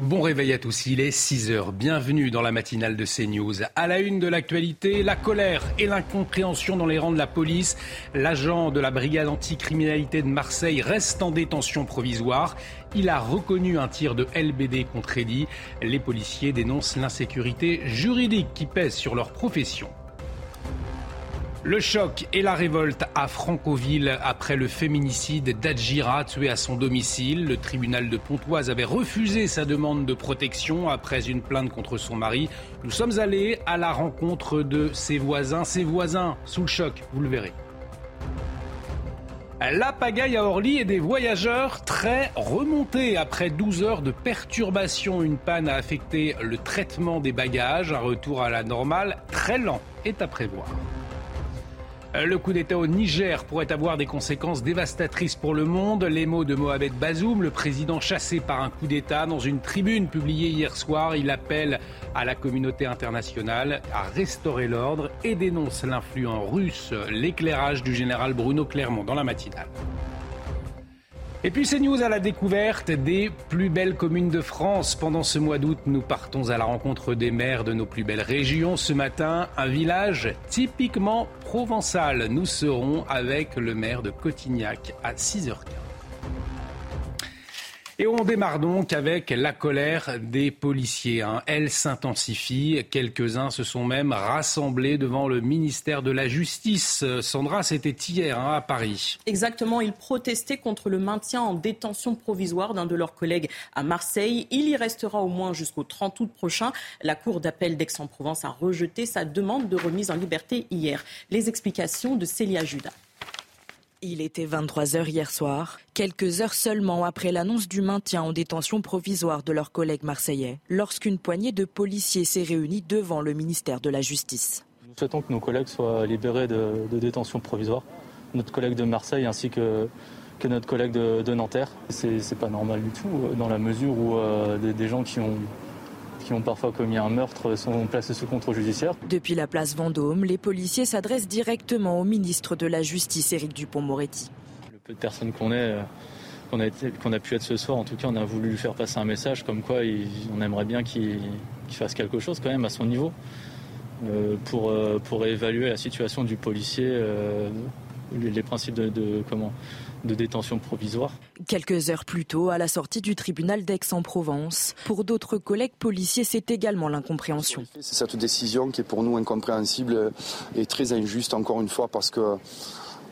Bon réveil à tous, il est 6h. Bienvenue dans la matinale de CNews. À la une de l'actualité, la colère et l'incompréhension dans les rangs de la police. L'agent de la brigade anticriminalité de Marseille reste en détention provisoire. Il a reconnu un tir de LBD contre Eddy. Les policiers dénoncent l'insécurité juridique qui pèse sur leur profession. Le choc et la révolte à Francoville après le féminicide d'Adjira tué à son domicile. Le tribunal de Pontoise avait refusé sa demande de protection après une plainte contre son mari. Nous sommes allés à la rencontre de ses voisins, ses voisins sous le choc, vous le verrez. La pagaille à Orly et des voyageurs très remontés après 12 heures de perturbation. Une panne a affecté le traitement des bagages. Un retour à la normale très lent est à prévoir. Euh, le coup d'État au Niger pourrait avoir des conséquences dévastatrices pour le monde. Les mots de Mohamed Bazoum, le président chassé par un coup d'État, dans une tribune publiée hier soir, il appelle à la communauté internationale à restaurer l'ordre et dénonce l'influence russe, l'éclairage du général Bruno Clermont dans la matinale. Et puis c'est news à la découverte des plus belles communes de France. Pendant ce mois d'août, nous partons à la rencontre des maires de nos plus belles régions. Ce matin, un village typiquement provençal. Nous serons avec le maire de Cotignac à 6h15. Et on démarre donc avec la colère des policiers. Hein. Elle s'intensifie. Quelques-uns se sont même rassemblés devant le ministère de la Justice. Sandra, c'était hier hein, à Paris. Exactement. Ils protestaient contre le maintien en détention provisoire d'un de leurs collègues à Marseille. Il y restera au moins jusqu'au 30 août prochain. La Cour d'appel d'Aix-en-Provence a rejeté sa demande de remise en liberté hier. Les explications de Célia Judas. Il était 23h hier soir, quelques heures seulement après l'annonce du maintien en détention provisoire de leurs collègues marseillais, lorsqu'une poignée de policiers s'est réunie devant le ministère de la Justice. Nous souhaitons que nos collègues soient libérés de, détention provisoire, notre collègue de Marseille ainsi que, que notre collègue de, Nanterre. C'est pas normal du tout, euh, dans la mesure où euh, des gens qui ont qui ont parfois commis un meurtre sont placés sous contrôle judiciaire. Depuis la place Vendôme, les policiers s'adressent directement au ministre de la Justice, Éric Dupont-Moretti. Le peu de personnes qu'on est, euh, qu'on a, qu'on a, pu être ce soir, en tout cas, on a voulu lui faire passer un message comme quoi on aimerait bien qu'il fasse quelque chose quand même à son niveau euh, pour, euh, pour évaluer la situation du policier, les, principes de comment de détention provisoire. Quelques heures plus tôt, à la sortie du tribunal d'Aix-en-Provence, pour d'autres collègues policiers, c'est également l'incompréhension. C'est cette décision qui est pour nous incompréhensible et très injuste, encore une fois, parce que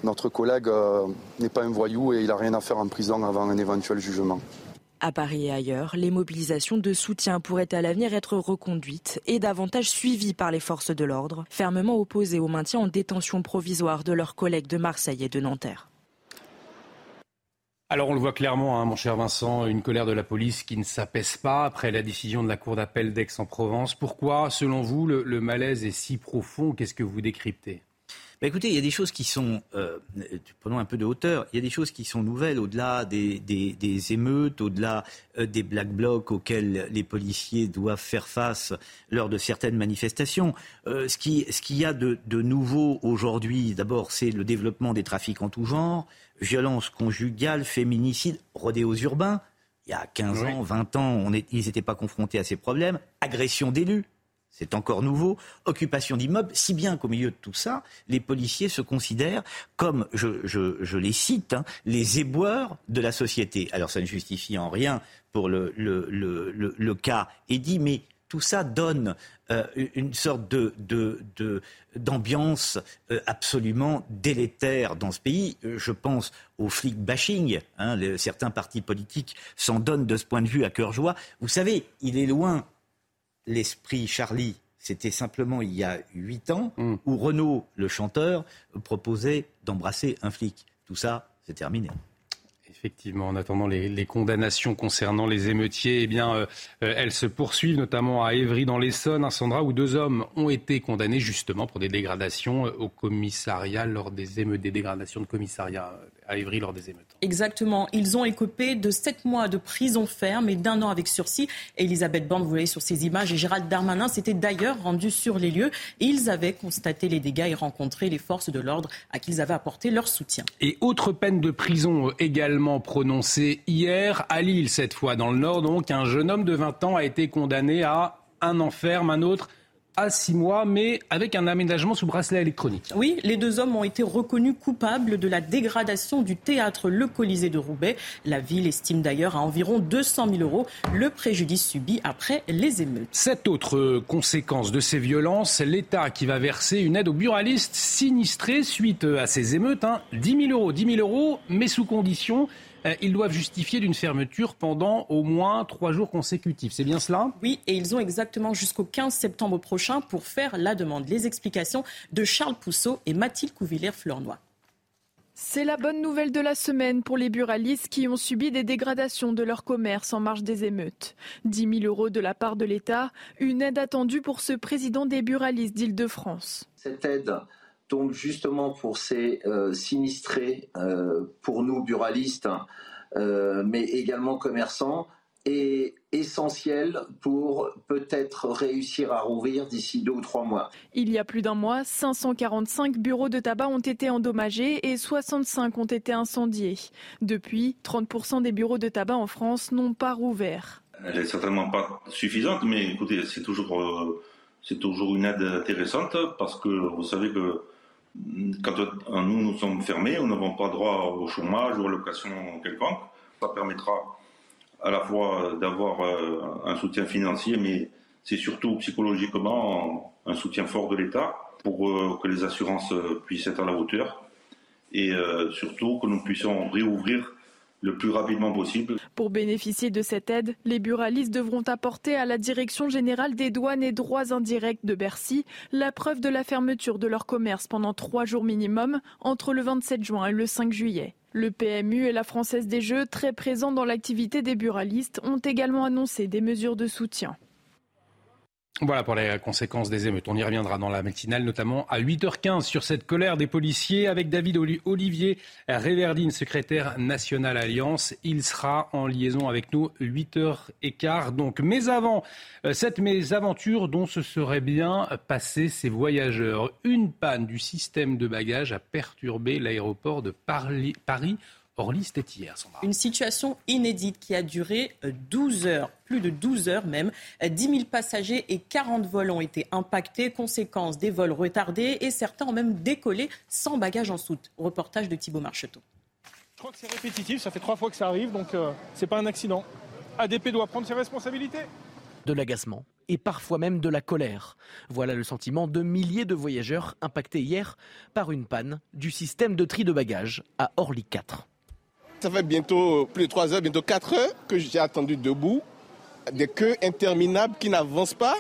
notre collègue euh, n'est pas un voyou et il n'a rien à faire en prison avant un éventuel jugement. À Paris et ailleurs, les mobilisations de soutien pourraient à l'avenir être reconduites et davantage suivies par les forces de l'ordre, fermement opposées au maintien en détention provisoire de leurs collègues de Marseille et de Nanterre. Alors on le voit clairement, hein, mon cher Vincent, une colère de la police qui ne s'apaise pas après la décision de la Cour d'appel d'Aix-en-Provence. Pourquoi, selon vous, le malaise est si profond? Qu'est-ce que vous décryptez? Bah, écoutez, il y a des choses qui sont, euh, prenons un peu de hauteur, il y a des choses qui sont nouvelles au-delà des, émeutes, au-delà euh, des black blocs auxquels les policiers doivent faire face lors de certaines manifestations. Euh, ce qu'il ce y a de, de nouveau aujourd'hui, d'abord, c'est le développement des trafics en tout genre, violence conjugale, féminicide, rodéos urbains. Il y a 15 ans, 20 ans, on est, ils n'étaient pas confrontés à ces problèmes. Agression d'élus c'est encore nouveau, occupation d'immeubles, si bien qu'au milieu de tout ça, les policiers se considèrent comme, je, les cite, hein, les éboueurs de la société. Alors ça ne justifie en rien pour le, le, cas Eddy, mais tout ça donne euh, une sorte de, d'ambiance euh, absolument délétère dans ce pays. Euh, je pense au flic bashing. Hein, certains partis politiques s'en donnent de ce point de vue à cœur joie. Vous savez, il est loin l'esprit Charlie, c'était simplement il y a huit ans, mm. où Renaud, le chanteur, proposait d'embrasser un flic. Tout ça, c'est terminé. Effectivement, en attendant les, condamnations concernant les émeutiers, eh bien, euh, euh, elles se poursuivent, notamment à Évry dans l'Essonne, à Sandra, où deux hommes ont été condamnés justement pour des dégradations euh, au commissariat lors des émeutes, des dégradations de commissariat. À Évry lors des émeutes. Exactement. Ils ont écopé de sept mois de prison ferme et d'un an avec sursis. Elisabeth Borne, vous voyez sur ces images, et Gérald Darmanin s'étaient d'ailleurs rendus sur les lieux. Ils avaient constaté les dégâts et rencontré les forces de l'ordre à qui ils avaient apporté leur soutien. Et autre peine de prison également prononcée hier, à Lille cette fois, dans le Nord, donc, un jeune homme de 20 ans a été condamné à un enferme, un autre à six mois, mais avec un aménagement sous bracelet électronique. Oui, les deux hommes ont été reconnus coupables de la dégradation du théâtre Le Colisée de Roubaix. La ville estime d'ailleurs à environ 200 000 euros le préjudice subi après les émeutes. Cette autre conséquence de ces violences, l'État qui va verser une aide aux buralistes sinistrés suite à ces émeutes. Hein, 10 000 euros, 10 000 euros, mais sous condition. Euh, ils doivent justifier d'une fermeture pendant au moins trois jours consécutifs. C'est bien cela? Oui, et ils ont exactement jusqu'au 15 septembre prochain pour faire la demande. Les explications de Charles Pousseau et Mathilde Couvillère-Fleurnois. C'est la bonne nouvelle de la semaine pour les buralistes qui ont subi des dégradations de leur commerce en marge des émeutes. 10 000 euros de la part de l'État, une aide attendue pour ce président des buralistes d'Île-de-France. Cette aide tombe justement pour ces euh, sinistrés, euh, pour nous buralistes, euh, mais également commerçants, est essentiel pour peut-être réussir à rouvrir d'ici deux ou trois mois. Il y a plus d'un mois, 545 bureaux de tabac ont été endommagés et 65 ont été incendiés. Depuis, 30% des bureaux de tabac en France n'ont pas rouvert. Elle n'est certainement pas suffisante, mais écoutez, c'est toujours, c'est toujours une aide intéressante parce que vous savez que quand nous, nous sommes fermés, nous n'avons pas droit au chômage ou à location quelconque. Ça permettra à la fois d'avoir euh, un soutien financier, mais c'est surtout psychologiquement un soutien fort de l'État pour euh, que les assurances puissent être à la hauteur et euh, surtout que nous puissions réouvrir le plus rapidement possible. Pour bénéficier de cette aide, les buralistes devront apporter à la Direction générale des douanes et droits indirects de Bercy la preuve de la fermeture de leur commerce pendant trois jours minimum entre le 27 juin et le 5 juillet. Le PMU et la Française des Jeux, très présents dans l'activité des buralistes, ont également annoncé des mesures de soutien. Voilà pour les conséquences des émeutes. On y reviendra dans la matinale, notamment à 8h15 sur cette colère des policiers avec David Olivier Réverdine, secrétaire national Alliance. Il sera en liaison avec nous 8h15. Donc, mais avant euh, cette mésaventure dont se seraient bien passés ces voyageurs, une panne du système de bagages a perturbé l'aéroport de Paris Orly, c'était hier, Une situation inédite qui a duré 12 euh, heures, plus de 12 heures même. 10 000 passagers et 40 vols ont été impactés. Conséquence des vols retardés et certains ont même décollé sans bagages en soute. Reportage de Thibault Marcheteau. Je crois que c'est répétitif, ça fait trois fois que ça arrive, donc euh, c'est pas un accident. ADP doit prendre ses responsabilités. De l'agacement et parfois même de la colère. Voilà le sentiment de milliers de voyageurs impactés hier par une panne du système de tri de bagages à Orly 4. Ça fait bientôt plus de 3 heures, bientôt 4 heures que j'ai attendu debout. Des queues interminables qui n'avancent pas.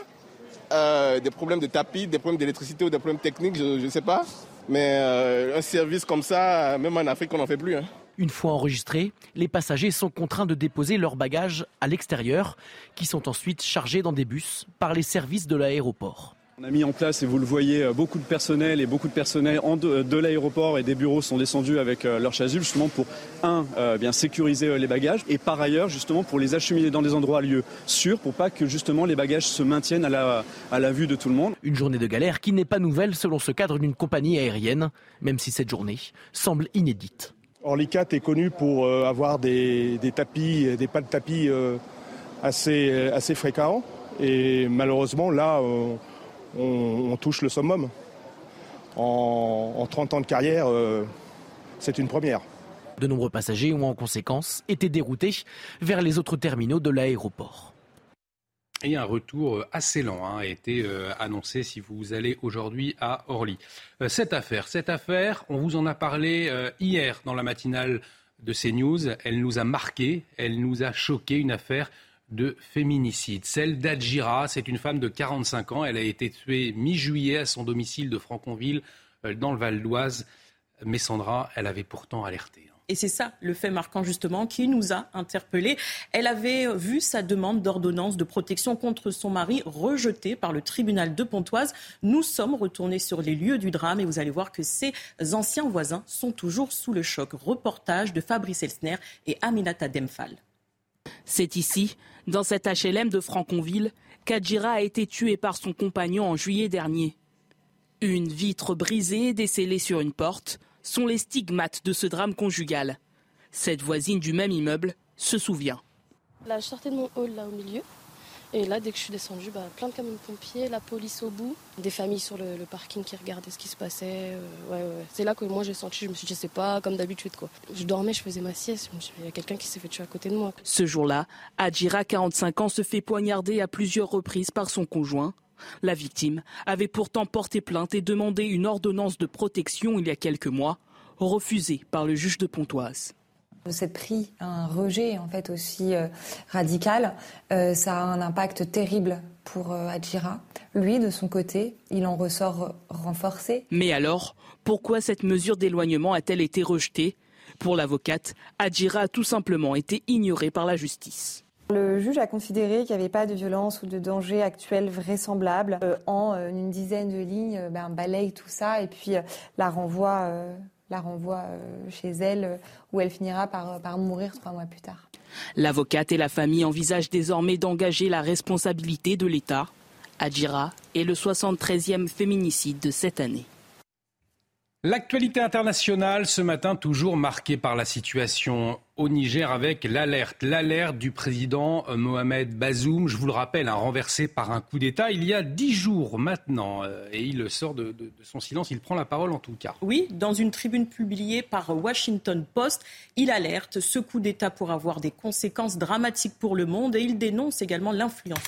Euh, des problèmes de tapis, des problèmes d'électricité ou des problèmes techniques, je ne sais pas. Mais euh, un service comme ça, même en Afrique, on n'en fait plus. Hein. Une fois enregistrés, les passagers sont contraints de déposer leurs bagages à l'extérieur, qui sont ensuite chargés dans des bus par les services de l'aéroport. On a mis en place, et vous le voyez, euh, beaucoup de personnel et beaucoup de personnel de, l'aéroport et des bureaux sont descendus avec euh, leurs chasubles justement pour, un, euh, bien sécuriser les bagages et par ailleurs justement pour les acheminer dans des endroits lieux sûrs pour pas que justement les bagages se maintiennent à la, à la vue de tout le monde. Une journée de galère qui n'est pas nouvelle selon ce cadre d'une compagnie aérienne, même si cette journée semble inédite. Orlicat est connu pour avoir des, tapis, des pas de tapis assez, assez fréquents et malheureusement là on, touche le summum. En, 30 ans de carrière, euh, c'est une première. De nombreux passagers ont en conséquence été déroutés vers les autres terminaux de l'aéroport. Et un retour euh, assez lent hein, a été euh, annoncé si vous allez aujourd'hui à Orly. cette affaire, cette affaire, on vous en a parlé hier dans la matinale de CNews. Elle nous a marqué, elle nous a choqué. Une affaire de féminicide. Celle d'Adjira, c'est une femme de 45 ans. Elle a été tuée mi-juillet à son domicile de Franconville, euh, dans le Val d'Oise. Mais Sandra, elle avait pourtant alerté. Hein. Et c'est ça le fait marquant justement qui nous a interpellés. Elle avait vu sa demande d'ordonnance de protection contre son mari rejetée par le tribunal de Pontoise. Nous sommes retournés sur les lieux du drame et vous allez voir que ses anciens voisins sont toujours sous le choc. Reportage de Fabrice Elsner et Aminata Demphal. C'est ici, dans cet HLM de Franconville, qu'Adjira a été tué par son compagnon en juillet dernier. Une vitre brisée décellée sur une porte sont les stigmates de ce drame conjugal. Cette voisine du même immeuble se souvient. Là, je de mon hall là au milieu. Et là, dès que je suis descendue, bah, plein de camions de pompiers, la police au bout, des familles sur le, parking qui regardaient ce qui se passait. Euh, C'est là que moi j'ai senti, je me suis dit, sais pas, comme d'habitude quoi. Je dormais, je faisais ma sieste, il y a quelqu'un qui s'est fait tuer à côté de moi. Ce jour-là, Adjira, 45 ans, se fait poignarder à plusieurs reprises par son conjoint. La victime avait pourtant porté plainte et demandé une ordonnance de protection il y a quelques mois, refusée par le juge de Pontoise cette pris un rejet en fait aussi euh, radical, euh, ça a un impact terrible pour euh, Adjira. Lui, de son côté, il en ressort renforcé. Mais alors, pourquoi cette mesure d'éloignement a-t-elle été rejetée? Pour l'avocate, Adjira a tout simplement été ignorée par la justice. Le juge a considéré qu'il n'y avait pas de violence ou de danger actuel vraisemblable. en une dizaine de lignes, ben, balaye tout ça et puis la renvoie la renvoie euh, chez elle, euh, où elle finira par, par mourir trois mois plus tard. L'avocate et la famille envisagent désormais d'engager la responsabilité de l'État. Adjira est le 73e féminicide de cette année. L'actualité internationale ce matin toujours marquée par la situation au Niger avec l'alerte, l'alerte du président euh, Mohamed Bazoum, je vous le rappelle, un renversé par un coup d'État il y a dix jours maintenant, euh, et il sort de, son silence, il prend la parole en tout cas. Oui, dans une tribune publiée par Washington Post, il alerte, ce coup d'État pour avoir des conséquences dramatiques pour le monde, et il dénonce également l'influence.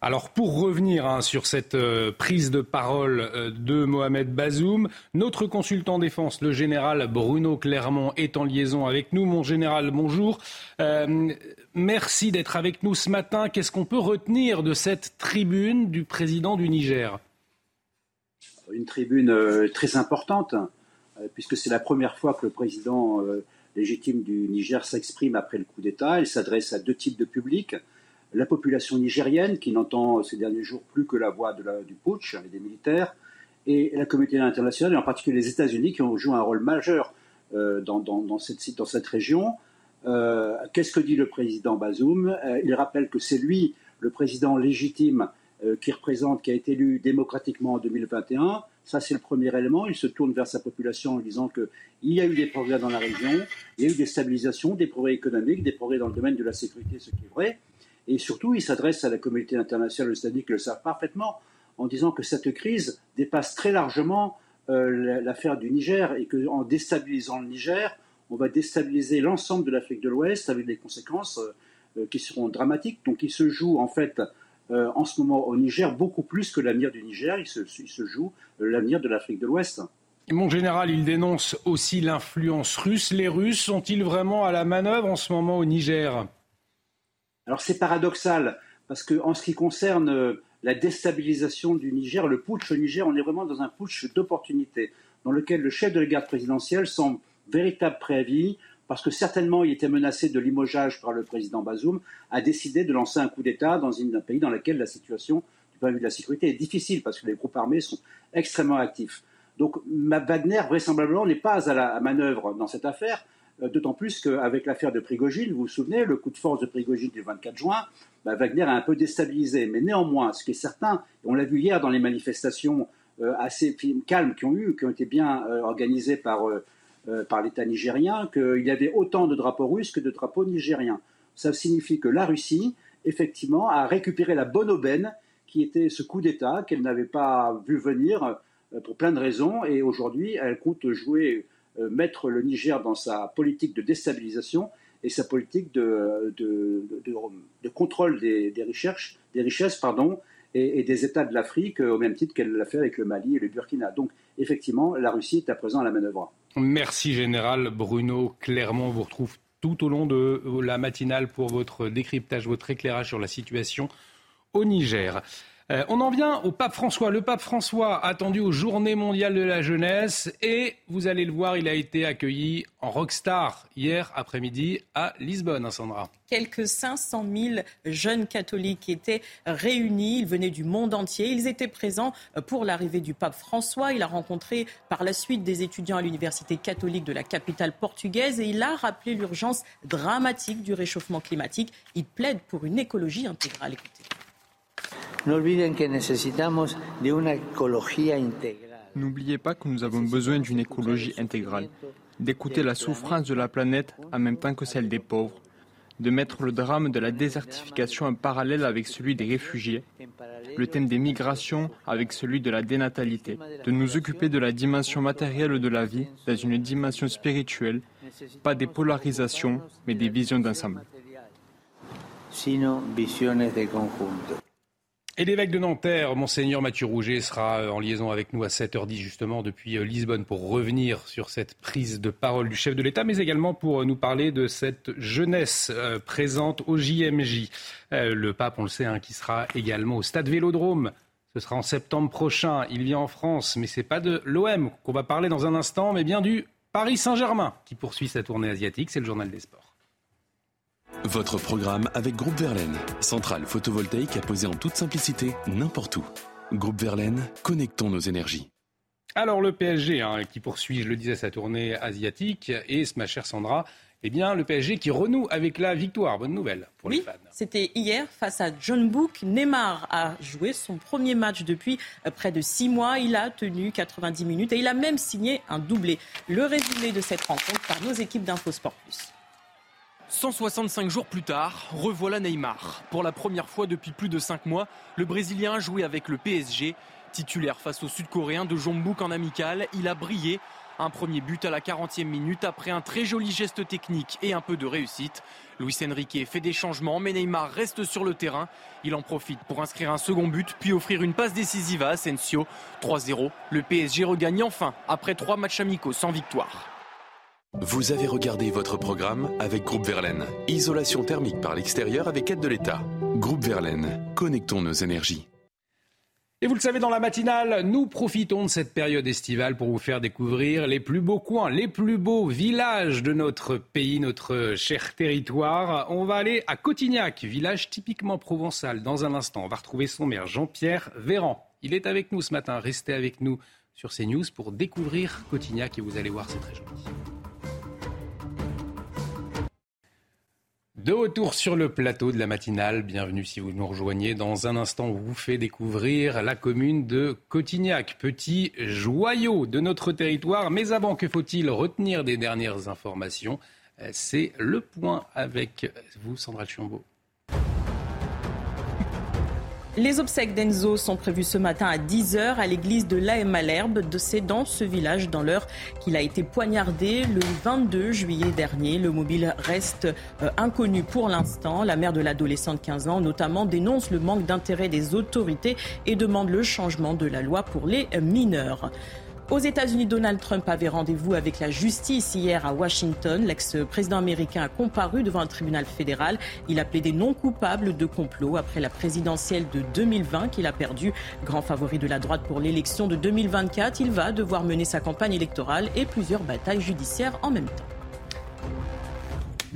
Alors pour revenir hein, sur cette euh, prise de parole euh, de Mohamed Bazoum, notre consultant défense, le général Bruno Clermont, est en liaison avec nous. Mon général, bonjour. Euh, merci d'être avec nous ce matin. Qu'est-ce qu'on peut retenir de cette tribune du président du Niger? Une tribune très importante, puisque c'est la première fois que le président légitime du Niger s'exprime après le coup d'État. Il s'adresse à deux types de publics la population nigérienne, qui n'entend ces derniers jours plus que la voix du putsch et des militaires, et la communauté internationale, et en particulier les États-Unis, qui ont joué un rôle majeur euh, dans, cette, dans, cette, région. Euh, qu'est-ce que dit le président Bazoum? Euh, Il rappelle que c'est lui, le président légitime, qui représente, qui a été élu démocratiquement en 2021. Ça, c'est le premier élément. Il se tourne vers sa population en disant qu'il y a eu des progrès dans la région, il y a eu des stabilisations, des progrès économiques, des progrès dans le domaine de la sécurité, ce qui est vrai. Et surtout, il s'adresse à la communauté internationale, le qui le savent parfaitement, en disant que cette crise dépasse très largement euh, l'affaire du Niger et qu'en déstabilisant le Niger, on va déstabiliser l'ensemble de l'Afrique de l'Ouest avec des conséquences euh, qui seront dramatiques. Donc il se joue en fait euh, en ce moment au Niger beaucoup plus que l'avenir du Niger, il se, il se joue l'avenir de l'Afrique de l'Ouest. Mon général, il dénonce aussi l'influence russe. Les Russes sont-ils vraiment à la manœuvre en ce moment au Niger? Alors c'est paradoxal, parce qu'en ce qui concerne euh, la déstabilisation du Niger, le putsch au Niger, on est vraiment dans un putsch d'opportunité, dans lequel le chef de la garde présidentielle semble véritable préavis, parce que certainement il était menacé de limogeage par le président Bazoum, a décidé de lancer un coup d'État dans un pays dans lequel la situation du point de vue de la sécurité est difficile, parce que les groupes armés sont extrêmement actifs. Donc Wagner, vraisemblablement, n'est pas à la manœuvre dans cette affaire, d'autant plus qu'avec l'affaire de Prigogine, vous vous souvenez, le coup de force de Prigogine du 24 juin, bah, Wagner a un peu déstabilisé. Mais néanmoins, ce qui est certain, on l'a vu hier dans les manifestations euh, assez calmes qui ont eu, qui ont été bien euh, organisées par, par l'État nigérien, qu'il y avait autant de drapeaux russes que de drapeaux nigériens. Ça signifie que la Russie, effectivement, a récupéré la bonne aubaine qui était ce coup d'État qu'elle n'avait pas vu venir pour plein de raisons, et aujourd'hui, elle compte jouer euh, mettre le Niger dans sa politique de déstabilisation et sa politique de, de, contrôle des, des, recherches, des richesses pardon, et, des États de l'Afrique, au même titre qu'elle l'a fait avec le Mali et le Burkina. Donc, effectivement, la Russie est à présent à la manœuvre. Merci, Général Bruno Clermont. On vous retrouve tout au long de la matinale pour votre décryptage, votre éclairage sur la situation au Niger. Euh, on en vient au pape François. Le pape François attendu aux Journées mondiales de la jeunesse et vous allez le voir, il a été accueilli en rockstar hier après-midi à Lisbonne, hein, Sandra. Quelques 500 000 jeunes catholiques étaient réunis. Ils venaient du monde entier. Ils étaient présents pour l'arrivée du pape François. Il a rencontré par la suite des étudiants à l'université catholique de la capitale portugaise et il a rappelé l'urgence dramatique du réchauffement climatique. Il plaide pour une écologie intégrale. Écoutez. N'oubliez pas que nous avons besoin d'une écologie intégrale, d'écouter la souffrance de la planète en même temps que celle des pauvres, de mettre le drame de la désertification en parallèle avec celui des réfugiés, le thème des migrations avec celui de la dénatalité, de nous occuper de la dimension matérielle de la vie dans une dimension spirituelle, pas des polarisations, mais des visions d'ensemble. Et l'évêque de Nanterre, monseigneur Mathieu Rouget, sera euh, en liaison avec nous à 7h10 justement depuis euh, Lisbonne pour revenir sur cette prise de parole du chef de l'État, mais également pour euh, nous parler de cette jeunesse présente au JMJ. Le pape, on le sait, hein, qui sera également au stade Vélodrome. Ce sera en septembre prochain. Il vient en France, mais ce n'est pas de l'OM qu'on va parler dans un instant, mais bien du Paris Saint-Germain qui poursuit sa tournée asiatique. C'est le journal des sports. Votre programme avec Groupe Verlaine, centrale photovoltaïque à poser en toute simplicité n'importe où. Groupe Verlaine, connectons nos énergies. Alors le PSG hein, qui poursuit, je le disais, sa tournée asiatique et ma chère Sandra, eh bien le PSG qui renoue avec la victoire. Bonne nouvelle pour les fans. C'était hier face à John Book. Neymar a joué son premier match depuis euh, près de six mois. Il a tenu 90 minutes et il a même signé un doublé. Le résumé de cette rencontre par nos équipes d'Infosport Plus. 165 jours plus tard, revoilà Neymar. Pour la première fois depuis plus de 5 mois, le Brésilien a joué avec le PSG. Titulaire face au Sud-Coréen de Jongbook en amical, il a brillé. Un premier but à la 40e minute après un très joli geste technique et un peu de réussite. Luis Enrique fait des changements, mais Neymar reste sur le terrain. Il en profite pour inscrire un second but, puis offrir une passe décisive à Asensio. 3-0. Le PSG regagne enfin après trois matchs amicaux sans victoire. Vous avez regardé votre programme avec Groupe Verlaine. Isolation thermique par l'extérieur avec aide de l'État. Groupe Verlaine, connectons nos énergies. Et vous le savez, dans la matinale, nous profitons de cette période estivale pour vous faire découvrir les plus beaux coins, les plus beaux villages de notre pays, notre cher territoire. On va aller à Cotignac, village typiquement provençal. Dans un instant, on va retrouver son maire, Jean-Pierre Véran. Il est avec nous ce matin. Restez avec nous sur CNews pour découvrir Cotignac et vous allez voir, c'est très joli. De retour sur le plateau de la matinale, bienvenue si vous nous rejoignez. Dans un instant, on vous fait découvrir la commune de Cotignac, petit joyau de notre territoire. Mais avant, que faut-il retenir des dernières informations? Euh, C'est le point avec vous, Sandra Chiombo. Les obsèques d'Enzo sont prévues ce matin à 10h à l'église de La Malherbe. C'est dans ce village, dans l'heure qu'il a été poignardé le 22 juillet dernier. Le mobile reste euh, inconnu pour l'instant. La mère de l'adolescent de 15 ans, notamment, dénonce le manque d'intérêt des autorités et demande le changement de la loi pour les mineurs. Aux États-Unis, Donald Trump avait rendez-vous avec la justice hier à Washington. L'ex-président américain a comparu devant un tribunal fédéral. Il a plaidé non coupable de complot après la présidentielle de 2020 qu'il a perdu. Grand favori de la droite pour l'élection de 2024, il va devoir mener sa campagne électorale et plusieurs batailles judiciaires en même temps.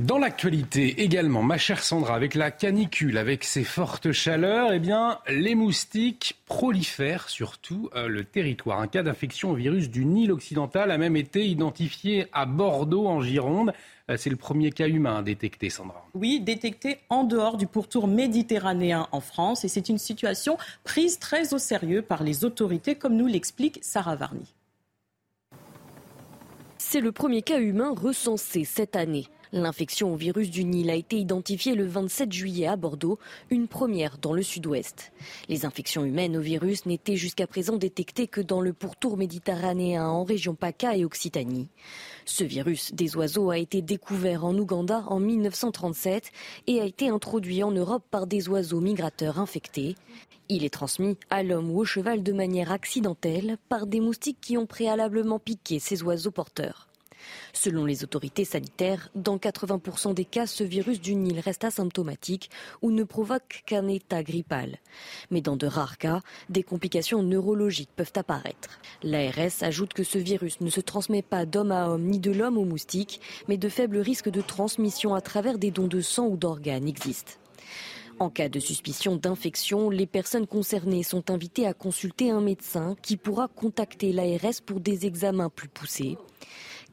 Dans l'actualité également, ma chère Sandra, avec la canicule, avec ces fortes chaleurs, eh bien, les moustiques prolifèrent sur tout euh, le territoire. Un cas d'infection au virus du Nil occidental a même été identifié à Bordeaux, en Gironde. Euh, c'est le premier cas humain détecté, Sandra. Oui, détecté en dehors du pourtour méditerranéen en France. Et c'est une situation prise très au sérieux par les autorités, comme nous l'explique Sarah Varny. C'est le premier cas humain recensé cette année. L'infection au virus du Nil a été identifiée le 27 juillet à Bordeaux, une première dans le sud-ouest. Les infections humaines au virus n'étaient jusqu'à présent détectées que dans le pourtour méditerranéen en région PACA et Occitanie. Ce virus des oiseaux a été découvert en Ouganda en 1937 et a été introduit en Europe par des oiseaux migrateurs infectés. Il est transmis à l'homme ou au cheval de manière accidentelle par des moustiques qui ont préalablement piqué ces oiseaux porteurs. Selon les autorités sanitaires, dans 80% des cas, ce virus du Nil reste asymptomatique ou ne provoque qu'un état grippal. Mais dans de rares cas, des complications neurologiques peuvent apparaître. L'ARS ajoute que ce virus ne se transmet pas d'homme à homme ni de l'homme au moustique, mais de faibles risques de transmission à travers des dons de sang ou d'organes existent. En cas de suspicion d'infection, les personnes concernées sont invitées à consulter un médecin qui pourra contacter l'ARS pour des examens plus poussés.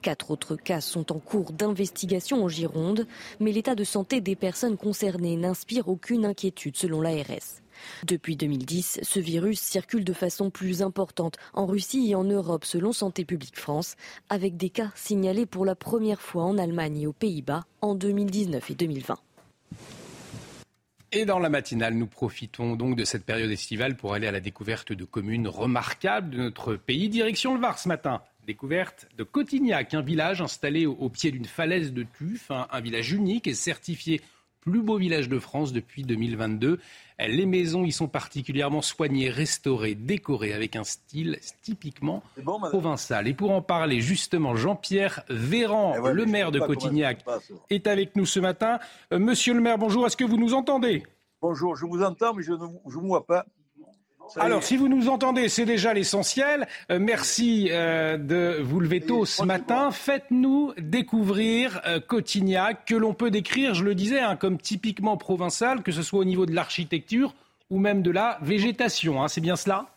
Quatre autres cas sont en cours d'investigation en Gironde, mais l'état de santé des personnes concernées n'inspire aucune inquiétude selon l'ARS. Depuis 2010, ce virus circule de façon plus importante en Russie et en Europe selon Santé publique France, avec des cas signalés pour la première fois en Allemagne et aux Pays-Bas en 2019 et 2020. Et dans la matinale, nous profitons donc de cette période estivale pour aller à la découverte de communes remarquables de notre pays. Direction le Var ce matin. Découverte de Cotignac, un village installé au, pied d'une falaise de tuf, un village unique et certifié plus beau village de France depuis 2022. Les maisons y sont particulièrement soignées, restaurées, décorées avec un style typiquement provençal. Et pour en parler, justement, Jean-Pierre Véran, eh le maire de Cotignac, est avec nous ce matin. Euh, monsieur le maire, bonjour, est-ce que vous nous entendez? Bonjour, je vous entends, mais je ne vous vois pas. Alors, si vous nous entendez, c'est déjà l'essentiel. Euh, merci euh, de vous lever tôt ce matin. Faites-nous découvrir euh, Cotignac, que l'on peut décrire, je le disais, hein, comme typiquement provençal, que ce soit au niveau de l'architecture ou même de la végétation. Hein. c'est bien cela?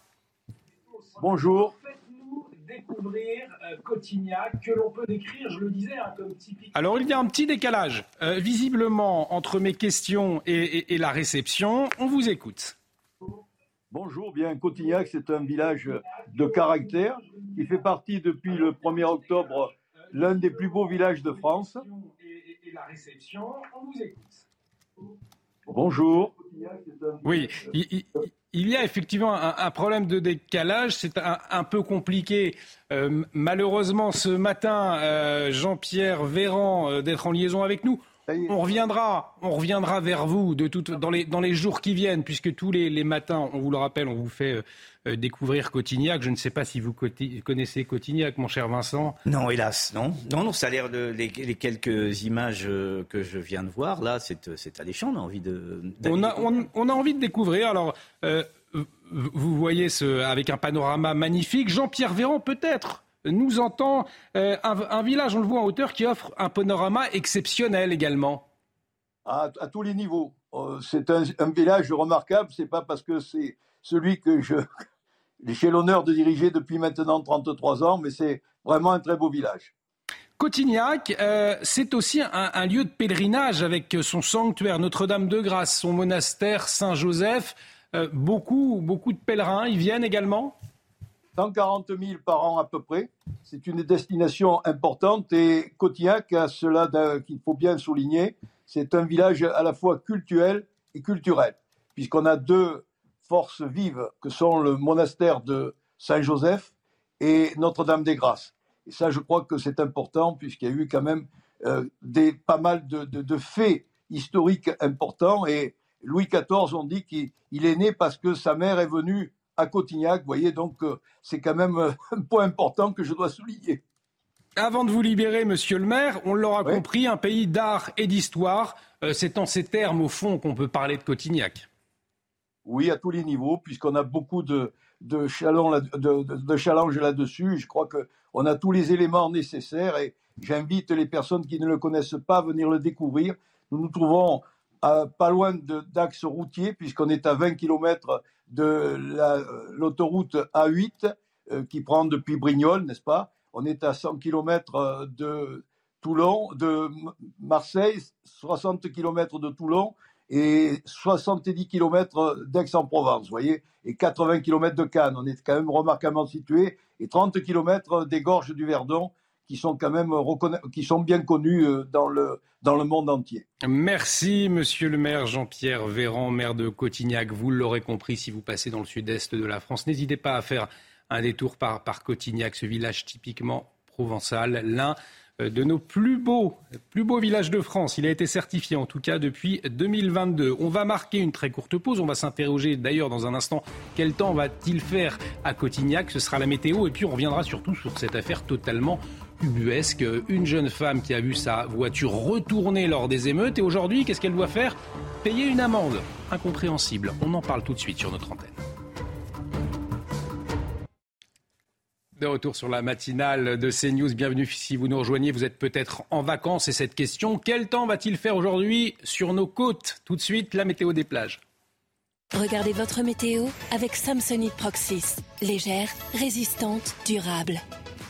Bonjour. Faites-nous découvrir Cotignac, que l'on peut décrire, je le disais, hein, comme typiquement... Alors, il y a un petit décalage, visiblement, entre mes questions et la réception. On vous écoute. Bonjour, bien Cotignac, c'est un village de caractère qui fait partie depuis le 1er octobre l'un des plus beaux villages de France. Et, la réception, on vous écoute. Bonjour. Oui, il, y a effectivement un, problème de décalage, c'est un, peu compliqué. Euh, malheureusement, ce matin, euh, Jean-Pierre Véran euh, d'être en liaison avec nous. On reviendra, on reviendra vers vous de dans, les, dans les jours qui viennent, puisque tous les, matins, on vous le rappelle, on vous fait euh, euh, découvrir Cotignac. Je ne sais pas si vous connaissez Cotignac, mon cher Vincent. Non, hélas, non. Non, non, ça a l'air de les, quelques images euh, que je viens de voir là, c'est alléchant. On a envie de. On a, on, a envie de découvrir. Alors. vous voyez ce, avec un panorama magnifique. Jean-Pierre Véran, peut-être nous entend euh, un, village, on le voit en hauteur, qui offre un panorama exceptionnel également. À, tous les niveaux. Euh, c'est un, village remarquable, c'est pas parce que c'est celui que je j'ai l'honneur de diriger depuis maintenant 33 ans, mais c'est vraiment un très beau village. Cotignac, euh, c'est aussi un, lieu de pèlerinage avec son sanctuaire Notre-Dame-de-Grâce, son monastère Saint-Joseph. beaucoup, beaucoup de pèlerins y viennent également 140 000 par an à peu près. C'est une destination importante et Cotignac a cela qu'il faut bien souligner. C'est un village à la fois culturel et culturel, puisqu'on a deux forces vives que sont le monastère de Saint-Joseph et Notre-Dame-des-Grâces. Et ça, je crois que c'est important, puisqu'il y a eu quand même euh, pas mal de, faits historiques importants. Et Louis XIV, on dit qu'il est né parce que sa mère est venue à Cotignac. Vous voyez, donc euh, c'est quand même euh, un point important que je dois souligner. Avant de vous libérer, monsieur le maire, on l'aura compris, un pays d'art et d'histoire. Euh, c'est en ces termes, au fond, qu'on peut parler de Cotignac. Oui, à tous les niveaux, puisqu'on a beaucoup de, de, de, challenges là-dessus. Je crois qu'on a tous les éléments nécessaires et j'invite les personnes qui ne le connaissent pas à venir le découvrir. Nous nous trouvons pas loin d'axes routiers, puisqu'on est à 20 km de l'autoroute A8 euh, qui prend depuis Brignoles, n'est-ce pas? On est à 100 km euh, de Toulon, de Marseille, 60 km de Toulon et 70 km d'Aix-en-Provence, voyez, et 80 km de Cannes. On est quand même remarquablement situé, et 30 km des gorges du Verdon, qui sont quand même qui sont bien connus euh, dans le, dans le monde entier. Merci, monsieur le maire Jean-Pierre Véran, maire de Cotignac. Vous l'aurez compris si vous passez dans le sud-est de la France. N'hésitez pas à faire un détour par, par Cotignac, ce village typiquement provençal, l'un euh, de nos plus beaux, plus beaux villages de France. Il a été certifié en tout cas depuis 2022. On va marquer une très courte pause. On va s'interroger d'ailleurs dans un instant quel temps va-t-il faire à Cotignac? Ce sera la météo et puis on reviendra surtout sur cette affaire totalement ubuesque. Une jeune femme qui a vu sa voiture retourner lors des émeutes et aujourd'hui, qu'est-ce qu'elle doit faire? Payer une amende. Incompréhensible. On en parle tout de suite sur notre antenne. De retour sur la matinale de CNews. Bienvenue si vous nous rejoignez. Vous êtes peut-être en vacances et cette question, quel temps va-t-il faire aujourd'hui sur nos côtes? Tout de suite, la météo des plages. Regardez votre météo avec Samsonite Proxys. Légère, résistante, durable.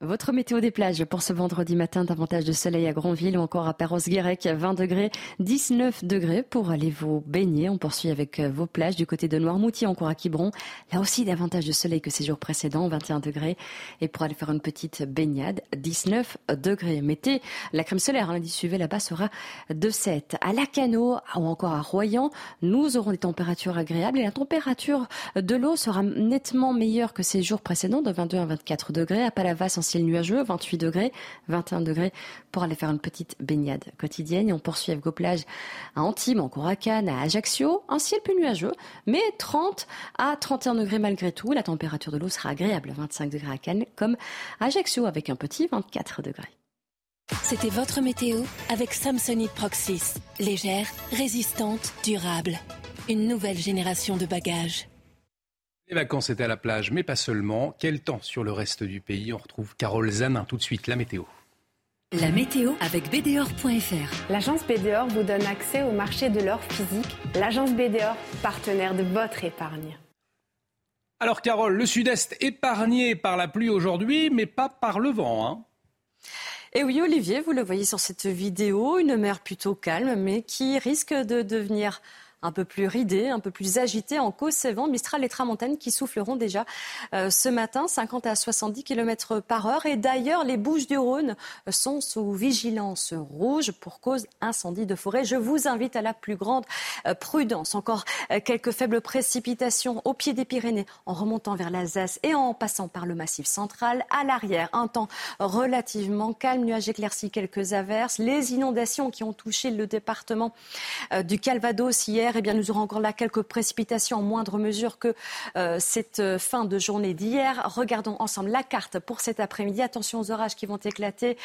Votre météo des plages pour ce vendredi matin, davantage de soleil à Grandville ou encore à Perros-Guirec, 20 degrés, 19 degrés pour aller vous baigner. On poursuit avec euh, vos plages du côté de Noirmoutier, encore à Quiberon. Là aussi, davantage de soleil que ces jours précédents, 21 degrés. Et pour aller faire une petite baignade, 19 degrés. Mettez la crème solaire, hein, lundi suivant là-bas sera de 7. À Lacano ou encore à Royan, nous aurons des températures agréables et la température de l'eau sera nettement meilleure que ces jours précédents, de 22 à 24 degrés. À Palavas, ciel nuageux, 28 degrés, 21 degrés pour aller faire une petite baignade quotidienne. Et on poursuit avec vos à Antibes, encore à Cannes, à Ajaccio, un ciel plus nuageux, mais 30 à 31 degrés malgré tout. La température de l'eau sera agréable, 25 degrés à Cannes, comme Ajaccio avec un petit 24 degrés. C'était votre météo avec Samsonite Proxys. Légère, résistante, durable. Une nouvelle génération de bagages. Les vacances étaient à la plage, mais pas seulement. Quel temps sur le reste du pays? On retrouve Carole Zanin tout de suite, la météo. La météo avec BDOR.fr. L'agence BDOR vous donne accès au marché de l'or physique. L'agence BDOR, partenaire de votre épargne. Alors Carole, le sud-est épargné par la pluie aujourd'hui, mais pas par le vent. Hein et oui, Olivier, vous le voyez sur cette vidéo, une mer plutôt calme, mais qui risque de devenir un peu plus ridé, un peu plus agité en cause ces vents Mistral et Tramontane qui souffleront déjà euh, ce matin 50 à 70 km par heure. Et d'ailleurs, les Bouches du Rhône sont sous vigilance rouge pour cause incendie de forêt. Je vous invite à la plus grande euh, prudence. Encore euh, quelques faibles précipitations au pied des Pyrénées en remontant vers l'Alsace et en passant par le massif central. À l'arrière, un temps relativement calme, nuages éclaircis, quelques averses. Les inondations qui ont touché le département du Calvados hier eh bien, nous aurons encore là quelques précipitations en moindre mesure que euh, cette euh, fin de journée d'hier. Regardons ensemble la carte pour cet après-midi. Attention aux orages qui vont éclater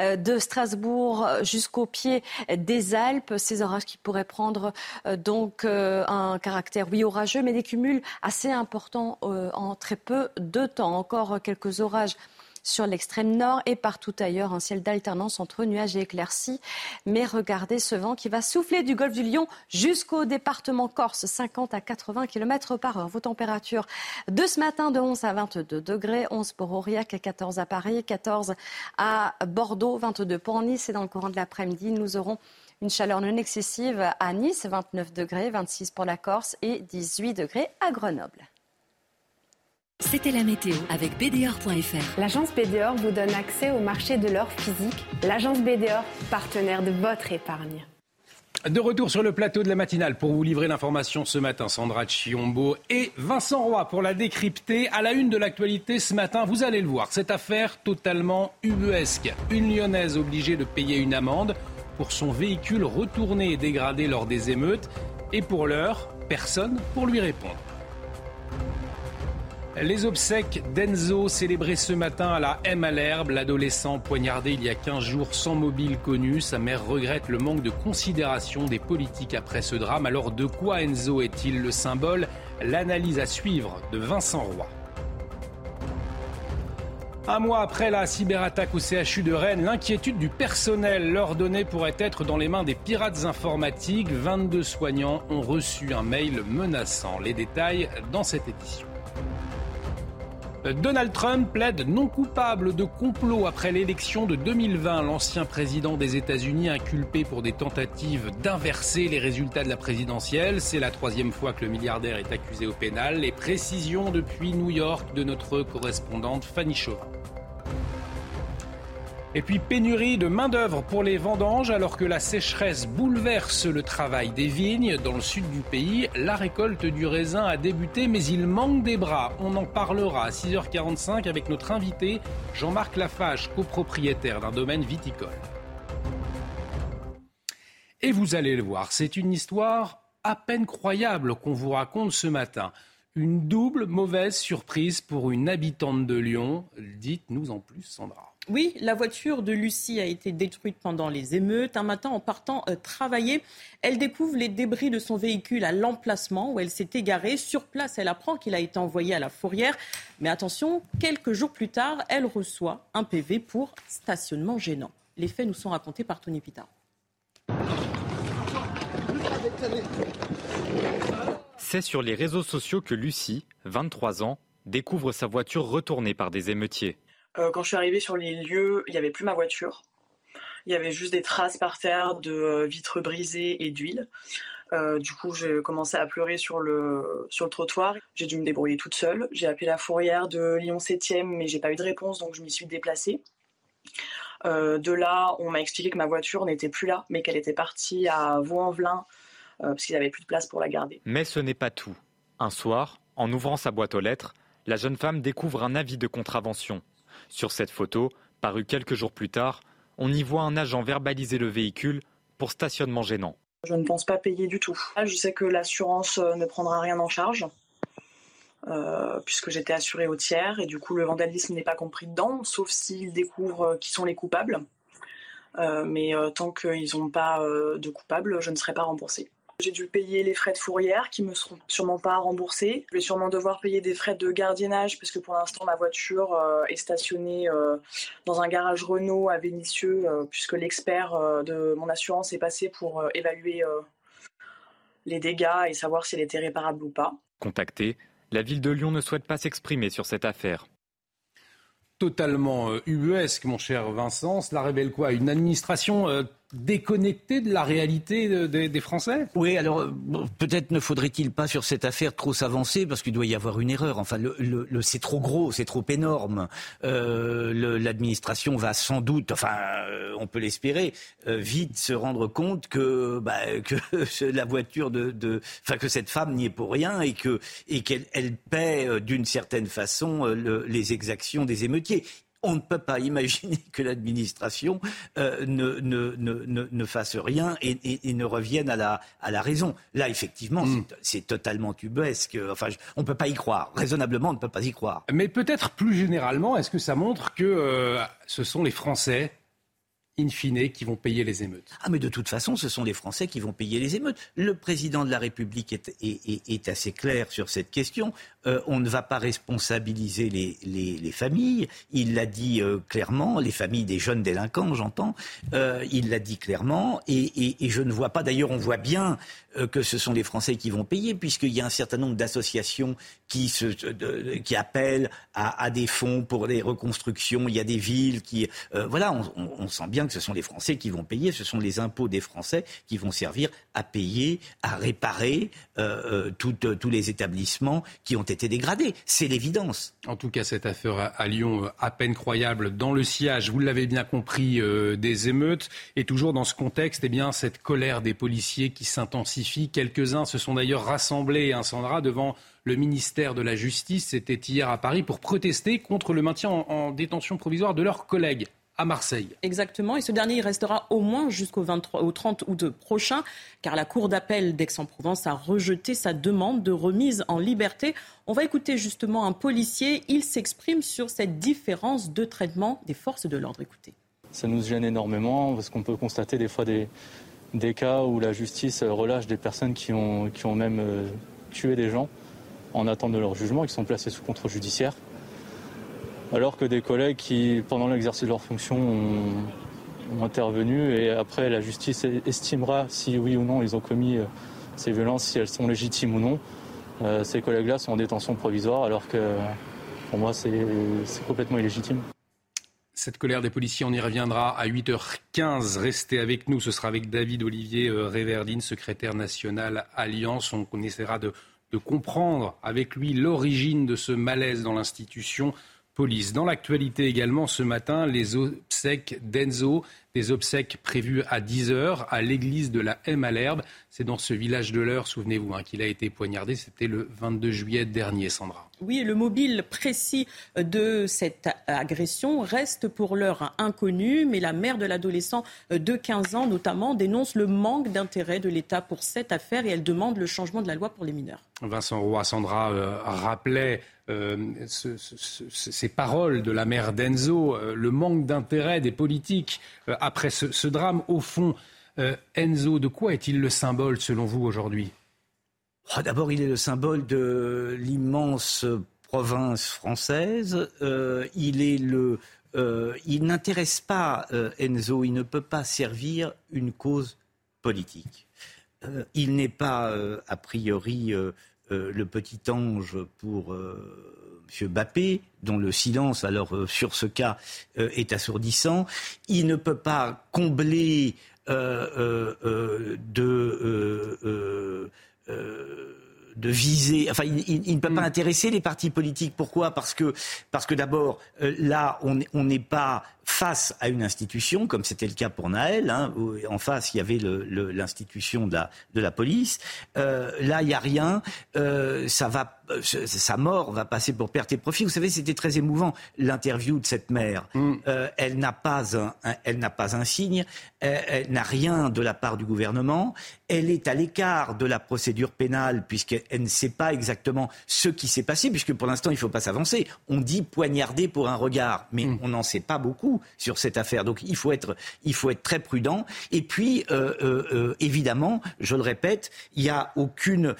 euh, de Strasbourg jusqu'au pied des Alpes. Ces orages qui pourraient prendre donc un caractère, oui, orageux, mais des cumuls assez importants en très peu de temps. Encore quelques orages sur l'extrême nord et partout ailleurs. Un ciel d'alternance entre nuages et éclaircies. Mais regardez ce vent qui va souffler du golfe du Lion jusqu'au département Corse, 50 à 80 km par heure. Vos températures de ce matin de 11 à 22 degrés, 11 pour Aurillac, 14 à Paris, 14 à Bordeaux, 22 pour Nice. Et dans le courant de l'après-midi, nous aurons une chaleur non excessive à Nice, 29 degrés, 26 pour la Corse et 18 degrés à Grenoble. C'était la météo avec BDOR.fr. L'agence BDOR vous donne accès au marché de l'or physique. L'agence BDOR, partenaire de votre épargne. De retour sur le plateau de la matinale pour vous livrer l'information ce matin, Sandra Chiombo et Vincent Roy pour la décrypter. À la une de l'actualité ce matin, vous allez le voir, cette affaire totalement ubuesque. Une lyonnaise obligée de payer une amende pour son véhicule retourné et dégradé lors des émeutes. Et pour l'heure, personne pour lui répondre. Les obsèques d'Enzo célébrées ce matin à la M à l'herbe, l'adolescent poignardé il y a 15 jours sans mobile connu. Sa mère regrette le manque de considération des politiques après ce drame. Alors de quoi Enzo est-il le symbole? L'analyse à suivre de Vincent Roy. Un mois après la cyberattaque au CHU de Rennes, l'inquiétude du personnel. Leur donnée pourrait être dans les mains des pirates informatiques. 22 soignants ont reçu un mail menaçant. Les détails dans cette édition. Donald Trump plaide non coupable de complot après l'élection de 2020. L'ancien président des États-Unis inculpé pour des tentatives d'inverser les résultats de la présidentielle. C'est la troisième fois que le milliardaire est accusé au pénal. Les précisions depuis New York de notre correspondante Fanny Chauvin. Et puis pénurie de main-d'œuvre pour les vendanges alors que la sécheresse bouleverse le travail des vignes. Dans le sud du pays, la récolte du raisin a débuté, mais il manque des bras. On en parlera à 6h45 avec notre invité Jean-Marc Lafage, copropriétaire d'un domaine viticole. Et vous allez le voir, c'est une histoire à peine croyable qu'on vous raconte ce matin. Une double mauvaise surprise pour une habitante de Lyon. Dites-nous en plus, Sandra. Oui, la voiture de Lucie a été détruite pendant les émeutes. Un matin, en partant euh, travailler, elle découvre les débris de son véhicule à l'emplacement où elle s'est égarée. Sur place, elle apprend qu'il a été envoyé à la fourrière. Mais attention, quelques jours plus tard, elle reçoit un PV pour stationnement gênant. Les faits nous sont racontés par Tony Pitard. C'est sur les réseaux sociaux que Lucie, 23 ans, découvre sa voiture retournée par des émeutiers. Euh, quand je suis arrivée sur les lieux, il n'y avait plus ma voiture. Il y avait juste des traces par terre de euh, vitres brisées et d'huile. Euh, du coup, j'ai commencé à pleurer sur le, sur le trottoir. J'ai dû me débrouiller toute seule. J'ai appelé la fourrière de Lyon 7e, mais j'ai pas eu de réponse, donc je m'y suis déplacée. de là, on m'a expliqué que ma voiture n'était plus là, mais qu'elle était partie à Vaux-en-Velin, parce qu'ils n'avaient plus de place pour la garder. Mais ce n'est pas tout. Un soir, en ouvrant sa boîte aux lettres, la jeune femme découvre un avis de contravention. Sur cette photo, parue quelques jours plus tard, on y voit un agent verbaliser le véhicule pour stationnement gênant. Je ne pense pas payer du tout. Je sais que l'assurance euh, ne prendra rien en charge, euh, puisque j'étais assurée au tiers, et du coup le vandalisme n'est pas compris dedans, sauf s'ils découvrent euh, qui sont les coupables. mais tant qu'ils n'ont pas de coupables, je ne serai pas remboursée. J'ai dû payer les frais de fourrière qui me seront sûrement pas remboursés. Je vais sûrement devoir payer des frais de gardiennage parce que pour l'instant ma voiture euh, est stationnée euh, dans un garage Renault à Vénissieux euh, puisque l'expert de mon assurance est passé pour évaluer les dégâts et savoir si elle était réparable ou pas. Contacté, la ville de Lyon ne souhaite pas s'exprimer sur cette affaire totalement ubuesque, mon cher Vincent. Cela révèle quoi? Une administration déconnecté de la réalité des Français Oui, alors euh, peut-être ne faudrait-il pas sur cette affaire trop s'avancer parce qu'il doit y avoir une erreur. Enfin, le, c'est trop gros, c'est trop énorme. Euh, L'administration va sans doute, enfin, euh, on peut l'espérer, vite se rendre compte que, bah, la voiture de, enfin, que cette femme n'y est pour rien et que et qu'elle elle paie d'une certaine façon les exactions des émeutiers on ne peut pas imaginer que l'administration euh, ne, ne, ne, fasse rien et, ne revienne à la, à la raison. Là, effectivement, mm. c'est totalement tubesque. Enfin, on ne peut pas y croire. Raisonnablement, on ne peut pas y croire. Mais peut-être plus généralement, est-ce que ça montre que euh, ce sont les Français in fine, qui vont payer les émeutes. Ah, mais de toute façon, ce sont les Français qui vont payer les émeutes. Le président de la République est, assez clair sur cette question. Euh, on ne va pas responsabiliser les, les, familles. Il l'a dit euh, clairement, les familles des jeunes délinquants, j'entends. Euh, il l'a dit clairement. Et, je ne vois pas, d'ailleurs, on voit bien que ce sont les Français qui vont payer, puisqu'il y a un certain nombre d'associations qui, appellent à, des fonds pour des reconstructions. Il y a des villes qui. voilà, on sent bien ce sont les Français qui vont payer, ce sont les impôts des Français qui vont servir à payer, à réparer euh, euh, tous les établissements qui ont été dégradés. C'est l'évidence. En tout cas, cette affaire à, Lyon, euh, à peine croyable, dans le sillage, vous l'avez bien compris, des émeutes, et toujours dans ce contexte, eh bien, cette colère des policiers qui s'intensifie. Quelques-uns se sont d'ailleurs rassemblés, hein, Sandra, devant le ministère de la Justice. C'était hier à Paris pour protester contre le maintien en détention provisoire de leurs collègues à Marseille. Exactement, et ce dernier restera au moins jusqu'au 30 août prochain, car la Cour d'appel d'Aix-en-Provence a rejeté sa demande de remise en liberté. On va écouter justement un policier, il s'exprime sur cette différence de traitement des forces de l'ordre. Écoutez. Ça nous gêne énormément, parce qu'on peut constater des fois des, des cas où la justice relâche des personnes qui ont, qui ont même euh, tué des gens en attente de leur jugement, qui sont placés sous contrôle judiciaire alors que des collègues qui, pendant l'exercice de leur fonction, ont, intervenu et après la justice estimera si oui ou non ils ont commis euh, ces violences, si elles sont légitimes ou non. Euh, ces collègues-là sont en détention provisoire alors que pour moi c'est complètement illégitime. Cette colère des policiers, on y reviendra à 8h15. Restez avec nous. Ce sera avec David Olivier euh, Réverdine, secrétaire national Alliance. On essaiera de comprendre avec lui l'origine de ce malaise dans l'institution police. Dans l'actualité également, ce matin, les obsèques d'Enzo, Des obsèques prévues à 10h à l'église de la M à l'Herbe. C'est dans ce village de l'Eure, souvenez-vous, hein, qu'il a été poignardé. C'était le 22 juillet dernier, Sandra. Oui, le mobile précis de cette agression reste pour l'heure inconnu, mais la mère de l'adolescent de 15 ans notamment dénonce le manque d'intérêt de l'État pour cette affaire et elle demande le changement de la loi pour les mineurs. Vincent Roy, Sandra euh, rappelait euh, ces paroles de la mère d'Enzo, euh, le manque d'intérêt des politiques après ce, drame. Au fond, Enzo, de quoi est-il le symbole selon vous aujourd'hui? Ah, D'abord, il est le symbole de l'immense province française. il est le, il n'intéresse pas Enzo. Il ne peut pas servir une cause politique. il n'est pas a priori euh, le petit ange pour euh, M. Bappé, dont le silence, alors euh, sur ce cas, est assourdissant. Il ne peut pas combler de de viser, enfin, il, ne peut pas mm. intéresser les partis politiques. Pourquoi? Parce que, parce que d'abord, là, on n'est pas face à une institution, comme c'était le cas pour Naël. Hein, où en face, il y avait l'institution de la, de la police. Euh, là, il n'y a rien. Euh, ça va, euh, sa mort va passer pour perte et profit. Vous savez, c'était très émouvant l'interview de cette mère. Mm. Elle n'a pas un, elle n'a pas un signe. Elle, elle n'a rien de la part du gouvernement. Elle est à l'écart de la procédure pénale puisqu'elle ne sait pas exactement ce qui s'est passé, puisque pour l'instant, il ne faut pas s'avancer. On dit poignarder pour un regard, mais mm. on n'en sait pas beaucoup sur cette affaire. Donc il faut être, il faut être très prudent. Et puis, euh, euh, euh, évidemment, je le répète, il n'y a aucune.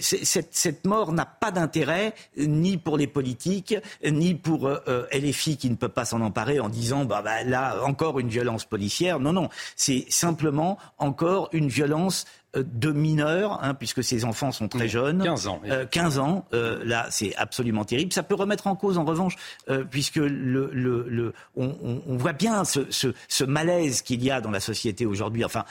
cette, mort n'a pas d'intérêt ni pour les politiques, ni pour LFI qui ne peut pas s'en emparer en disant bah, bah, là, encore une violence policière. Non, non. C'est simplement encore une violence euh, de mineurs, hein, puisque ces enfants sont très jeunes. 15 ans. 15 euh, ans, euh, là, c'est absolument terrible. Ça peut remettre en cause, en revanche, puisque le, le, on, on, voit bien ce, ce, ce malaise qu'il y a dans la société aujourd'hui. Enfin,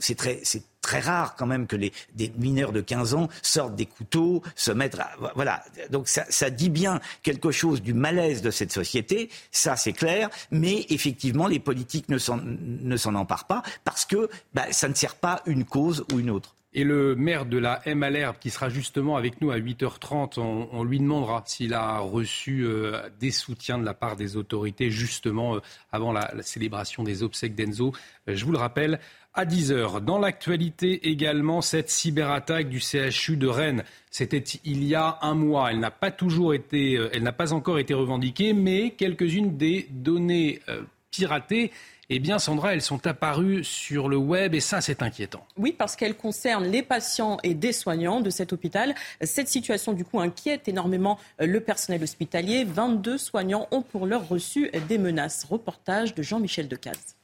c'est très, c'est très rare quand même que des mineurs de 15 ans sortent des couteaux, se mettent à, voilà. Donc ça, dit bien quelque chose du malaise de cette société, ça c'est clair, mais effectivement les politiques ne s'en, emparent pas parce que bah, ça ne sert pas une cause ou une autre. Et le maire de la M à l'herbe, qui sera justement avec nous à 8h30, on, lui demandera s'il a reçu euh, des soutiens de la part des autorités, justement euh, avant la, la, célébration des obsèques d'Enzo. Euh, je vous le rappelle, à 10h. Dans l'actualité également, cette cyberattaque du CHU de Rennes. C'était il y a un mois. Elle n'a pas toujours été, euh, elle n'a pas encore été revendiquée, mais quelques-unes des données euh, piratées eh bien, Sandra, elles sont apparues sur le web et ça, c'est inquiétant. Oui, parce qu'elles concernent les patients et des soignants de cet hôpital. Cette situation, du coup, inquiète énormément euh, le personnel hospitalier. 22 soignants ont pour l'heure reçu des menaces. Reportage de Jean-Michel Decaze.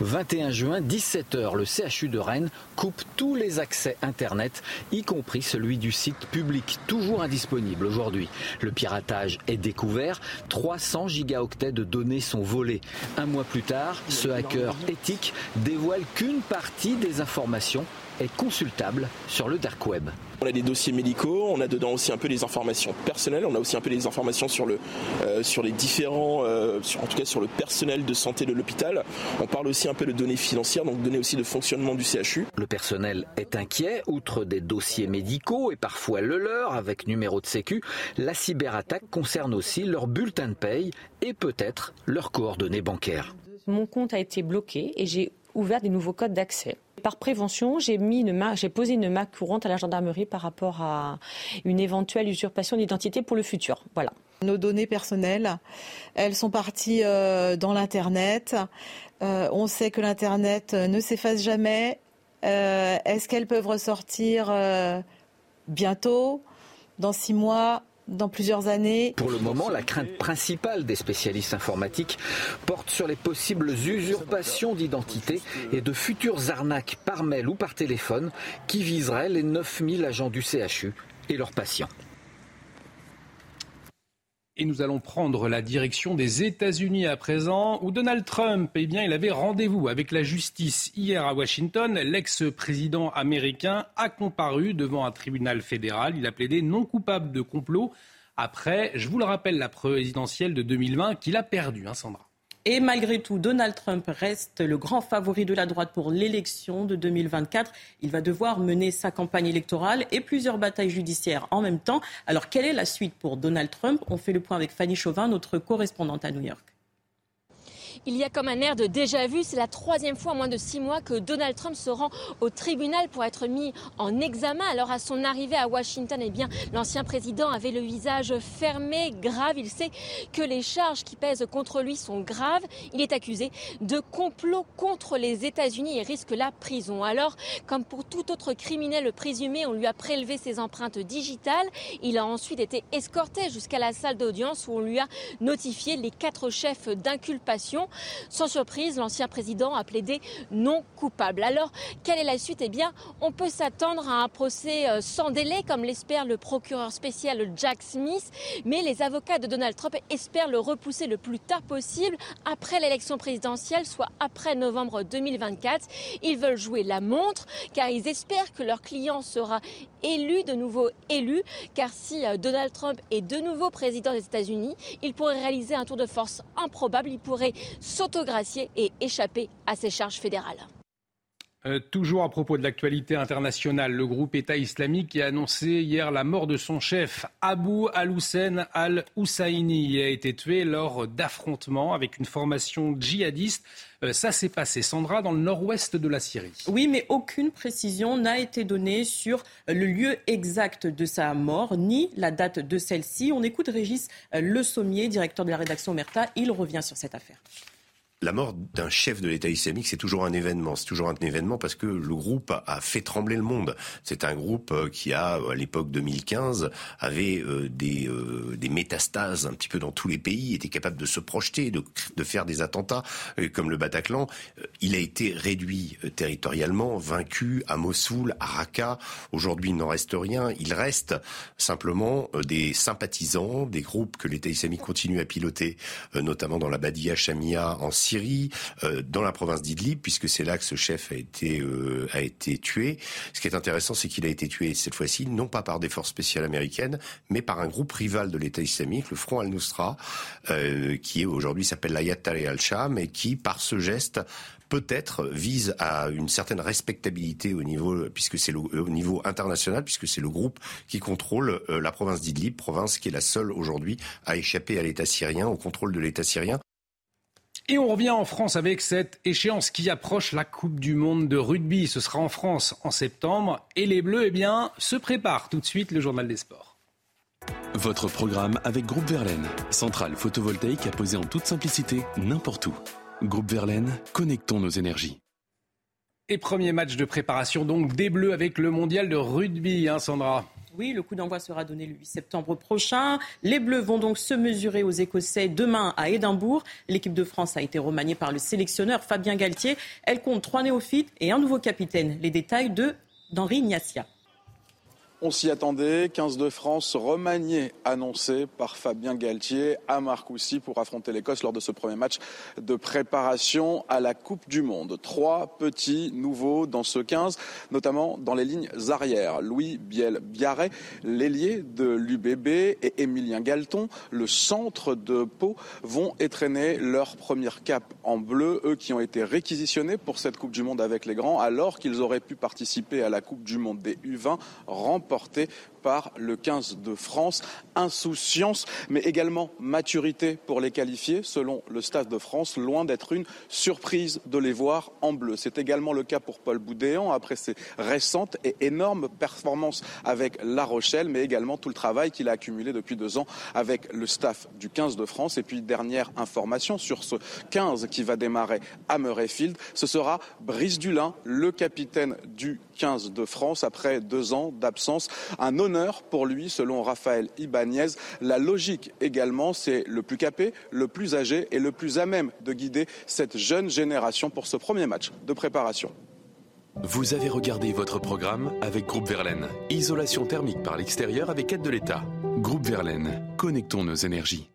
21 juin, 17h, le CHU de Rennes coupe tous les accès Internet, y compris celui du site public, toujours indisponible aujourd'hui. Le piratage est découvert, 300 gigaoctets de données sont volés. Un mois plus tard, ce hacker éthique dévoile qu'une partie des informations est consultable sur le dark web. On a des dossiers médicaux, on a dedans aussi un peu des informations personnelles, on a aussi un peu des informations sur, le, euh, sur les différents, euh, en tout cas sur le personnel de santé de l'hôpital. On parle aussi un peu de données financières, donc données aussi de fonctionnement du CHU. Le personnel est inquiet, outre des dossiers médicaux et parfois le leur avec numéro de sécu, la cyberattaque concerne aussi leur bulletin de paye et peut-être leurs coordonnées bancaires. Mon compte a été bloqué et j'ai ouvert des nouveaux codes d'accès. Par prévention, j'ai posé une marque courante à la gendarmerie par rapport à une éventuelle usurpation d'identité pour le futur. Voilà. Nos données personnelles, elles sont parties euh, dans l'Internet. Euh, on sait que l'Internet ne s'efface jamais. Euh, est-ce qu'elles peuvent ressortir bientôt, dans six mois? Dans plusieurs années. Pour le moment, la crainte principale des spécialistes informatiques porte sur les possibles usurpations d'identité et de futures arnaques par mail ou par téléphone qui viseraient les 9000 agents du CHU et leurs patients. Et nous allons prendre la direction des États-Unis à présent, où Donald Trump, eh bien, il avait rendez-vous avec la justice hier à Washington. L'ex-président américain a comparu devant un tribunal fédéral. Il a plaidé non coupable de complot après, je vous le rappelle, la présidentielle de 2020 qu'il a perdu, hein, Sandra. Et malgré tout, Donald Trump reste le grand favori de la droite pour l'élection de 2024. Il va devoir mener sa campagne électorale et plusieurs batailles judiciaires en même temps. Alors, quelle est la suite pour Donald Trump? On fait le point avec Fanny Chauvin, notre correspondante à New York. Il y a comme un air de déjà vu. C'est la troisième fois en moins de six mois que Donald Trump se rend au tribunal pour être mis en examen. Alors à son arrivée à Washington, eh bien, l'ancien président avait le visage fermé, grave. Il sait que les charges qui pèsent contre lui sont graves. Il est accusé de complot contre les États-Unis et risque la prison. Alors, comme pour tout autre criminel présumé, on lui a prélevé ses empreintes digitales. Il a ensuite été escorté jusqu'à la salle d'audience où on lui a notifié les quatre chefs d'inculpation. Sans surprise, l'ancien président a plaidé non coupable. Alors, quelle est la suite? Eh bien, on peut s'attendre à un procès euh, sans délai, comme l'espère le procureur spécial Jack Smith, mais les avocats de Donald Trump espèrent le repousser le plus tard possible après l'élection présidentielle, soit après novembre 2024. Ils veulent jouer la montre, car ils espèrent que leur client sera élu, de nouveau élu, car si euh, Donald Trump est de nouveau président des États-Unis, il pourrait réaliser un tour de force improbable, il pourrait s'autogracier et échapper à ses charges fédérales. Euh, toujours à propos de l'actualité internationale, le groupe État islamique a annoncé hier la mort de son chef, Abu al-Hussein al-Husseini. Il a été tué lors d'affrontements avec une formation djihadiste. Euh, ça s'est passé, Sandra, dans le nord-ouest de la Syrie. Oui, mais aucune précision n'a été donnée sur le lieu exact de sa mort, ni la date de celle-ci. On écoute Régis Le Sommier, directeur de la rédaction Merta. Il revient sur cette affaire la mort d'un chef de l'État islamique, c'est toujours un événement. C'est toujours un événement parce que le groupe a fait trembler le monde. C'est un groupe euh, qui a, à l'époque 2015, avait euh, des, euh, des métastases un petit peu dans tous les pays, était capable de se projeter, de, faire des attentats comme le Bataclan. Il a été réduit territorialement, vaincu à Mossoul, à Raqqa. Aujourd'hui, il n'en reste rien. Il reste simplement des sympathisants, des groupes que l'État islamique continue à piloter, notamment dans la Badia Shamia en Syrie euh, dans la province d'Idlib, puisque c'est là que ce chef a été, euh, a été tué. Ce qui est intéressant, c'est qu'il a été tué cette fois-ci, non pas par des forces spéciales américaines, mais par un groupe rival de l'État islamique, le Front al-Nusra, euh, qui aujourd'hui s'appelle l'Ayat Tahrir al-Sham, et qui, par ce geste, peut-être vise à une certaine respectabilité au niveau, puisque c'est au niveau international, puisque c'est le groupe qui contrôle la province d'Idlib, province qui est la seule aujourd'hui à échapper à l'État syrien, au contrôle de l'État syrien. Et on revient en France avec cette échéance qui approche la Coupe du Monde de rugby. Ce sera en France en septembre. Et les Bleus, eh bien, se préparent tout de suite le journal des sports. Votre programme avec Groupe Verlaine, centrale photovoltaïque à poser en toute simplicité n'importe où. Groupe Verlaine, connectons nos énergies. Et premier match de préparation donc des Bleus avec le mondial de rugby, hein, Sandra? Oui, le coup d'envoi sera donné le 8 septembre prochain. Les Bleus vont donc se mesurer aux Écossais demain à Édimbourg. L'équipe de France a été remaniée par le sélectionneur Fabien Galtier. Elle compte trois néophytes et un nouveau capitaine. Les détails de d'Henri Ignacia. On s'y attendait. 15 de France remanié, annoncé par Fabien Galtier à Marcoussis pour affronter l'Écosse lors de ce premier match de préparation à la Coupe du Monde. Trois petits nouveaux dans ce 15, notamment dans les lignes arrières. Louis Biel-Biarret, l'ailier de l'UBB et Émilien Galton, le centre de Pau, vont étraîner leur première cape en bleu, eux qui ont été réquisitionnés pour cette Coupe du Monde avec les grands, alors qu'ils auraient pu participer à la Coupe du Monde des U20 remportée porté par le 15 de France. Insouciance, mais également maturité pour les qualifier, selon le Stade de France, loin d'être une surprise de les voir en bleu. C'est également le cas pour Paul Boudéan, après ses récentes et énormes performances avec La Rochelle, mais également tout le travail qu'il a accumulé depuis deux ans avec le staff du 15 de France. Et puis, dernière information sur ce 15 qui va démarrer à Murrayfield, ce sera Brice Dulin, le capitaine du 15 de France, après deux ans d'absence. Un honneur pour lui, selon Raphaël Ibanez. La logique également, c'est le plus capé, le plus âgé et le plus à même de guider cette jeune génération pour ce premier match de préparation. Vous avez regardé votre programme avec Groupe Verlaine. Isolation thermique par l'extérieur avec aide de l'État. Groupe Verlaine, connectons nos énergies.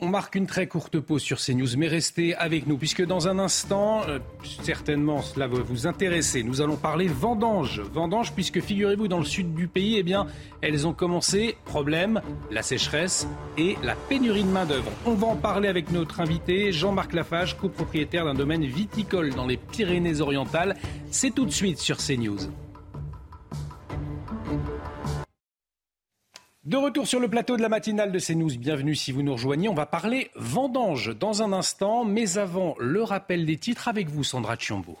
On marque une très courte pause sur CNews, mais restez avec nous, puisque dans un instant, euh, certainement cela va vous intéresser, nous allons parler vendanges. Vendanges, puisque figurez-vous, dans le sud du pays, eh bien, elles ont commencé, problème, la sécheresse et la pénurie de main-d'œuvre. On va en parler avec notre invité, Jean-Marc Lafage, copropriétaire d'un domaine viticole dans les Pyrénées-Orientales. C'est tout de suite sur CNews. De retour sur le plateau de la matinale de CNews, bienvenue si vous nous rejoignez. On va parler vendange dans un instant, mais avant le rappel des titres avec vous, Sandra Chiombo.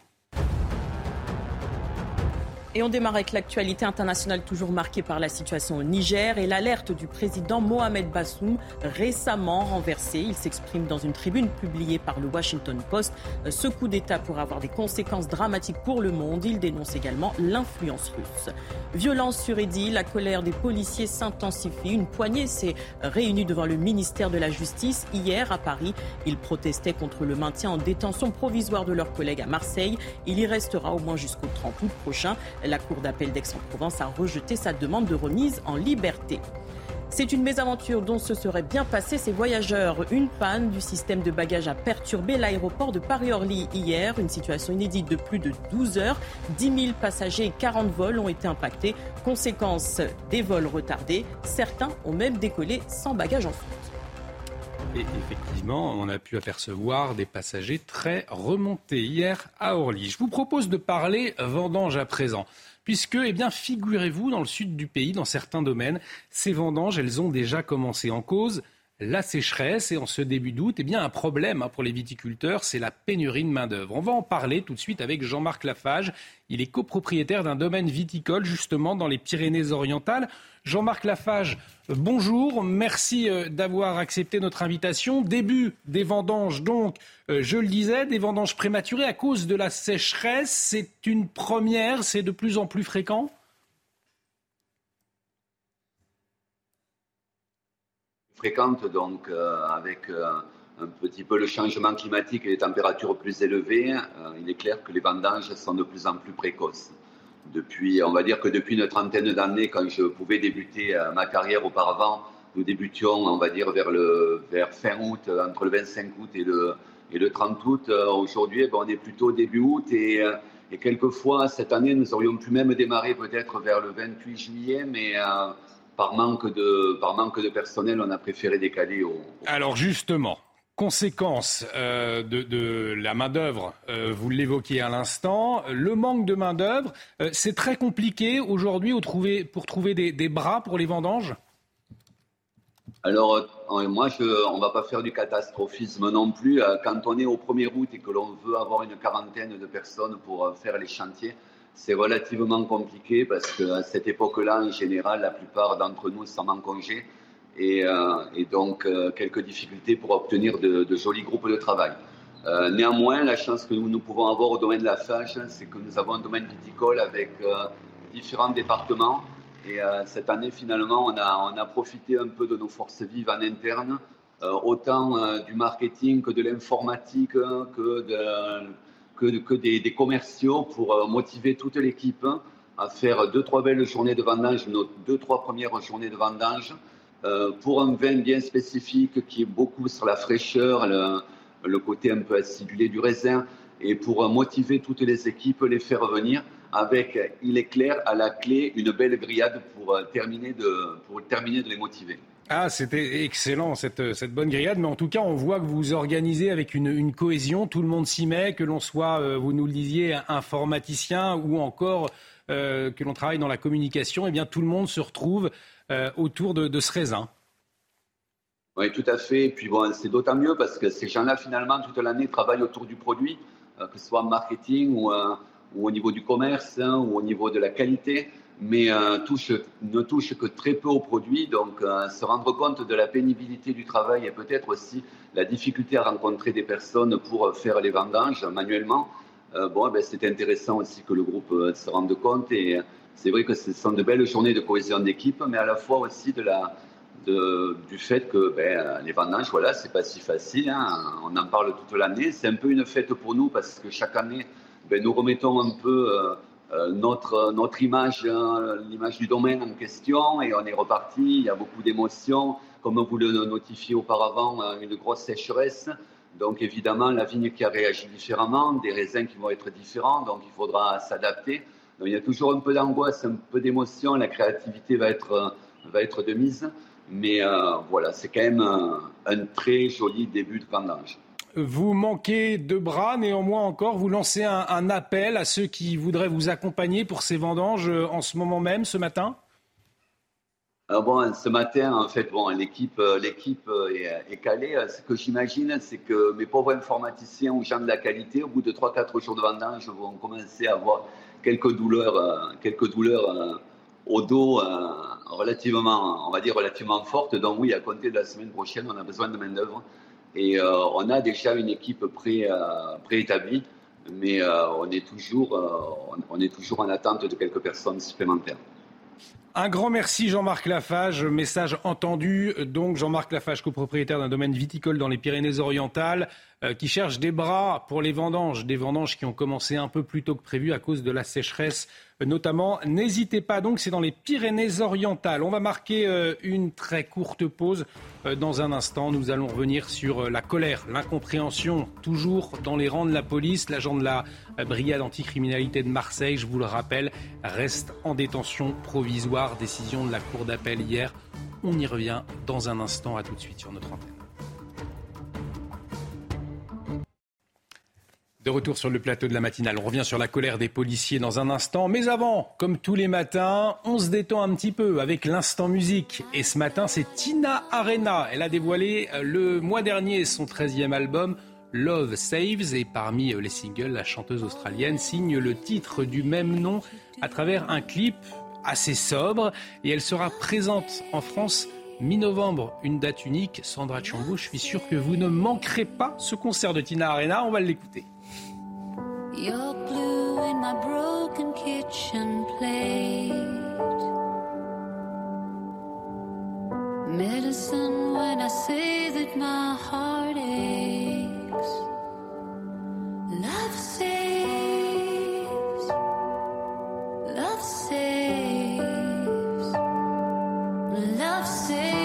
Et on démarre avec l'actualité internationale toujours marquée par la situation au Niger et l'alerte du président Mohamed Bassoum récemment renversé. Il s'exprime dans une tribune publiée par le Washington Post. Ce coup d'État pourrait avoir des conséquences dramatiques pour le monde. Il dénonce également l'influence russe. Violence sur Eddy, la colère des policiers s'intensifie. Une poignée s'est réunie devant le ministère de la Justice hier à Paris. Ils protestaient contre le maintien en détention provisoire de leurs collègues à Marseille. Il y restera au moins jusqu'au 30 août prochain. La Cour d'appel d'Aix-en-Provence a rejeté sa demande de remise en liberté. C'est une mésaventure dont se seraient bien passés ces voyageurs. Une panne du système de bagages a perturbé l'aéroport de Paris-Orly hier. Une situation inédite de plus de 12 heures. 10 000 passagers et 40 vols ont été impactés. Conséquence des vols retardés. Certains ont même décollé sans bagages en France. Et effectivement, on a pu apercevoir des passagers très remontés hier à Orly. Je vous propose de parler vendange à présent. Puisque, eh bien, figurez-vous, dans le sud du pays, dans certains domaines, ces vendanges, elles ont déjà commencé en cause la sécheresse et en ce début d'août, eh bien, un problème hein, pour les viticulteurs, c'est la pénurie de main-d'œuvre. On va en parler tout de suite avec Jean-Marc Lafage. Il est copropriétaire d'un domaine viticole justement dans les Pyrénées-Orientales. Jean-Marc Lafage, bonjour, merci euh, d'avoir accepté notre invitation. Début des vendanges, donc, euh, je le disais, des vendanges prématurées à cause de la sécheresse. C'est une première, c'est de plus en plus fréquent? Fréquente, donc euh, avec euh, un petit peu le changement climatique et les températures plus élevées, euh, il est clair que les vendanges sont de plus en plus précoces. Depuis, on va dire que depuis une trentaine d'années, quand je pouvais débuter ma carrière auparavant, nous débutions, on va dire, vers, le, vers fin août, entre le 25 août et le, et le 30 août. Aujourd'hui, ben, on est plutôt début août et, et, quelquefois, cette année, nous aurions pu même démarrer peut-être vers le 28 juillet, mais par manque de, par manque de personnel, on a préféré décaler au. Alors justement, conséquence euh, de, la main-d'œuvre, euh, vous l'évoquiez à l'instant, le manque de main-d'œuvre, euh, c'est très compliqué aujourd'hui pour trouver des, bras pour les vendanges? Alors, moi, je, on ne va pas faire du catastrophisme non plus. Quand on est au 1er août et que l'on veut avoir une quarantaine de personnes pour faire les chantiers, c'est relativement compliqué parce qu'à cette époque-là, en général, la plupart d'entre nous sont en congé et, euh, donc euh, quelques difficultés pour obtenir de, jolis groupes de travail. Euh, néanmoins, la chance que nous, pouvons avoir au domaine de la fâche, c'est que nous avons un domaine viticole avec différents départements. Et cette année, finalement, on a, on a, profité un peu de nos forces vives en interne, autant du marketing que de l'informatique, que de que, des, commerciaux pour euh, motiver toute l'équipe à faire deux, trois belles journées de vendange, nos deux, trois premières journées de vendange, euh, pour un vin bien spécifique qui est beaucoup sur la fraîcheur, le, côté un peu acidulé du raisin, et pour euh, motiver toutes les équipes, les faire venir avec, il est clair, à la clé, une belle grillade pour terminer de les motiver. Ah, c'était excellent cette, cette, bonne grillade, mais en tout cas, on voit que vous organisez avec une, cohésion, tout le monde s'y met, que l'on soit, euh, vous nous le disiez, informaticien ou encore euh, que l'on travaille dans la communication, eh bien tout le monde se retrouve euh, autour de, ce raisin. Oui, tout à fait. Et puis bon, c'est d'autant mieux parce que ces gens-là, finalement, toute l'année, travaillent autour du produit, que ce soit marketing ou, ou au niveau du commerce hein, ou au niveau de la qualité mais euh, ne touche que très peu au produit. Donc, euh, se rendre compte de la pénibilité du travail et peut-être aussi la difficulté à rencontrer des personnes pour faire les vendanges manuellement, euh, bon, ben, c'est intéressant aussi que le groupe se rende compte. Et c'est vrai que ce sont de belles journées de cohésion d'équipe, mais à la fois aussi de la, du fait que ben, les vendanges, voilà, c'est pas si facile. Hein. On en parle toute l'année. C'est un peu une fête pour nous parce que chaque année, ben, nous remettons un peu euh, notre, notre image, euh, l'image du domaine en question, et on est reparti. Il y a beaucoup d'émotions. comme vous le notifiez auparavant, une grosse sécheresse. Donc évidemment, la vigne qui a réagi différemment, des raisins qui vont être différents, donc il faudra s'adapter. il y a toujours un peu d'angoisse, un peu d'émotion, la créativité va être, va être de mise. Mais voilà, c'est quand même un, un, très joli début de vendange. Vous manquez de bras, néanmoins encore, vous lancez un, appel à ceux qui voudraient vous accompagner pour ces vendanges euh, en ce moment même, ce matin bon, ce matin, en fait, bon, l'équipe, euh, l'équipe euh, est, calée. Ce que j'imagine, c'est que mes pauvres informaticiens ou gens de la qualité, au bout de 3-4 jours de vendange, vont commencer à avoir quelques douleurs, quelques douleurs au dos relativement, on va dire relativement fortes. Donc oui, à compter de la semaine prochaine, on a besoin de main d'œuvre. Et euh, on a déjà une équipe pré, euh, préétablie, mais euh, on, est toujours, on est toujours en attente de quelques personnes supplémentaires. Un grand merci Jean-Marc Lafage. Message entendu. Donc Jean-Marc Lafage, copropriétaire d'un domaine viticole dans les Pyrénées-Orientales, qui cherche des bras pour les vendanges, des vendanges qui ont commencé un peu plus tôt que prévu à cause de la sécheresse notamment. N'hésitez pas donc, c'est dans les Pyrénées-Orientales. On va marquer une très courte pause. Euh, dans un instant, nous allons revenir sur euh, la colère, l'incompréhension, toujours dans les rangs de la police. L'agent de la euh, brigade anticriminalité de Marseille, je vous le rappelle, reste en détention provisoire. Décision de la Cour d'appel hier. On y revient dans un instant. À tout de suite sur notre antenne. De retour sur le plateau de la matinale. On revient sur la colère des policiers dans un instant. Mais avant, comme tous les matins, on se détend un petit peu avec l'instant musique. Et ce matin, c'est Tina Arena. Elle a dévoilé euh, le mois dernier son 13e album. Love Saves et parmi euh, les singles, la chanteuse australienne signe le titre du même nom à travers un clip assez sobre et elle sera présente en France mi-novembre, une date unique. Sandra Chambaud, je suis sûr que vous ne manquerez pas ce concert de Tina Arena, on va l'écouter. Your glue in my broken kitchen plate. Medicine when I say that my heart aches. Love saves. Love saves. Love saves.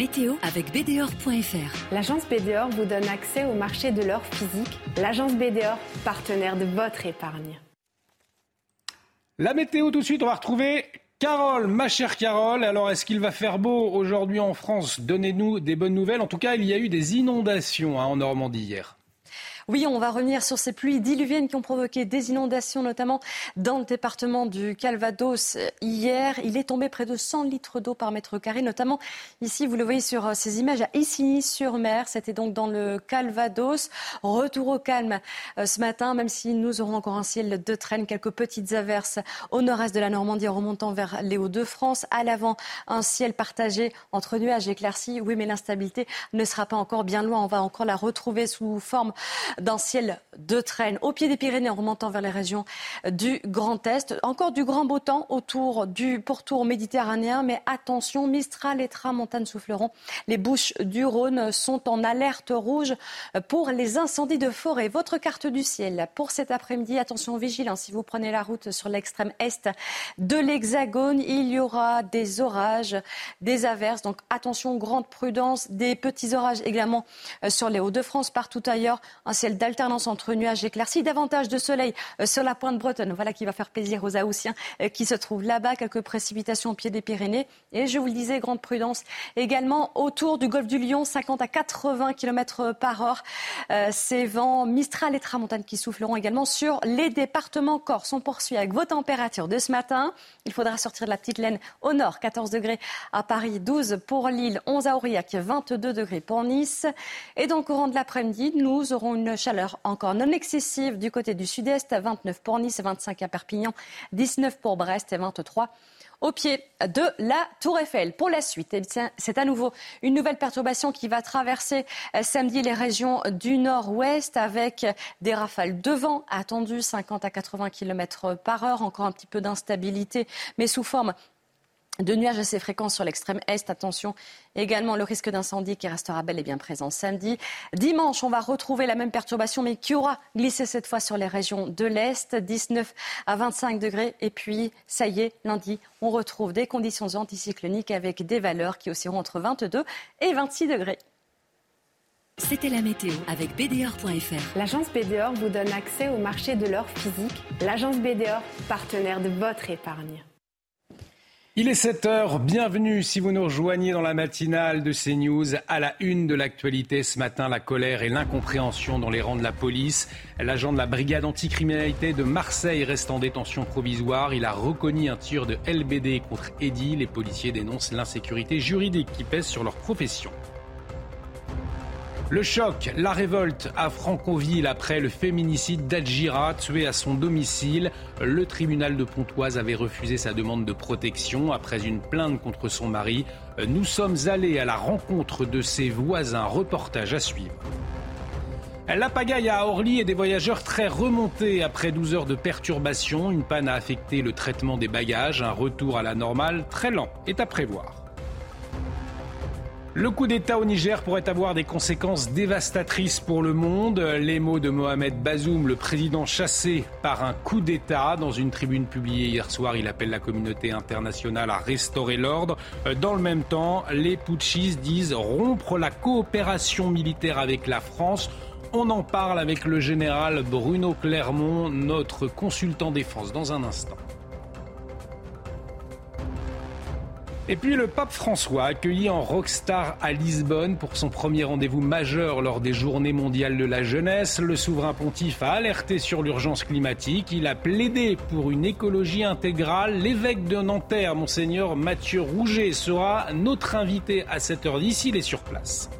Météo avec BDOR.fr. L'agence BDOR vous donne accès au marché de l'or physique. L'agence BDOR, partenaire de votre épargne. La météo tout de suite, on va retrouver Carole, ma chère Carole. Alors, est-ce qu'il va faire beau aujourd'hui en France? Donnez-nous des bonnes nouvelles. En tout cas, il y a eu des inondations hein, en Normandie hier. Oui, on va revenir sur ces pluies diluviennes qui ont provoqué des inondations, notamment dans le département du Calvados. Hier, il est tombé près de 100 litres d'eau par mètre carré, notamment ici, vous le voyez sur euh, ces images à Essigny-sur-Mer. C'était donc dans le Calvados. Retour au calme euh, ce matin, même si nous aurons encore un ciel de traîne, quelques petites averses au nord-est de la Normandie remontant vers les Hauts-de-France. À l'avant, un ciel partagé entre nuages éclaircis. Oui, mais l'instabilité ne sera pas encore bien loin. On va encore la retrouver sous forme d'un ciel de traîne au pied des Pyrénées en remontant vers les régions du Grand Est. Encore du grand beau temps autour du pourtour méditerranéen, mais attention, Mistral et Tramontane souffleront. Les Bouches du Rhône sont en alerte rouge pour les incendies de forêt. Votre carte du ciel pour cet après-midi, attention vigilance si vous prenez la route sur l'extrême est de l'Hexagone, il y aura des orages, des averses, donc attention, grande prudence, des petits orages également sur les Hauts-de-France, partout ailleurs, un ciel d'alternance entre nuages éclaircis, davantage de soleil euh, sur la pointe bretonne. Voilà qui va faire plaisir aux Aoussiens euh, qui se trouvent là-bas. Quelques précipitations au pied des Pyrénées. Et je vous le disais, grande prudence également autour du golfe du Lion, 50 à 80 km par heure. Euh, ces vents Mistral et Tramontane qui souffleront également sur les départements Corse. On poursuit avec vos températures de ce matin. Il faudra sortir de la petite laine au nord, 14 degrés à Paris, 12 pour Lille, 11 à Aurillac, 22 degrés pour Nice. Et dans le courant de l'après-midi, nous aurons une chaleur encore non excessive du côté du sud-est, 29 pour Nice, 25 à Perpignan, 19 pour Brest et 23 au pied de la Tour Eiffel. Pour la suite, eh c'est à nouveau une nouvelle perturbation qui va traverser euh, samedi les régions du nord-ouest avec des rafales de vent attendues 50 à 80 km par heure. Encore un petit peu d'instabilité, mais sous forme de nuages assez fréquents sur l'extrême est. Attention également le risque d'incendie qui restera bel et bien présent samedi. Dimanche, on va retrouver la même perturbation mais qui aura glissé cette fois sur les régions de l'Est, 19 à 25 degrés. Et puis, ça y est, lundi, on retrouve des conditions anticycloniques avec des valeurs qui oscilleront entre 22 et 26 degrés. C'était la météo avec BDOR.fr. L'agence BDOR vous donne accès au marché de l'or physique. L'agence BDOR, partenaire de votre épargne. Il est 7 heures, bienvenue si vous nous rejoignez dans la matinale de CNews. À la une de l'actualité ce matin, la colère et l'incompréhension dans les rangs de la police. L'agent de la brigade anticriminalité de Marseille reste en détention provisoire. Il a reconnu un tir de LBD contre Eddy. Les policiers dénoncent l'insécurité juridique qui pèse sur leur profession. Le choc, la révolte à Franconville après le féminicide d'Adjira tué à son domicile. Le tribunal de Pontoise avait refusé sa demande de protection après une plainte contre son mari. Nous sommes allés à la rencontre de ses voisins. Reportage à suivre. La pagaille à Orly et des voyageurs très remontés après 12 heures de perturbation. Une panne a affecté le traitement des bagages. Un retour à la normale très lent est à prévoir. Le coup d'État au Niger pourrait avoir des conséquences dévastatrices pour le monde. Les mots de Mohamed Bazoum, le président chassé par un coup d'État. Dans une tribune publiée hier soir, il appelle la communauté internationale à restaurer l'ordre. Dans le même temps, les putschistes disent rompre la coopération militaire avec la France. On en parle avec le général Bruno Clermont, notre consultant défense, dans un instant. Et puis le pape François, accueilli en rockstar à Lisbonne pour son premier rendez-vous majeur lors des Journées mondiales de la jeunesse, le souverain pontife a alerté sur l'urgence climatique. Il a plaidé pour une écologie intégrale. L'évêque de Nanterre, monseigneur Mathieu Rouget, sera notre invité à cette heure d'ici. Il est sur place.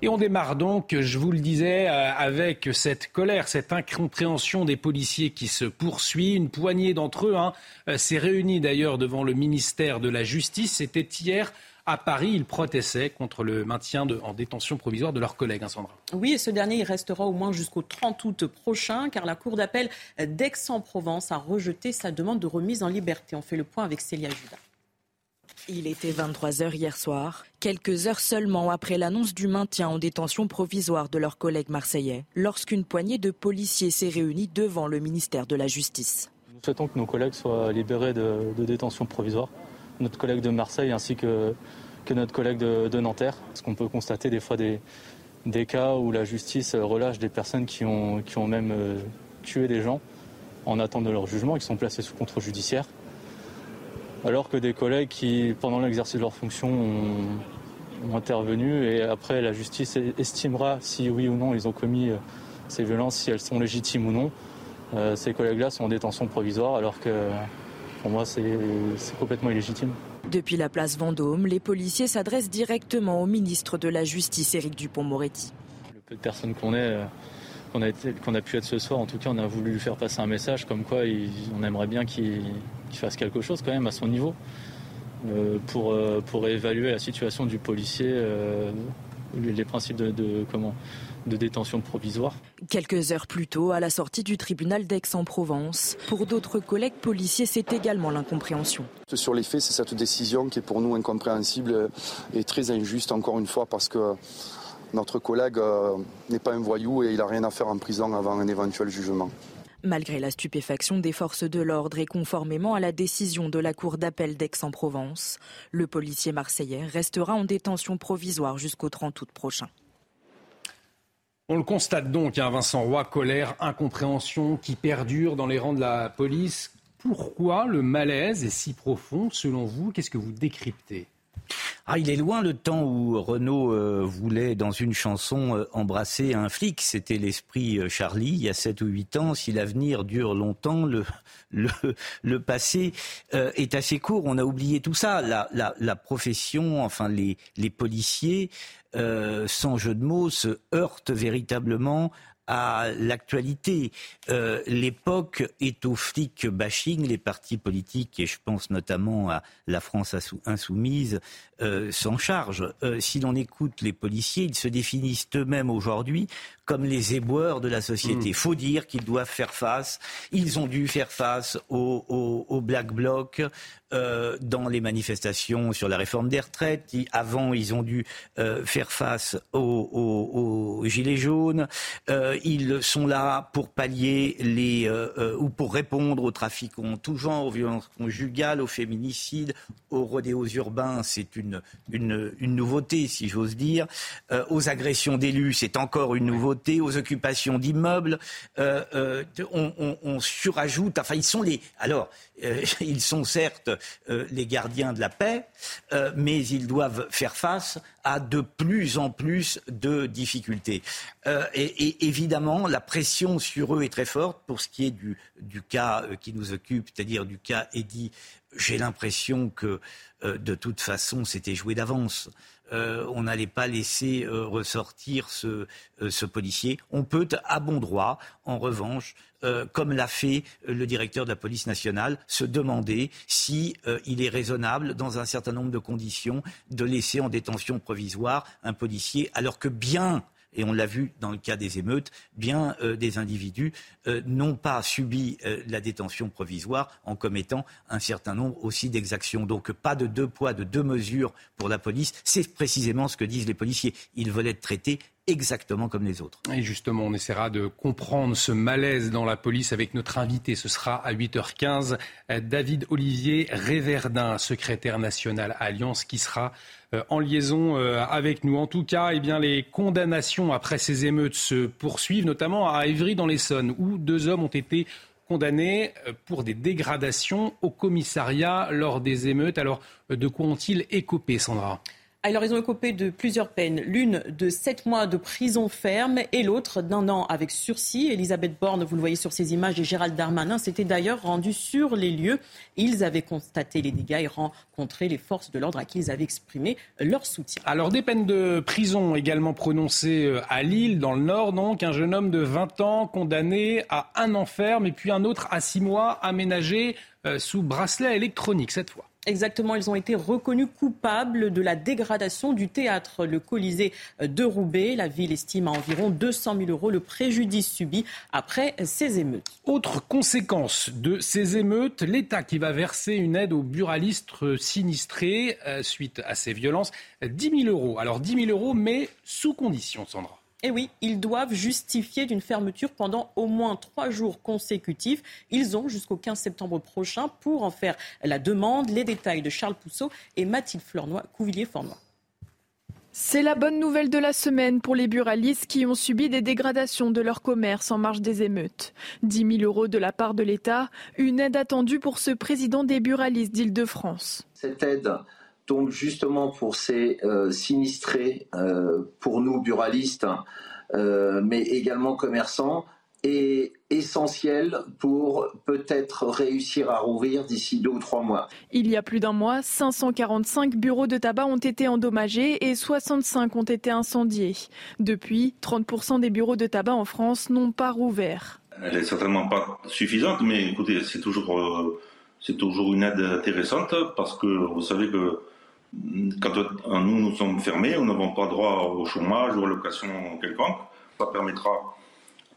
Et on démarre donc, je vous le disais, euh, avec cette colère, cette incompréhension des policiers qui se poursuit. Une poignée d'entre eux hein, euh, s'est réunie d'ailleurs devant le ministère de la Justice. C'était hier à Paris, ils protestaient contre le maintien en détention provisoire de leurs collègues, hein, Sandra. Oui, et ce dernier, il restera au moins jusqu'au 30 août prochain, car la Cour d'appel d'Aix-en-Provence a rejeté sa demande de remise en liberté. On fait le point avec Célia Judas. Il était 23h hier soir, quelques heures seulement après l'annonce du maintien en détention provisoire de leurs collègues marseillais, lorsqu'une poignée de policiers s'est réunie devant le ministère de la Justice. Nous souhaitons que nos collègues soient libérés de, détention provisoire, notre collègue de Marseille ainsi que, notre collègue de, Nanterre, parce qu'on peut constater des fois des, cas où la justice relâche des personnes qui ont, même euh, tué des gens en attente de leur jugement et qui sont placés sous contrôle judiciaire alors que des collègues qui, pendant l'exercice de leur fonction, ont, intervenu et après la justice estimera si oui ou non ils ont commis euh, ces violences, si elles sont légitimes ou non. Euh, ces collègues-là sont en détention provisoire alors que pour moi c'est complètement illégitime. Depuis la place Vendôme, les policiers s'adressent directement au ministre de la Justice, Éric Dupont-Moretti. Le peu de personnes qu'on est, euh, qu'on a, a, pu être ce soir, en tout cas on a voulu lui faire passer un message comme quoi on aimerait bien qu'il fasse quelque chose quand même à son niveau euh, pour, euh, pour évaluer la situation du policier, euh, les, principes de, comment, de détention provisoire. Quelques heures plus tôt, à la sortie du tribunal d'Aix-en-Provence, pour d'autres collègues policiers, c'est également l'incompréhension. Sur les faits, c'est cette décision qui est pour nous incompréhensible et très injuste, encore une fois, parce que notre collègue n'est pas un voyou et il n'a rien à faire en prison avant un éventuel jugement. Malgré la stupéfaction des forces de l'ordre et conformément à la décision de la Cour d'appel d'Aix-en-Provence, le policier marseillais restera en détention provisoire jusqu'au 30 août prochain. On le constate donc, hein, Vincent Roy, colère, incompréhension qui perdure dans les rangs de la police. Pourquoi le malaise est si profond selon vous? Qu'est-ce que vous décryptez? Ah, il est loin le temps où Renaud euh, voulait, dans une chanson, euh, embrasser un flic. C'était l'esprit euh, Charlie, il y a 7 ou 8 ans. Si l'avenir dure longtemps, le, passé est assez court. On a oublié tout ça. La profession, enfin les, les policiers, sans jeu de mots, se heurtent véritablement à l'actualité. Euh, l'époque est au flic bashing. Les partis politiques, et je pense notamment à la France insoumise, euh, s'en chargent. Euh, si l'on écoute les policiers, ils se définissent eux-mêmes aujourd'hui comme les éboueurs de la société. Il mmh. faut dire qu'ils doivent faire face. Ils ont dû faire face au, Black Bloc dans les manifestations sur la réforme des retraites. Avant, ils ont dû faire face aux, gilets jaunes. Euh, ils sont là pour pallier les ou pour répondre aux trafics en tout genre, aux violences conjugales, aux féminicides, aux rodéos urbains. C'est une, une, nouveauté, si j'ose dire. aux agressions d'élus, c'est encore une nouveauté aux occupations d'immeubles. Euh, euh, on, surajoute. Enfin, ils sont les. Alors, euh, ils sont certes les gardiens de la paix, mais ils doivent faire face à de plus en plus de difficultés. Et, évidemment, la pression sur eux est très forte pour ce qui est du, du cas qui nous occupe, c'est-à-dire du cas Eddy. J'ai l'impression que de toute façon, c'était joué d'avance. Euh, on n'allait pas laisser euh, ressortir ce, euh, ce, policier. On peut, à bon droit, en revanche, comme l'a fait le directeur de la police nationale, se demander si il est raisonnable, dans un certain nombre de conditions, de laisser en détention provisoire un policier, alors que bien et on l'a vu dans le cas des émeutes, bien euh, des individus euh, n'ont pas subi euh, la détention provisoire en commettant un certain nombre aussi d'exactions. Donc pas de deux poids, de deux mesures pour la police. C'est précisément ce que disent les policiers. Ils veulent être traités exactement comme les autres. Et justement, on essaiera de comprendre ce malaise dans la police avec notre invité. Ce sera à 8h15, David Olivier Réverdin, secrétaire national Alliance, qui sera euh, en liaison euh, avec nous. En tout cas, eh bien, les condamnations après ces émeutes se poursuivent, notamment à Évry dans l'Essonne, où deux hommes ont été condamnés euh, pour des dégradations au commissariat lors des émeutes. Alors, de quoi ont-ils écopé, Sandra? Alors, ils ont écopé de plusieurs peines. L'une de sept mois de prison ferme et l'autre d'un an avec sursis. Elisabeth Borne, vous le voyez sur ces images, et Gérald Darmanin s'étaient d'ailleurs rendus sur les lieux. Ils avaient constaté les dégâts et rencontré les forces de l'ordre à qui ils avaient exprimé leur soutien. Alors, des peines de prison également prononcées euh, à Lille, dans le Nord, donc. Un jeune homme de 20 ans condamné à un an ferme et puis un autre à six mois aménagé euh, sous bracelet électronique cette fois. Exactement, ils ont été reconnus coupables de la dégradation du théâtre, le Colisée de Roubaix. La ville estime à environ 200 000 euros le préjudice subi après ces émeutes. Autre conséquence de ces émeutes, l'État qui va verser une aide aux buralistes sinistrés euh, suite à ces violences, 10 000 euros. Alors 10 000 euros, mais sous condition, Sandra. Et eh oui, ils doivent justifier d'une fermeture pendant au moins trois jours consécutifs. Ils ont jusqu'au 15 septembre prochain pour en faire la demande. Les détails de Charles Pousseau et Mathilde Fleurnoy, Couvillier-Fornoy. C'est la bonne nouvelle de la semaine pour les buralistes qui ont subi des dégradations de leur commerce en marge des émeutes. 10 000 euros de la part de l'État, une aide attendue pour ce président des buralistes d'Île-de-France. Cette aide tombe justement pour ces euh, sinistrés, euh, pour nous buralistes, euh, mais également commerçants, est essentiel pour peut-être réussir à rouvrir d'ici deux ou trois mois. Il y a plus d'un mois, 545 bureaux de tabac ont été endommagés et 65 ont été incendiés. Depuis, 30% des bureaux de tabac en France n'ont pas rouvert. Elle n'est certainement pas suffisante, mais écoutez, c'est toujours, c'est toujours une aide intéressante parce que vous savez que quand nous, nous sommes fermés, nous n'avons pas droit au chômage ou à location quelconque. Ça permettra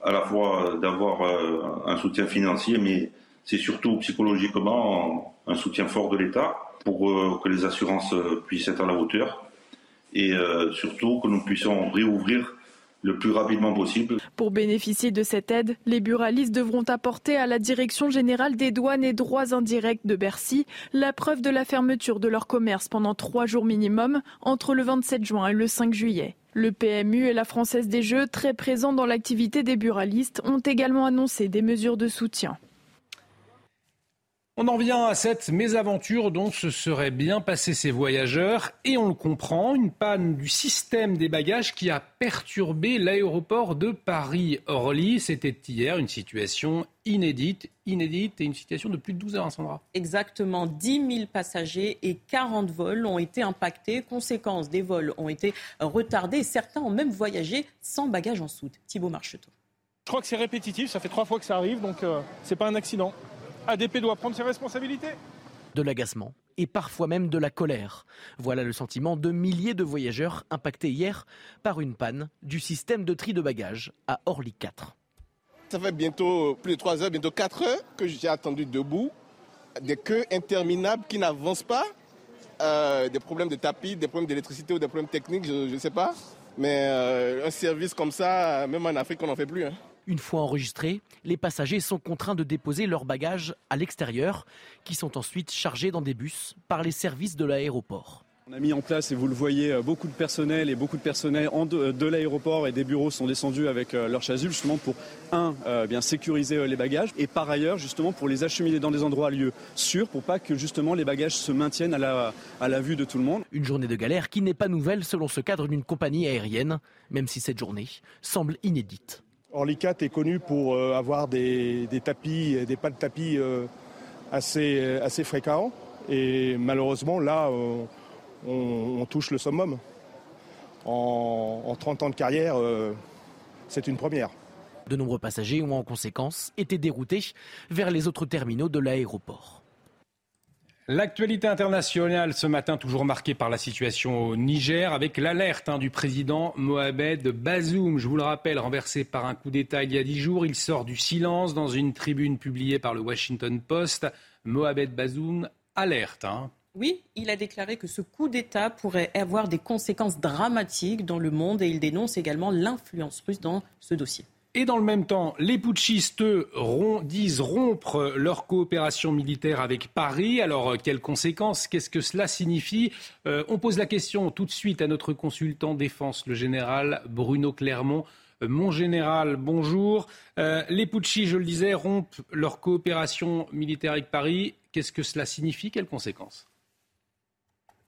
à la fois d'avoir euh, un soutien financier, mais c'est surtout psychologiquement un soutien fort de l'État pour euh, que les assurances puissent être à la hauteur et euh, surtout que nous puissions réouvrir le plus rapidement possible. Pour bénéficier de cette aide, les buralistes devront apporter à la Direction générale des douanes et droits indirects de Bercy la preuve de la fermeture de leur commerce pendant trois jours minimum entre le 27 juin et le 5 juillet. Le PMU et la Française des Jeux, très présents dans l'activité des buralistes, ont également annoncé des mesures de soutien. On en vient à cette mésaventure dont se seraient bien passés ces voyageurs et on le comprend, une panne du système des bagages qui a perturbé l'aéroport de Paris-Orly. C'était hier une situation inédite, inédite et une situation de plus de 12 heures, hein, Sandra. Exactement, 10 000 passagers et 40 vols ont été impactés. Conséquence, des vols ont été retardés et certains ont même voyagé sans bagages en soute. Thibault Marcheteau. Je crois que c'est répétitif, ça fait trois fois que ça arrive, donc euh, c'est pas un accident. ADP doit prendre ses responsabilités. De l'agacement et parfois même de la colère. Voilà le sentiment de milliers de voyageurs impactés hier par une panne du système de tri de bagages à Orly 4. Ça fait bientôt plus de 3 heures, bientôt 4 heures que j'ai attendu debout. Des queues interminables qui n'avancent pas. Euh, des problèmes de tapis, des problèmes d'électricité ou des problèmes techniques, je ne sais pas. Mais euh, un service comme ça, même en Afrique, on n'en fait plus. Hein. Une fois enregistrés, les passagers sont contraints de déposer leurs bagages à l'extérieur, qui sont ensuite chargés dans des bus par les services de l'aéroport. On a mis en place, et vous le voyez, euh, beaucoup de personnel et beaucoup de personnel de, l'aéroport et des bureaux sont descendus avec euh, leurs chasubles justement pour, un, euh, bien sécuriser les bagages et par ailleurs justement pour les acheminer dans des endroits lieux sûrs pour pas que justement les bagages se maintiennent à la, à la vue de tout le monde. Une journée de galère qui n'est pas nouvelle selon ce cadre d'une compagnie aérienne, même si cette journée semble inédite. Orlicat est connu pour avoir des, tapis, des pas de tapis assez, assez fréquents et malheureusement là on, touche le summum. En, 30 ans de carrière, euh, c'est une première. De nombreux passagers ont en conséquence été déroutés vers les autres terminaux de l'aéroport. L'actualité internationale ce matin, toujours marquée par la situation au Niger, avec l'alerte hein, du président Mohamed Bazoum. Je vous le rappelle, renversé par un coup d'État il y a dix jours, il sort du silence dans une tribune publiée par le Washington Post. Mohamed Bazoum alerte hein, oui, il a déclaré que ce coup d'État pourrait avoir des conséquences dramatiques dans le monde et il dénonce également l'influence russe dans ce dossier. Et dans le même temps, les putschistes disent rompre leur coopération militaire avec Paris. Alors, euh, quelles conséquences? Qu'est-ce que cela signifie? Euh, On pose la question tout de suite à notre consultant défense, le général Bruno Clermont. Euh, mon général, bonjour. les putschistes, je le disais, rompent leur coopération militaire avec Paris. Qu'est-ce que cela signifie? Quelles conséquences?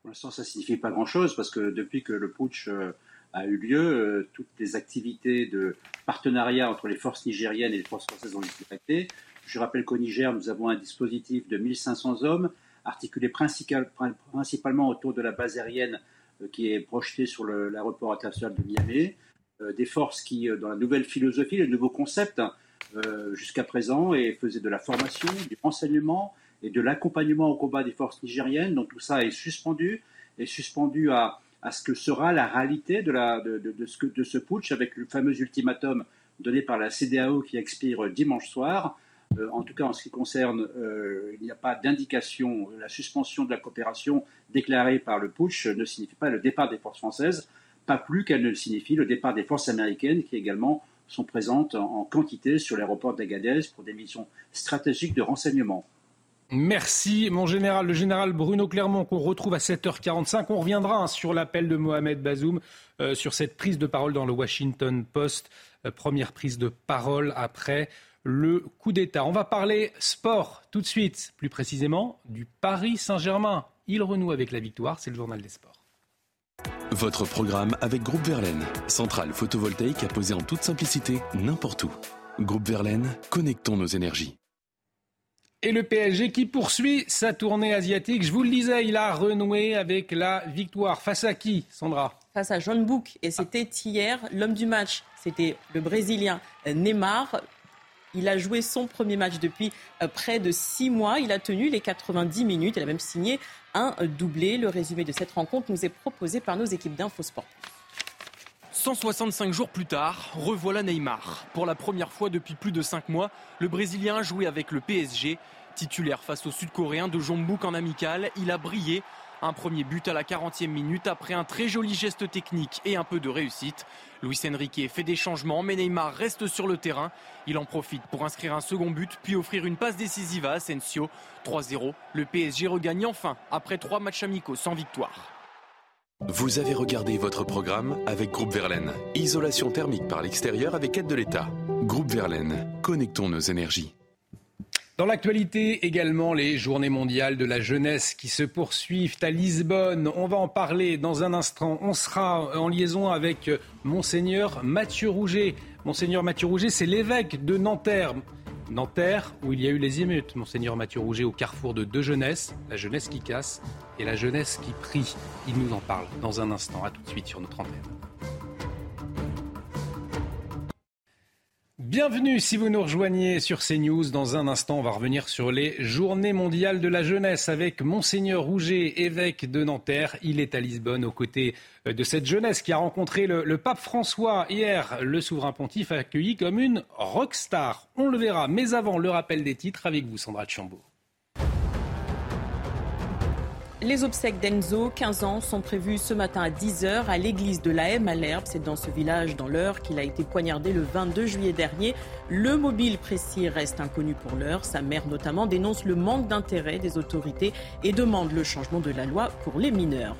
Pour l'instant, ça ne signifie pas grand-chose parce que depuis que le putsch a eu lieu, euh, toutes les activités de partenariat entre les forces nigériennes et les forces françaises ont été arrêtées. Je rappelle qu'au Niger, nous avons un dispositif de 1500 hommes articulé principalement autour de la base aérienne euh, qui est projetée sur l'aéroport international de Miami. Des forces qui, dans la nouvelle philosophie, le nouveau concept, jusqu'à présent, et faisaient de la formation, du renseignement, et de l'accompagnement au combat des forces nigériennes. Donc tout ça est suspendu, est suspendu à, à ce que sera la réalité de, ce, putsch avec le fameux ultimatum donné par la CDAO qui expire dimanche soir. Euh, en tout cas, en ce qui concerne, euh, il n'y a pas d'indication, la suspension de la coopération déclarée par le putsch ne signifie pas le départ des forces françaises, pas plus qu'elle ne signifie le départ des forces américaines qui également sont présentes en quantité sur l'aéroport d'Agadez pour des missions stratégiques de renseignement. Merci, mon général, le général Bruno Clermont, qu'on retrouve à 7h45. On reviendra hein, sur l'appel de Mohamed Bazoum, euh, sur cette prise de parole dans le Washington Post. Euh, première prise de parole après le coup d'État. On va parler sport tout de suite, plus précisément du Paris Saint-Germain. Il renoue avec la victoire, c'est le journal des sports. Votre programme avec Groupe Verlaine, centrale photovoltaïque à poser en toute simplicité n'importe où. Groupe Verlaine, connectons nos énergies. Et le PSG qui poursuit sa tournée asiatique. Je vous le disais, il a renoué avec la victoire. Face à qui, Sandra? Face à John Book. Et c'était hier l'homme du match. C'était le Brésilien Neymar. Il a joué son premier match depuis euh, près de six mois. Il a tenu les 90 minutes. Il a même signé un doublé. Le résumé de cette rencontre nous est proposé par nos équipes d'Infosport. 165 jours plus tard, revoilà Neymar. Pour la première fois depuis plus de 5 mois, le Brésilien a joué avec le PSG. Titulaire face au Sud-Coréen de Jongbook en amical, il a brillé. Un premier but à la 40e minute après un très joli geste technique et un peu de réussite. Luis Enrique fait des changements, mais Neymar reste sur le terrain. Il en profite pour inscrire un second but, puis offrir une passe décisive à Asensio. 3-0. Le PSG regagne enfin après trois matchs amicaux sans victoire. Vous avez regardé votre programme avec Groupe Verlaine. Isolation thermique par l'extérieur avec aide de l'État. Groupe Verlaine, connectons nos énergies. Dans l'actualité également, les journées mondiales de la jeunesse qui se poursuivent à Lisbonne. On va en parler dans un instant. On sera en liaison avec Monseigneur Mathieu Rouget. Monseigneur Mathieu Rouget, c'est l'évêque de Nanterre. Nanterre, où il y a eu les émeutes. Monseigneur Mathieu Rouget au carrefour de deux jeunesses, la jeunesse qui casse et la jeunesse qui prie. Il nous en parle dans un instant. À tout de suite sur notre antenne. Bienvenue si vous nous rejoignez sur CNews. Dans un instant, on va revenir sur les journées mondiales de la jeunesse avec Monseigneur Rouget, évêque de Nanterre. Il est à Lisbonne aux côtés euh, de cette jeunesse qui a rencontré le, pape François hier. Le souverain pontife accueilli comme une rockstar. On le verra. Mais avant, le rappel des titres avec vous, Sandra Chambaud. Les obsèques d'Enzo, 15 ans, sont prévues ce matin à 10h à l'église de la M à l'Herbe. C'est dans ce village, dans l'heure, qu'il a été poignardé le 22 juillet dernier. Le mobile précis reste inconnu pour l'heure. Sa mère, notamment, dénonce le manque d'intérêt des autorités et demande le changement de la loi pour les mineurs.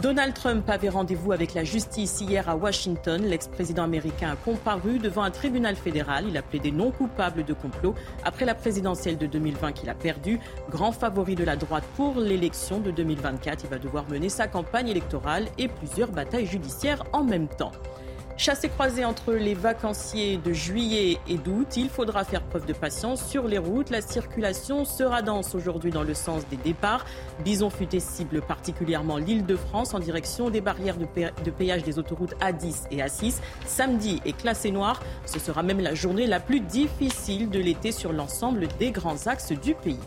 Donald Trump avait rendez-vous avec la justice hier à Washington. L'ex-président américain a comparu devant un tribunal fédéral. Il a plaidé non coupable de complot après la présidentielle de 2020 qu'il a perdue. Grand favori de la droite pour l'élection de 2024, il va devoir mener sa campagne électorale et plusieurs batailles judiciaires en même temps. Chassé croisé entre les vacanciers de juillet et d'août, il faudra faire preuve de patience sur les routes. La circulation sera dense aujourd'hui dans le sens des départs. Bison futé cible particulièrement l'île de France en direction des barrières de, péage des autoroutes A10 et A6. Samedi est classé noir. Ce sera même la journée la plus difficile de l'été sur l'ensemble des grands axes du pays.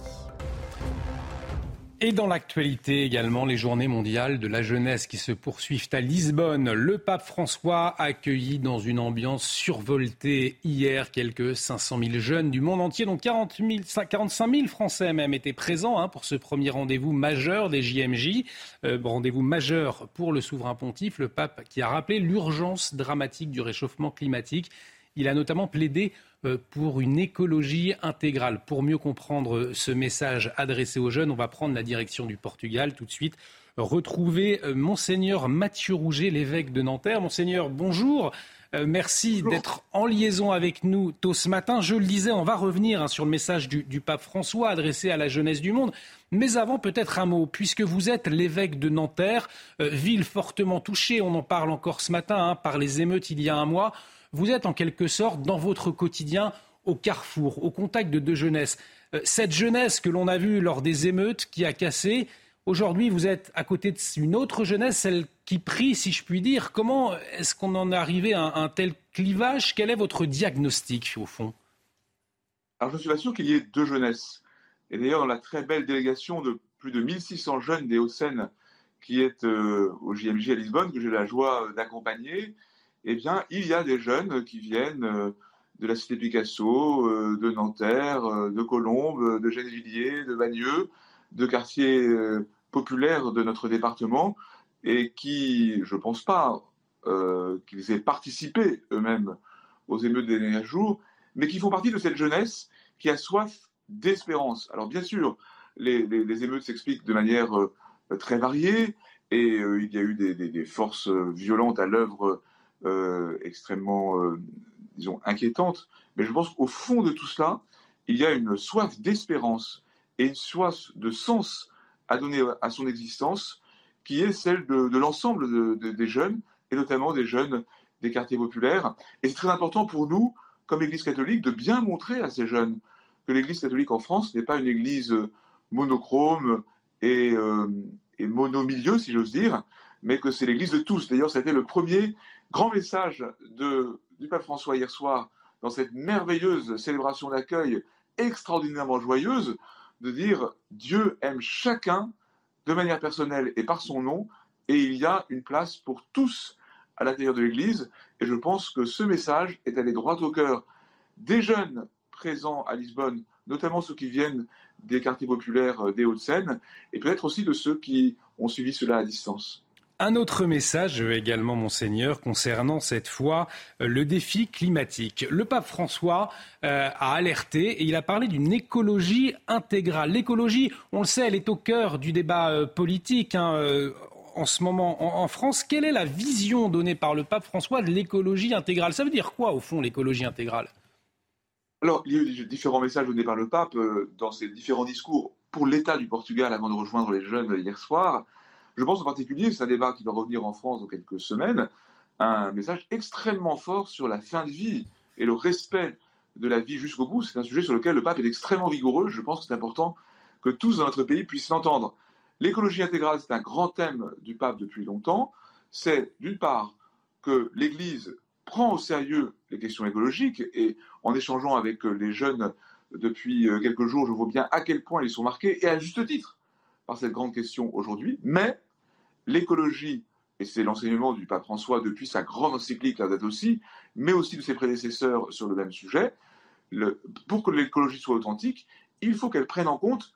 Et dans l'actualité également, les journées mondiales de la jeunesse qui se poursuivent à Lisbonne. Le pape François a accueilli dans une ambiance survoltée hier quelques 500 000 jeunes du monde entier, dont 40 000, 45 000 Français même étaient présents hein, pour ce premier rendez-vous majeur des JMJ. Euh, rendez-vous majeur pour le souverain pontife, le pape qui a rappelé l'urgence dramatique du réchauffement climatique. Il a notamment plaidé pour une écologie intégrale. Pour mieux comprendre ce message adressé aux jeunes, on va prendre la direction du Portugal tout de suite. Retrouver euh, Monseigneur Mathieu Rouget, l'évêque de Nanterre. Monseigneur, bonjour. Euh, merci d'être en liaison avec nous tôt ce matin. Je le disais, on va revenir hein, sur le message du, pape François adressé à la jeunesse du monde. Mais avant, peut-être un mot, puisque vous êtes l'évêque de Nanterre, ville fortement touchée, on en parle encore ce matin, hein, par les émeutes il y a un mois vous êtes en quelque sorte dans votre quotidien au carrefour, au contact de deux jeunesses. Euh, cette jeunesse que l'on a vue lors des émeutes qui a cassé, aujourd'hui vous êtes à côté d'une autre jeunesse, celle qui prie, si je puis dire. Comment est-ce qu'on en est arrivé à un, tel clivage? Quel est votre diagnostic au fond? Alors je suis pas sûr qu'il y ait deux jeunesses. Et d'ailleurs, dans la très belle délégation de plus de 1600 jeunes des Hauts-de-Seine qui est euh, au JMJ à Lisbonne, que j'ai la joie d'accompagner, eh bien, il y a des jeunes qui viennent euh, de la cité Picasso, euh, de Nanterre, euh, de Colombes, de Gennevilliers, de Bagneux, de quartiers populaires de notre département, et qui, je ne pense pas qu'ils aient participé eux-mêmes aux émeutes des derniers jours, mais qui font partie de cette jeunesse qui a soif d'espérance. Alors bien sûr, les, émeutes s'expliquent de manière très variée, et il y a eu des forces violentes à l'œuvre extrêmement, euh, disons, inquiétante. Mais je pense qu'au fond de tout cela, il y a une soif d'espérance et une soif de sens à donner à son existence qui est celle de, l'ensemble des jeunes, et notamment des jeunes des quartiers populaires. Et c'est très important pour nous, comme Église catholique, de bien montrer à ces jeunes que l'Église catholique en France n'est pas une Église monochrome et, euh, monomilieu, si j'ose dire, mais que c'est l'Église de tous. D'ailleurs, ça a été le premier grand message de, du pape François hier soir dans cette merveilleuse célébration d'accueil extraordinairement joyeuse, de dire Dieu aime chacun de manière personnelle et par son nom, et il y a une place pour tous à l'intérieur de l'Église. Et je pense que ce message est allé droit au cœur des jeunes présents à Lisbonne, notamment ceux qui viennent des quartiers populaires des Hauts-de-Seine, et peut-être aussi de ceux qui ont suivi cela à distance. Un autre message également, monseigneur, concernant cette fois euh, le défi climatique. Le pape François euh, a alerté et il a parlé d'une écologie intégrale. L'écologie, on le sait, elle est au cœur du débat euh, politique. Hein, en ce moment en, France, quelle est la vision donnée par le pape François de l'écologie intégrale? Ça veut dire quoi, au fond, l'écologie intégrale? Alors, il y a eu différents messages donnés par le pape dans ses différents discours pour l'État du Portugal avant de rejoindre les jeunes hier soir. Je pense en particulier, c'est un débat qui va revenir en France dans quelques semaines, un message extrêmement fort sur la fin de vie et le respect de la vie jusqu'au bout. C'est un sujet sur lequel le pape est extrêmement rigoureux. Je pense que c'est important que tous dans notre pays puissent l'entendre. L'écologie intégrale, c'est un grand thème du pape depuis longtemps. C'est d'une part que l'Église prend au sérieux les questions écologiques et en échangeant avec les jeunes depuis quelques jours, je vois bien à quel point ils sont marqués, et à juste titre, par cette grande question aujourd'hui. Mais l'écologie, et c'est l'enseignement du pape François depuis sa grande encyclique, la date aussi, mais aussi de ses prédécesseurs sur le même sujet, pour que l'écologie soit authentique, il faut qu'elle prenne en compte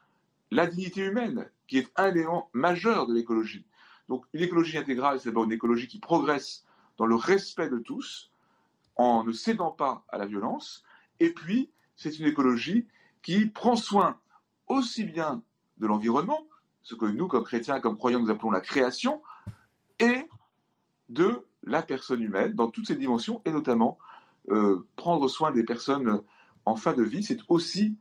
la dignité humaine, qui est un élément majeur de l'écologie. Donc une écologie intégrale, c'est d'abord une écologie qui progresse dans le respect de tous, en ne cédant pas à la violence, et puis c'est une écologie qui prend soin aussi bien de l'environnement, ce que nous, comme chrétiens, comme croyants, nous appelons la création, et de la personne humaine dans toutes ses dimensions, et notamment euh, prendre soin des personnes en fin de vie, c'est aussi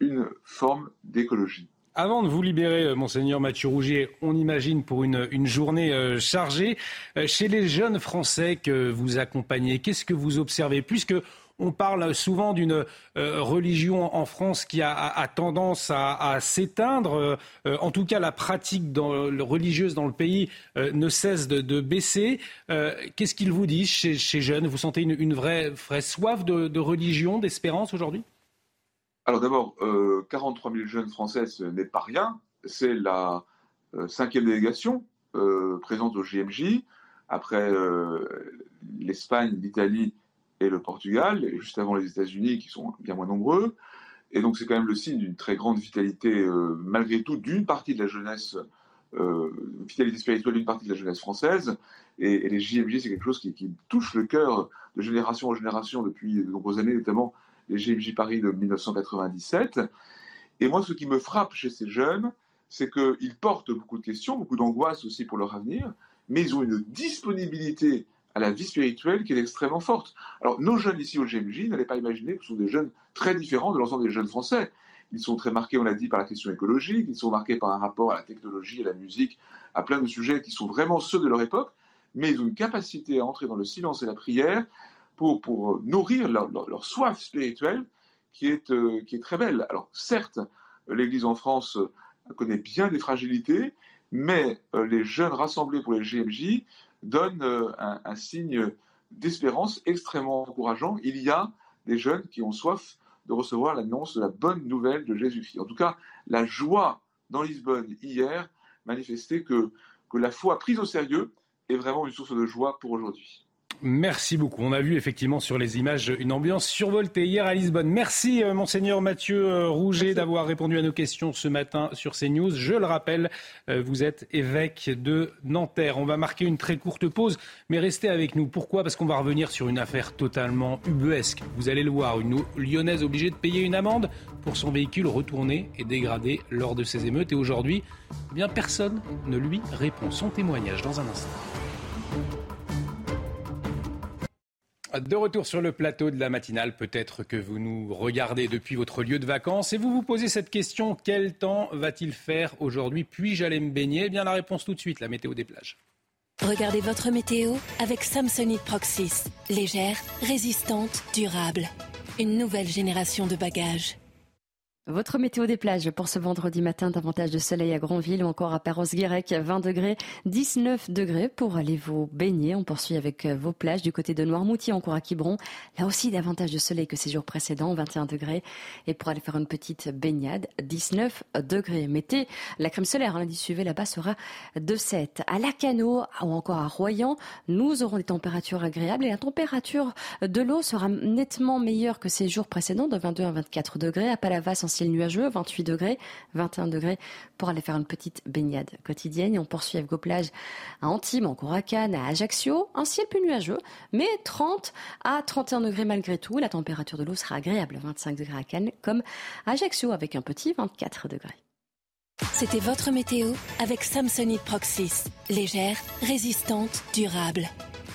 une forme d'écologie. Avant de vous libérer, euh, monseigneur Mathieu Rougier, on imagine pour une, journée euh, chargée, chez les jeunes Français que vous accompagnez, qu'est-ce que vous observez? Puisque on parle souvent d'une euh, religion en France qui a, tendance à, s'éteindre. Euh, en tout cas, la pratique religieuse dans le pays euh, ne cesse de, baisser. Qu'est-ce qu'ils vous disent chez, chez, jeunes? Vous sentez une, vraie, soif de, religion, d'espérance aujourd'hui? Alors d'abord, 43 000 jeunes français, ce n'est pas rien. C'est la cinquième délégation présente au JMJ, après l'Espagne, l'Italie le Portugal, et juste avant les États-Unis qui sont bien moins nombreux. Et donc c'est quand même le signe d'une très grande vitalité, euh, malgré tout, d'une partie de la jeunesse, euh, vitalité spirituelle d'une partie de la jeunesse française. Et, les JMJ, c'est quelque chose qui, touche le cœur de génération en génération depuis de nombreuses années, notamment les JMJ Paris de 1997. Et moi, ce qui me frappe chez ces jeunes, c'est qu'ils portent beaucoup de questions, beaucoup d'angoisse aussi pour leur avenir, mais ils ont une disponibilité à la vie spirituelle qui est extrêmement forte. Alors, nos jeunes ici au GMJ, n'allez pas imaginer que ce sont des jeunes très différents de l'ensemble des jeunes français. Ils sont très marqués, on l'a dit, par la question écologique, ils sont marqués par un rapport à la technologie, à la musique, à plein de sujets qui sont vraiment ceux de leur époque, mais ils ont une capacité à entrer dans le silence et la prière pour, pour nourrir leur, soif spirituelle qui est, euh, qui est très belle. Alors, certes, l'Église en France connaît bien des fragilités, mais euh, les jeunes rassemblés pour les GMJ donne euh, un, signe d'espérance extrêmement encourageant. Il y a des jeunes qui ont soif de recevoir l'annonce de la bonne nouvelle de Jésus-Christ. En tout cas, la joie dans Lisbonne hier manifestait que, que la foi prise au sérieux est vraiment une source de joie pour aujourd'hui. Merci beaucoup. On a vu effectivement sur les images une ambiance survoltée hier à Lisbonne. Merci euh, monseigneur Mathieu euh, Rouget d'avoir répondu à nos questions ce matin sur CNews. Je le rappelle, euh, vous êtes évêque de Nanterre. On va marquer une très courte pause, mais restez avec nous. Pourquoi? Parce qu'on va revenir sur une affaire totalement ubuesque. Vous allez le voir, une lyonnaise obligée de payer une amende pour son véhicule retourné et dégradé lors de ces émeutes. Et aujourd'hui, eh bien personne ne lui répond. Son témoignage dans un instant. De retour sur le plateau de la matinale, peut-être que vous nous regardez depuis votre lieu de vacances et vous vous posez cette question quel temps va-t-il faire aujourd'hui Puis-je aller me baigner? Eh bien, la réponse tout de suite la météo des plages. Regardez votre météo avec Samsonite Proxys. Légère, résistante, durable. Une nouvelle génération de bagages. Votre météo des plages pour ce vendredi matin, davantage de soleil à Grandville ou encore à Perros-Guirec, 20 degrés, 19 degrés pour aller vous baigner. On poursuit avec euh, vos plages du côté de Noirmoutier, encore à Quiberon. Là aussi, davantage de soleil que ces jours précédents, 21 degrés. Et pour aller faire une petite baignade, 19 degrés. Mettez la crème solaire, hein, lundi suivi là-bas sera de 7. À Lacano ou encore à Royan, nous aurons des températures agréables et la température de l'eau sera nettement meilleure que ces jours précédents, de 22 à 24 degrés. À Palavas, ciel nuageux, 28 degrés, 21 degrés pour aller faire une petite baignade quotidienne. Et on poursuit avec vos plages à Antibes, encore à Cannes, à Ajaccio, un ciel plus nuageux, mais 30 à 31 degrés malgré tout. La température de l'eau sera agréable, 25 degrés à Cannes, comme à Ajaccio avec un petit 24 degrés. C'était votre météo avec Samsonite Proxys. Légère, résistante, durable.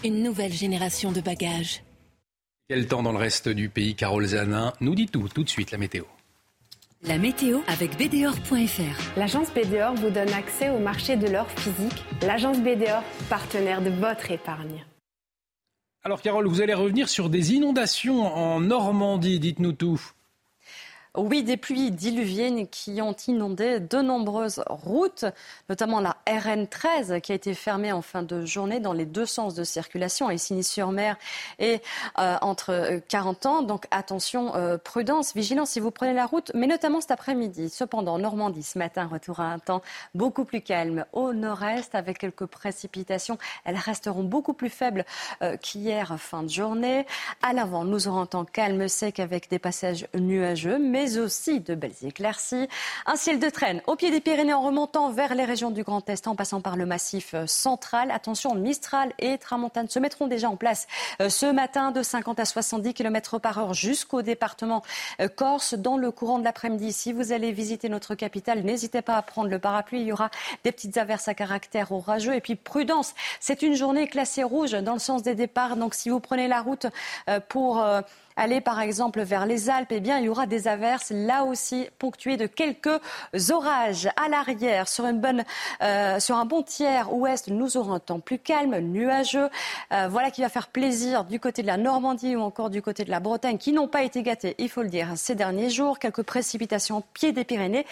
Une nouvelle génération de bagages. Quel temps dans le reste du pays, Carole Zanin? Nous dit tout, tout de suite la météo. La météo avec BDOR.fr. L'agence BDOR vous donne accès au marché de l'or physique. L'agence BDOR, partenaire de votre épargne. Alors Carole, vous allez revenir sur des inondations en Normandie, dites-nous tout. Oui, des pluies diluviennes qui ont inondé de nombreuses routes, notamment la RN13 qui a été fermée en fin de journée dans les deux sens de circulation, à Issigny-sur-Mer et euh, entre 40 ans. Donc attention, euh, prudence, vigilance si vous prenez la route, mais notamment cet après-midi. Cependant, en Normandie, ce matin, retour à un temps beaucoup plus calme au nord-est avec quelques précipitations. Elles resteront beaucoup plus faibles euh, qu'hier fin de journée. À l'avant, nous aurons un temps calme, sec avec des passages nuageux, mais mais aussi de belles éclaircies. Un ciel de traîne au pied des Pyrénées en remontant vers les régions du Grand Est en passant par le massif euh, central. Attention, Mistral et Tramontane se mettront déjà en place euh, ce matin de 50 à 70 km par heure jusqu'au département euh, Corse dans le courant de l'après-midi. Si vous allez visiter notre capitale, n'hésitez pas à prendre le parapluie. Il y aura des petites averses à caractère orageux. Et puis prudence, c'est une journée classée rouge dans le sens des départs. Donc si vous prenez la route pour aller par exemple vers les Alpes, eh bien, il y aura des averses, là aussi ponctuées de quelques orages. À l'arrière, sur, une bonne, euh, sur un bon tiers ouest, nous aurons un temps plus calme, nuageux. Euh, voilà qui va faire plaisir du côté de la Normandie ou encore du côté de la Bretagne, qui n'ont pas été gâtés, il faut le dire, ces derniers jours. Quelques précipitations au pied des Pyrénées.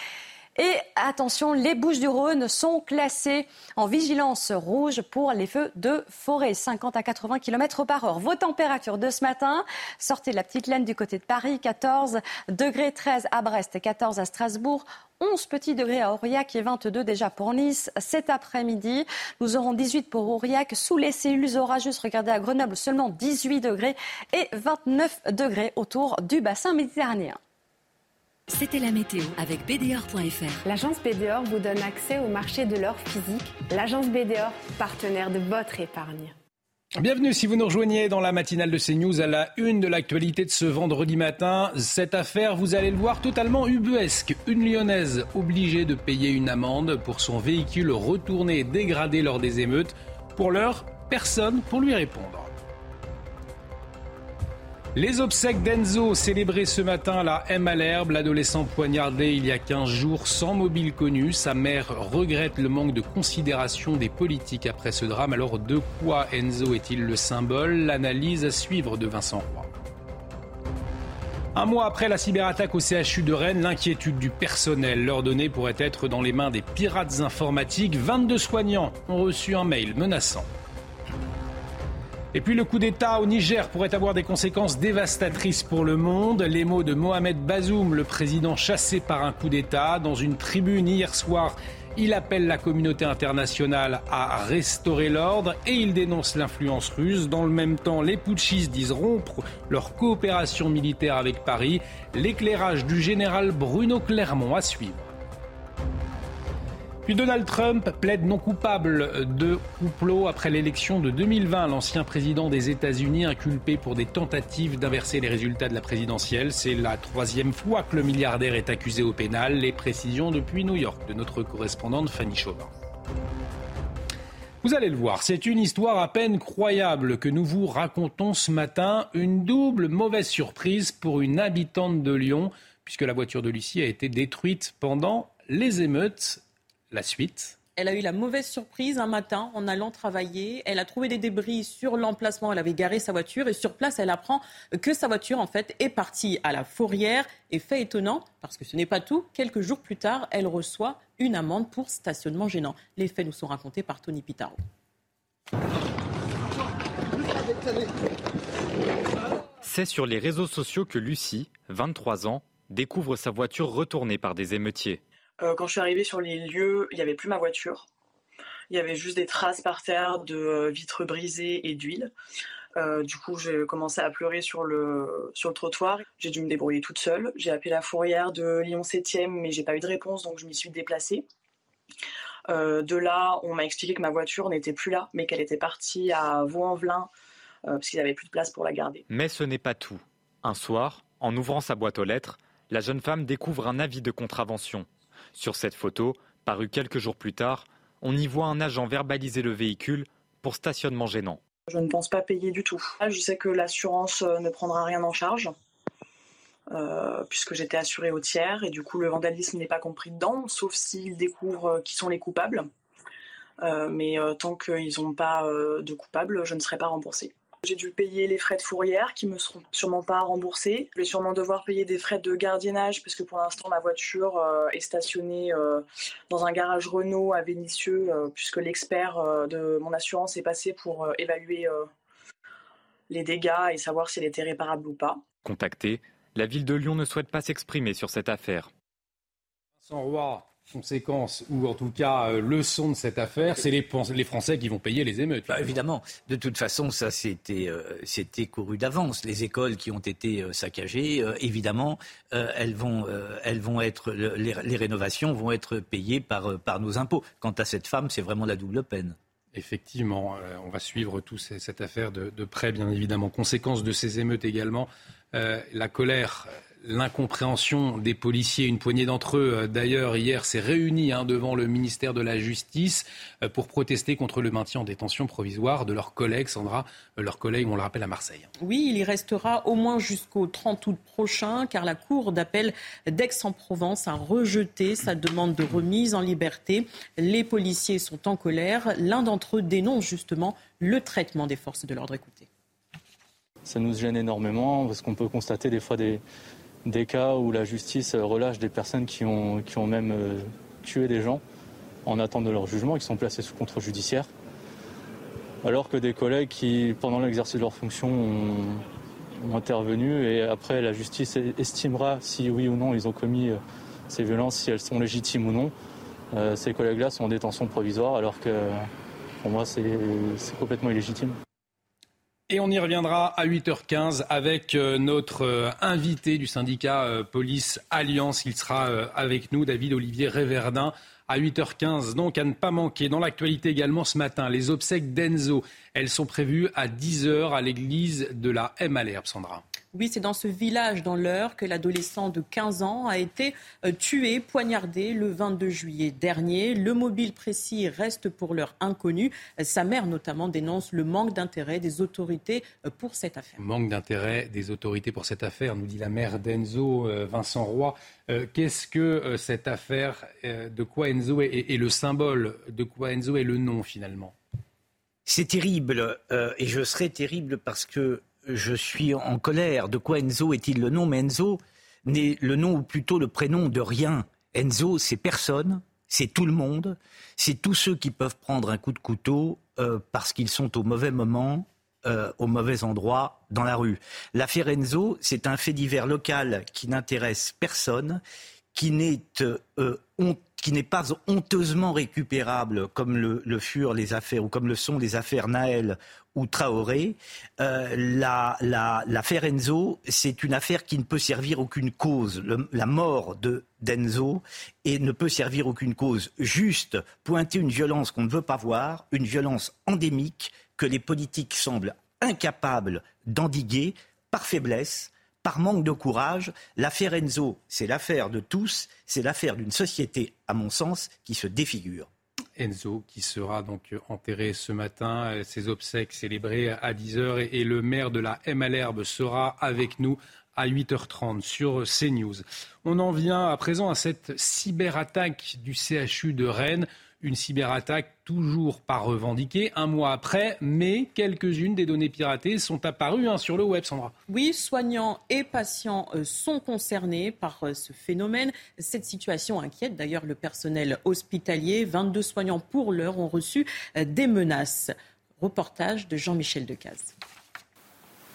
Et attention, les Bouches du Rhône sont classées en vigilance rouge pour les feux de forêt, 50 à 80 km par heure. Vos températures de ce matin, sortez de la petite laine du côté de Paris, 14 degrés 13 à Brest, 14 à Strasbourg, 11 petits degrés à Aurillac et 22 déjà pour Nice. Cet après-midi, nous aurons 18 pour Aurillac. Sous les cellules orageuses, regardez à Grenoble, seulement 18 degrés et 29 degrés autour du bassin méditerranéen. C'était la météo avec BDOR.fr. L'agence BDOR vous donne accès au marché de l'or physique. L'agence BDOR, partenaire de votre épargne. Bienvenue si vous nous rejoignez dans la matinale de CNews à la une de l'actualité de ce vendredi matin. Cette affaire, vous allez le voir, totalement ubuesque. Une lyonnaise obligée de payer une amende pour son véhicule retourné et dégradé lors des émeutes. Pour l'heure, personne pour lui répondre. Les obsèques d'Enzo célébrées ce matin à la M à l'herbe, l'adolescent poignardé il y a 15 jours sans mobile connu. Sa mère regrette le manque de considération des politiques après ce drame. Alors de quoi Enzo est-il le symbole? L'analyse à suivre de Vincent Roy. Un mois après la cyberattaque au CHU de Rennes, l'inquiétude du personnel. Leur donnée pourrait être dans les mains des pirates informatiques. 22 soignants ont reçu un mail menaçant. Et puis le coup d'État au Niger pourrait avoir des conséquences dévastatrices pour le monde. Les mots de Mohamed Bazoum, le président chassé par un coup d'État, dans une tribune hier soir. Il appelle la communauté internationale à restaurer l'ordre et il dénonce l'influence russe. Dans le même temps, les putschistes disent rompre leur coopération militaire avec Paris. L'éclairage du général Bruno Clermont à suivre. Puis Donald Trump plaide non coupable de complot après l'élection de 2020. L'ancien président des États-Unis inculpé pour des tentatives d'inverser les résultats de la présidentielle. C'est la troisième fois que le milliardaire est accusé au pénal. Les précisions depuis New York de notre correspondante Fanny Chauvin. Vous allez le voir, c'est une histoire à peine croyable que nous vous racontons ce matin. Une double mauvaise surprise pour une habitante de Lyon, puisque la voiture de Lucie a été détruite pendant les émeutes la suite elle a eu la mauvaise surprise un matin en allant travailler. Elle a trouvé des débris sur l'emplacement. Elle avait garé sa voiture et sur place, elle apprend que sa voiture, en fait, est partie à la fourrière. Et fait étonnant, parce que ce n'est pas tout, quelques jours plus tard, elle reçoit une amende pour stationnement gênant. Les faits nous sont racontés par Tony Pitaro. C'est sur les réseaux sociaux que Lucie, 23 ans, découvre sa voiture retournée par des émeutiers. Euh, quand je suis arrivée sur les lieux, il n'y avait plus ma voiture. Il y avait juste des traces par terre de euh, vitres brisées et d'huile. Euh, du coup, j'ai commencé à pleurer sur le, sur le trottoir. J'ai dû me débrouiller toute seule. J'ai appelé la fourrière de Lyon 7e, mais j'ai pas eu de réponse, donc je m'y suis déplacée. de là, on m'a expliqué que ma voiture n'était plus là, mais qu'elle était partie à Vaux-en-Velin, parce qu'il n'y avait plus de place pour la garder. Mais ce n'est pas tout. Un soir, en ouvrant sa boîte aux lettres, la jeune femme découvre un avis de contravention. Sur cette photo, parue quelques jours plus tard, on y voit un agent verbaliser le véhicule pour stationnement gênant. Je ne pense pas payer du tout. Je sais que l'assurance euh, ne prendra rien en charge. Euh, puisque j'étais assurée au tiers et du coup le vandalisme n'est pas compris dedans, sauf s'ils découvrent euh, qui sont les coupables. mais tant qu'ils n'ont pas de coupables, je ne serai pas remboursée. J'ai dû payer les frais de fourrière qui me seront sûrement pas remboursés. Je vais sûrement devoir payer des frais de gardiennage parce que pour l'instant ma voiture euh, est stationnée euh, dans un garage Renault à Vénissieux euh, puisque l'expert de mon assurance est passé pour évaluer les dégâts et savoir si elle était réparable ou pas. Contacté, la ville de Lyon ne souhaite pas s'exprimer sur cette affaire. Vincent Roy, conséquence ou en tout cas euh, leçon de cette affaire, c'est les, les, Français qui vont payer les émeutes. Bah, évidemment, de toute façon, ça c'était euh, c'était couru d'avance. Les écoles qui ont été euh, saccagées, évidemment, elles vont elles vont être les, les, rénovations vont être payées par par nos impôts. Quant à cette femme, c'est vraiment la double peine. Effectivement, on va suivre toute cette affaire de, de, près, bien évidemment. Conséquence de ces émeutes également, la colère l'incompréhension des policiers. Une poignée d'entre eux, euh, d'ailleurs, hier, s'est réunie hein, devant le ministère de la Justice euh, pour protester contre le maintien en détention provisoire de leurs collègues, Sandra, euh, leurs collègues, on le rappelle, à Marseille. Oui, il y restera au moins jusqu'au 30 août prochain, car la Cour d'appel d'Aix-en-Provence a rejeté sa demande de remise en liberté. Les policiers sont en colère. L'un d'entre eux dénonce justement le traitement des forces de l'ordre. Écoutez. Ça nous gêne énormément parce qu'on peut constater des fois des, des cas où la justice relâche des personnes qui ont, même euh, tué des gens en attente de leur jugement qui sont placés sous contrôle judiciaire. Alors que des collègues qui, pendant l'exercice de leur fonction, ont, intervenu et après la justice estimera si oui ou non ils ont commis euh, ces violences, si elles sont légitimes ou non. Euh, ces collègues-là sont en détention provisoire alors que pour moi c'est complètement illégitime. Et on y reviendra à 8h15 avec euh, notre euh, invité du syndicat euh, Police Alliance. Il sera avec nous, David Olivier Réverdin, à 8h15. Donc à ne pas manquer. Dans l'actualité également ce matin, les obsèques d'Enzo. Elles sont prévues à 10h à l'église de la M. Sandra. Oui, c'est dans ce village dans l'Eure que l'adolescent de 15 ans a été euh, tué, poignardé le 22 juillet dernier. Le mobile précis reste pour l'heure inconnu. Sa mère notamment dénonce le manque d'intérêt des autorités euh, pour cette affaire. Manque d'intérêt des autorités pour cette affaire, nous dit la mère d'Enzo, euh, Vincent Roy. Qu'est-ce que cette affaire De quoi Enzo est, est le symbole De quoi Enzo est le nom finalement? C'est terrible, et je serai terrible parce que je suis en colère. De quoi Enzo est-il le nom? Mais Enzo n'est le nom ou plutôt le prénom de rien. Enzo, c'est personne, c'est tout le monde, c'est tous ceux qui peuvent prendre un coup de couteau euh, parce qu'ils sont au mauvais moment, euh, au mauvais endroit, dans la rue. L'affaire Enzo, c'est un fait divers local qui n'intéresse personne, qui n'est euh, qui n'est pas honteusement récupérable comme le, furent les affaires ou comme le sont les affaires Naël ou Traoré. Euh, l'affaire Enzo, c'est une affaire qui ne peut servir aucune cause. la mort de d'Enzo et ne peut servir aucune cause. Juste pointer une violence qu'on ne veut pas voir, une violence endémique que les politiques semblent incapables d'endiguer par faiblesse, par manque de courage. L'affaire Enzo, c'est l'affaire de tous, c'est l'affaire d'une société, à mon sens, qui se défigure. Enzo, qui sera donc enterré ce matin, ses obsèques célébrées à 10h et le maire de la M à l'herbe sera avec nous à 8h30 sur CNews. On en vient à présent à cette cyberattaque du CHU de Rennes une cyberattaque toujours pas revendiquée un mois après, mais quelques-unes des données piratées sont apparues hein, sur le web, Sandra. Oui, soignants et patients euh, sont concernés par euh, ce phénomène. Cette situation inquiète d'ailleurs le personnel hospitalier. 22 soignants pour l'heure ont reçu euh, des menaces. Reportage de Jean-Michel Decaze.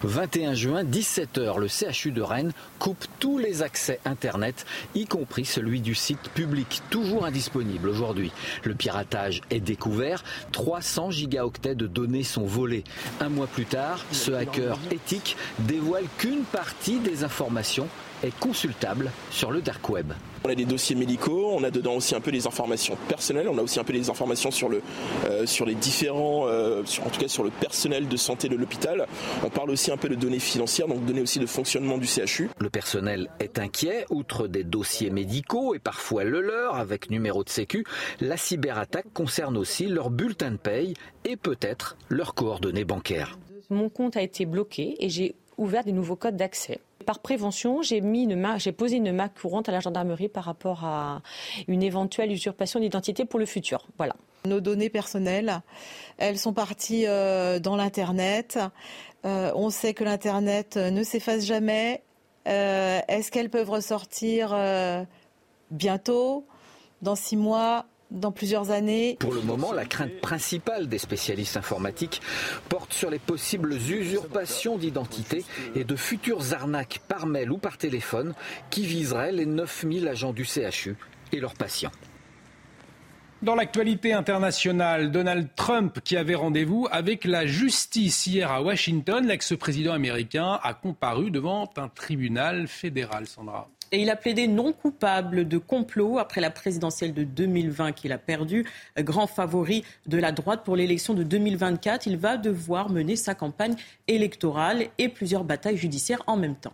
21 juin, 17h, le CHU de Rennes coupe tous les accès Internet, y compris celui du site public, toujours indisponible aujourd'hui. Le piratage est découvert, 300 gigaoctets de données sont volés. Un mois plus tard, ce hacker éthique dévoile qu'une partie des informations est consultable sur le dark web. On a des dossiers médicaux, on a dedans aussi un peu des informations personnelles, on a aussi un peu des informations sur, le, euh, sur les différents, euh, en tout cas sur le personnel de santé de l'hôpital. On parle aussi un peu de données financières, donc données aussi de fonctionnement du CHU. Le personnel est inquiet, outre des dossiers médicaux et parfois le leur avec numéro de sécu, la cyberattaque concerne aussi leur bulletin de paye et peut-être leurs coordonnées bancaires. Mon compte a été bloqué et j'ai ouvert des nouveaux codes d'accès. Par prévention, j'ai posé une main courante à la gendarmerie par rapport à une éventuelle usurpation d'identité pour le futur. Voilà. Nos données personnelles, elles sont parties euh, dans l'internet. on sait que l'Internet ne s'efface jamais. Est-ce qu'elles peuvent ressortir bientôt, dans six mois? Dans plusieurs années. Pour le moment, la crainte principale des spécialistes informatiques porte sur les possibles usurpations d'identité et de futures arnaques par mail ou par téléphone qui viseraient les 9000 agents du CHU et leurs patients. Dans l'actualité internationale, Donald Trump, qui avait rendez-vous avec la justice hier à Washington, l'ex-président américain a comparu devant un tribunal fédéral, Sandra. Et il a plaidé non coupable de complot après la présidentielle de 2020 qu'il a perdu. Grand favori de la droite pour l'élection de 2024, il va devoir mener sa campagne électorale et plusieurs batailles judiciaires en même temps.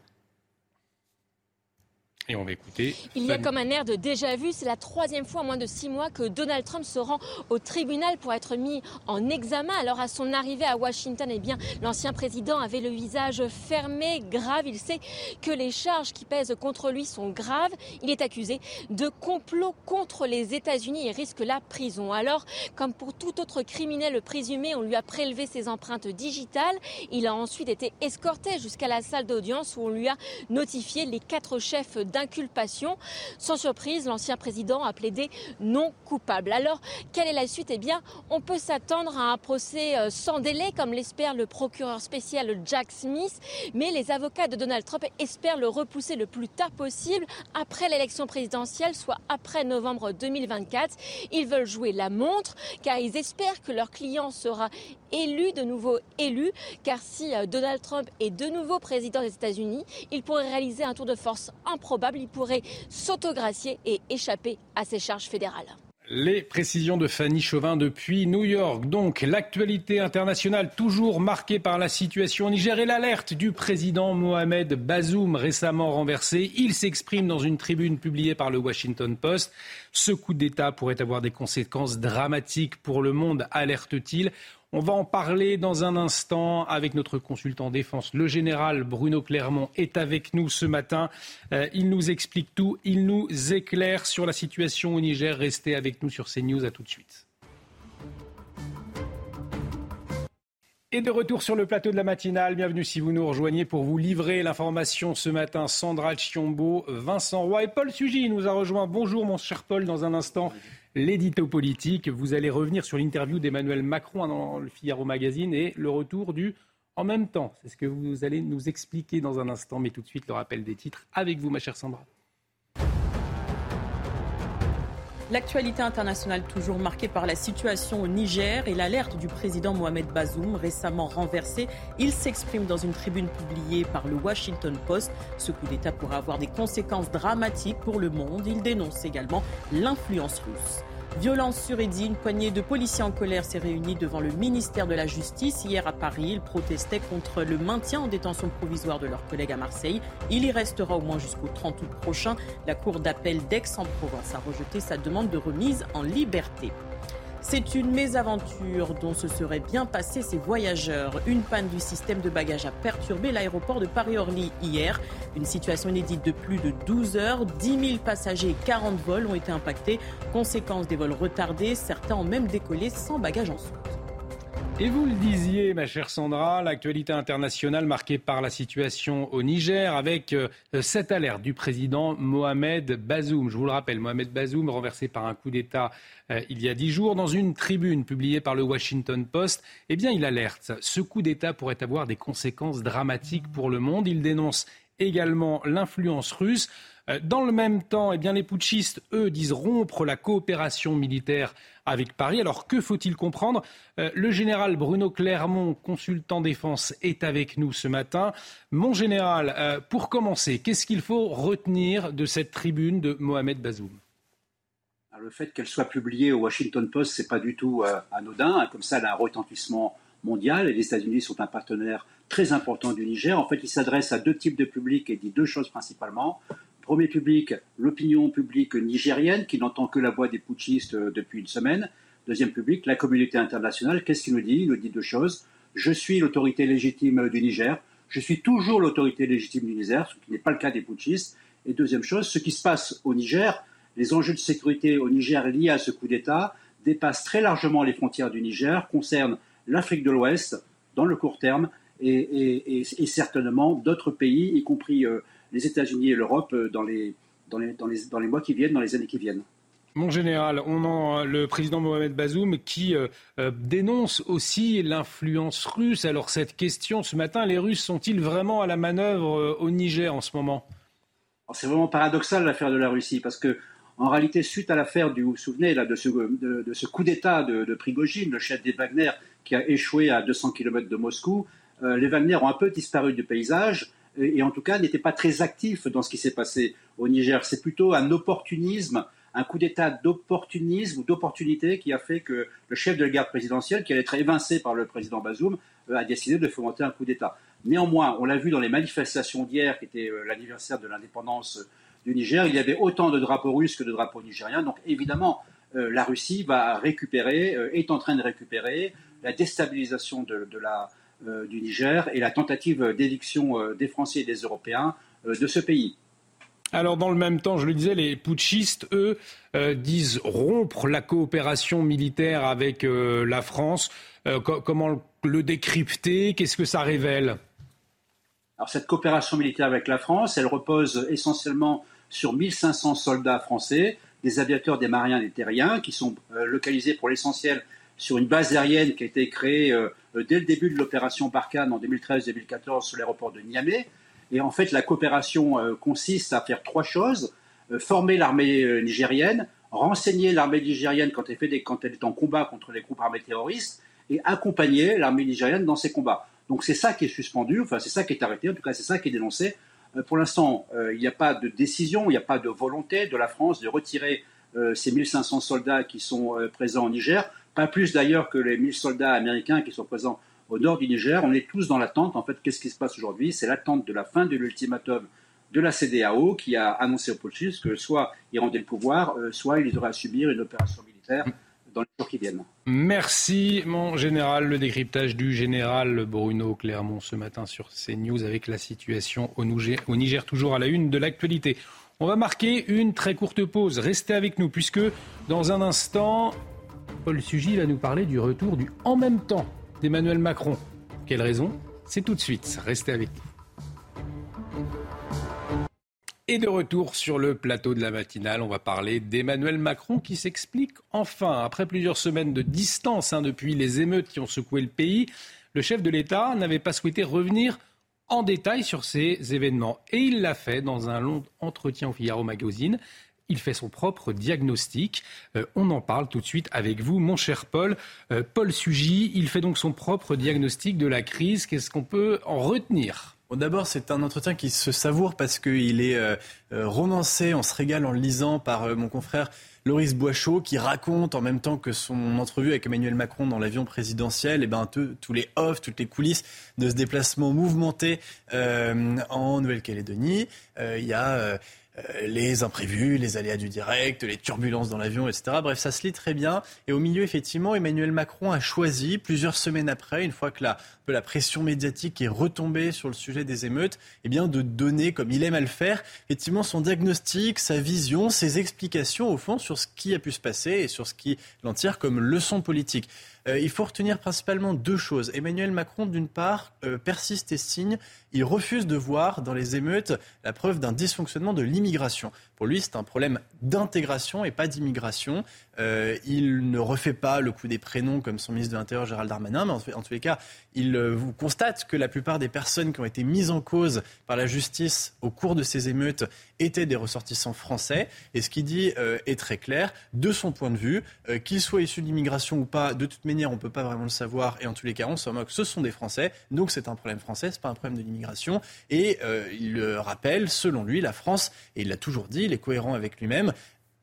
Et on va écouter. Il y a comme un air de déjà-vu. C'est la troisième fois en moins de six mois que Donald Trump se rend au tribunal pour être mis en examen. Alors à son arrivée à Washington, eh bien, l'ancien président avait le visage fermé, grave. Il sait que les charges qui pèsent contre lui sont graves. Il est accusé de complot contre les États-Unis et risque la prison. Alors, comme pour tout autre criminel présumé, on lui a prélevé ses empreintes digitales. Il a ensuite été escorté jusqu'à la salle d'audience où on lui a notifié les quatre chefs d'inculpation. Sans surprise, l'ancien président a plaidé non coupable. Alors, quelle est la suite? Eh bien, on peut s'attendre à un procès euh, sans délai, comme l'espère le procureur spécial Jack Smith, mais les avocats de Donald Trump espèrent le repousser le plus tard possible après l'élection présidentielle, soit après novembre 2024. Ils veulent jouer la montre car ils espèrent que leur client sera élu, de nouveau élu, car si euh, Donald Trump est de nouveau président des États-Unis, il pourrait réaliser un tour de force improbable, il pourrait s'autogracier et échapper à ses charges fédérales. Les précisions de Fanny Chauvin depuis New York. Donc, l'actualité internationale toujours marquée par la situation au Niger et l'alerte du président Mohamed Bazoum récemment renversé. Il s'exprime dans une tribune publiée par le Washington Post. Ce coup d'État pourrait avoir des conséquences dramatiques pour le monde, alerte-t-il. On va en parler dans un instant avec notre consultant défense. Le général Bruno Clermont est avec nous ce matin. Euh, il nous explique tout, il nous éclaire sur la situation au Niger. Restez avec nous sur CNews. À tout de suite. Et de retour sur le plateau de la matinale, bienvenue si vous nous rejoignez pour vous livrer l'information ce matin. Sandra Chiombo, Vincent Roy et Paul Sugy nous a rejoint. Bonjour mon cher Paul, dans un instant l'édito politique. Vous allez revenir sur l'interview d'Emmanuel Macron dans le Figaro Magazine et le retour du en même temps. C'est ce que vous allez nous expliquer dans un instant, mais tout de suite le rappel des titres avec vous, ma chère Sandra. L'actualité internationale toujours marquée par la situation au Niger et l'alerte du président Mohamed Bazoum récemment renversé. Il s'exprime dans une tribune publiée par le Washington Post. Ce coup d'État pourrait avoir des conséquences dramatiques pour le monde. Il dénonce également l'influence russe. Violence sur Eddy, une poignée de policiers en colère s'est réunie devant le ministère de la Justice hier à Paris. Ils protestaient contre le maintien en détention provisoire de leurs collègues à Marseille. Il y restera au moins jusqu'au 30 août prochain. La Cour d'appel d'Aix-en-Provence a rejeté sa demande de remise en liberté. C'est une mésaventure dont se seraient bien passés ces voyageurs. Une panne du système de bagages a perturbé l'aéroport de Paris-Orly hier. Une situation inédite de plus de 12 heures. 10 000 passagers et 40 vols ont été impactés. Conséquence des vols retardés, certains ont même décollé sans bagages en soute. Et vous le disiez, ma chère Sandra, l'actualité internationale marquée par la situation au Niger avec euh, cette alerte du président Mohamed Bazoum. Je vous le rappelle, Mohamed Bazoum renversé par un coup d'État euh, il y a dix jours dans une tribune publiée par le Washington Post. Eh bien, il alerte. Ce coup d'État pourrait avoir des conséquences dramatiques pour le monde. Il dénonce également l'influence russe. Euh, dans le même temps, eh bien, les putschistes, eux, disent rompre la coopération militaire avec Paris. Alors que faut-il comprendre? Euh, Le général Bruno Clermont, consultant défense, est avec nous ce matin. Mon général, euh, pour commencer, qu'est-ce qu'il faut retenir de cette tribune de Mohamed Bazoum? Le fait qu'elle soit publiée au Washington Post, c'est pas du tout anodin. Comme ça, elle a un retentissement mondial et les États-Unis sont un partenaire très important du Niger. En fait, il s'adresse à deux types de publics et dit deux choses principalement. Premier public, l'opinion publique nigérienne qui n'entend que la voix des putschistes euh, depuis une semaine. Deuxième public, la communauté internationale. Qu'est-ce qu'il nous dit? Il nous dit deux choses. Je suis l'autorité légitime du Niger. Je suis toujours l'autorité légitime du Niger, ce qui n'est pas le cas des putschistes. Et deuxième chose, ce qui se passe au Niger, les enjeux de sécurité au Niger liés à ce coup d'État dépassent très largement les frontières du Niger, concernent l'Afrique de l'Ouest dans le court terme et, certainement d'autres pays, y compris les États-Unis et l'Europe, dans les, dans, les, dans, les, dans les mois qui viennent, dans les années qui viennent. Mon général, on en, le président Mohamed Bazoum qui dénonce aussi l'influence russe. Alors cette question ce matin, les Russes sont-ils vraiment à la manœuvre au Niger en ce moment? C'est vraiment paradoxal l'affaire de la Russie parce que en réalité, suite à l'affaire du, vous vous souvenez là, de, ce, de, ce coup d'État de, de, Prigogine, le chef des Wagner, qui a échoué à 200 km de Moscou, euh, les Wagner ont un peu disparu du paysage et, en tout cas n'étaient pas très actifs dans ce qui s'est passé au Niger. C'est plutôt un opportunisme, un coup d'État d'opportunisme ou d'opportunité qui a fait que le chef de la garde présidentielle, qui allait être évincé par le président Bazoum, euh, a décidé de fomenter un coup d'État. Néanmoins, on l'a vu dans les manifestations d'hier, qui était euh, l'anniversaire de l'indépendance du Niger, il y avait autant de drapeaux russes que de drapeaux nigériens. Donc évidemment, euh, la Russie va récupérer, euh, est en train de récupérer la déstabilisation de, la, euh, du Niger et la tentative d'éviction des Français et des Européens de ce pays. Alors dans le même temps, je le disais, les putschistes, eux, disent rompre la coopération militaire avec la France. comment le décrypter? Qu'est-ce que ça révèle? Alors cette coopération militaire avec la France, elle repose essentiellement sur 1500 soldats français, des aviateurs, des marins, des terriens, qui sont euh, localisés pour l'essentiel sur une base aérienne qui a été créée euh, dès le début de l'opération Barkhane en 2013-2014 sur l'aéroport de Niamey. Et en fait, la coopération euh, consiste à faire trois choses. Former l'armée nigérienne, renseigner l'armée nigérienne quand elle, est en combat contre les groupes armés terroristes, et accompagner l'armée nigérienne dans ses combats. Donc c'est ça qui est suspendu, enfin c'est ça qui est arrêté, en tout cas c'est ça qui est dénoncé. Euh, pour l'instant, euh, il n'y a pas de décision, il n'y a pas de volonté de la France de retirer euh, ces 1500 soldats qui sont présents au Niger, pas plus d'ailleurs que les 1000 soldats américains qui sont présents au nord du Niger. On est tous dans l'attente. En fait, qu'est-ce qui se passe aujourd'hui? C'est l'attente de la fin de l'ultimatum de la CDAO qui a annoncé au putschistes que soit ils rendaient le pouvoir, soit ils auraient à subir une opération militaire dans les jours qui viennent. Merci, mon général. Le décryptage du général Bruno Clermont ce matin sur CNews avec la situation au Niger toujours à la une de l'actualité. On va marquer une très courte pause. Restez avec nous puisque dans un instant, Paul Sugy va nous parler du retour du en même temps d'Emmanuel Macron. Quelle raison? C'est tout de suite. Restez avec nous. Et de retour sur le plateau de la matinale, on va parler d'Emmanuel Macron qui s'explique enfin. Après plusieurs semaines de distance hein, depuis les émeutes qui ont secoué le pays, le chef de l'État n'avait pas souhaité revenir en détail sur ces événements. Et il l'a fait dans un long entretien au Figaro Magazine. Il fait son propre diagnostic. Euh, on en parle tout de suite avec vous, mon cher Paul. Euh, Paul Sugy, il fait donc son propre diagnostic de la crise. Qu'est-ce qu'on peut en retenir? D'abord, c'est un entretien qui se savoure parce qu'il est euh, romancé, on se régale en le lisant par mon confrère Loris Boichot, qui raconte en même temps que son entrevue avec Emmanuel Macron dans l'avion présidentiel, et eh ben, tous les offs, toutes les coulisses de ce déplacement mouvementé en Nouvelle-Calédonie. Il y a les imprévus, les aléas du direct, les turbulences dans l'avion, etc. Bref, ça se lit très bien. Et au milieu, effectivement, Emmanuel Macron a choisi, plusieurs semaines après, une fois que la, la pression médiatique est retombée sur le sujet des émeutes, eh bien, de donner, comme il aime à le faire, effectivement, son diagnostic, sa vision, ses explications, au fond, sur ce qui a pu se passer et sur ce qui l'en tire comme leçon politique. Euh, il faut retenir principalement deux choses. Emmanuel Macron, d'une part, euh, persiste et signe. Il refuse de voir dans les émeutes la preuve d'un dysfonctionnement de l'immigration. Pour lui, c'est un problème d'intégration et pas d'immigration. Euh, il ne refait pas le coup des prénoms comme son ministre de l'Intérieur Gérald Darmanin, mais en, tous les cas, il euh, constate que la plupart des personnes qui ont été mises en cause par la justice au cours de ces émeutes étaient des ressortissants français. Et ce qu'il dit euh, est très clair. De son point de vue, qu'ils soient issus de l'immigration ou pas, de toute manière, on ne peut pas vraiment le savoir. Et en tous les cas, on se moque, ce sont des Français. Donc c'est un problème français, ce n'est pas un problème de l'immigration. Et il le rappelle, selon lui, la France, et il l'a toujours dit, il est cohérent avec lui-même,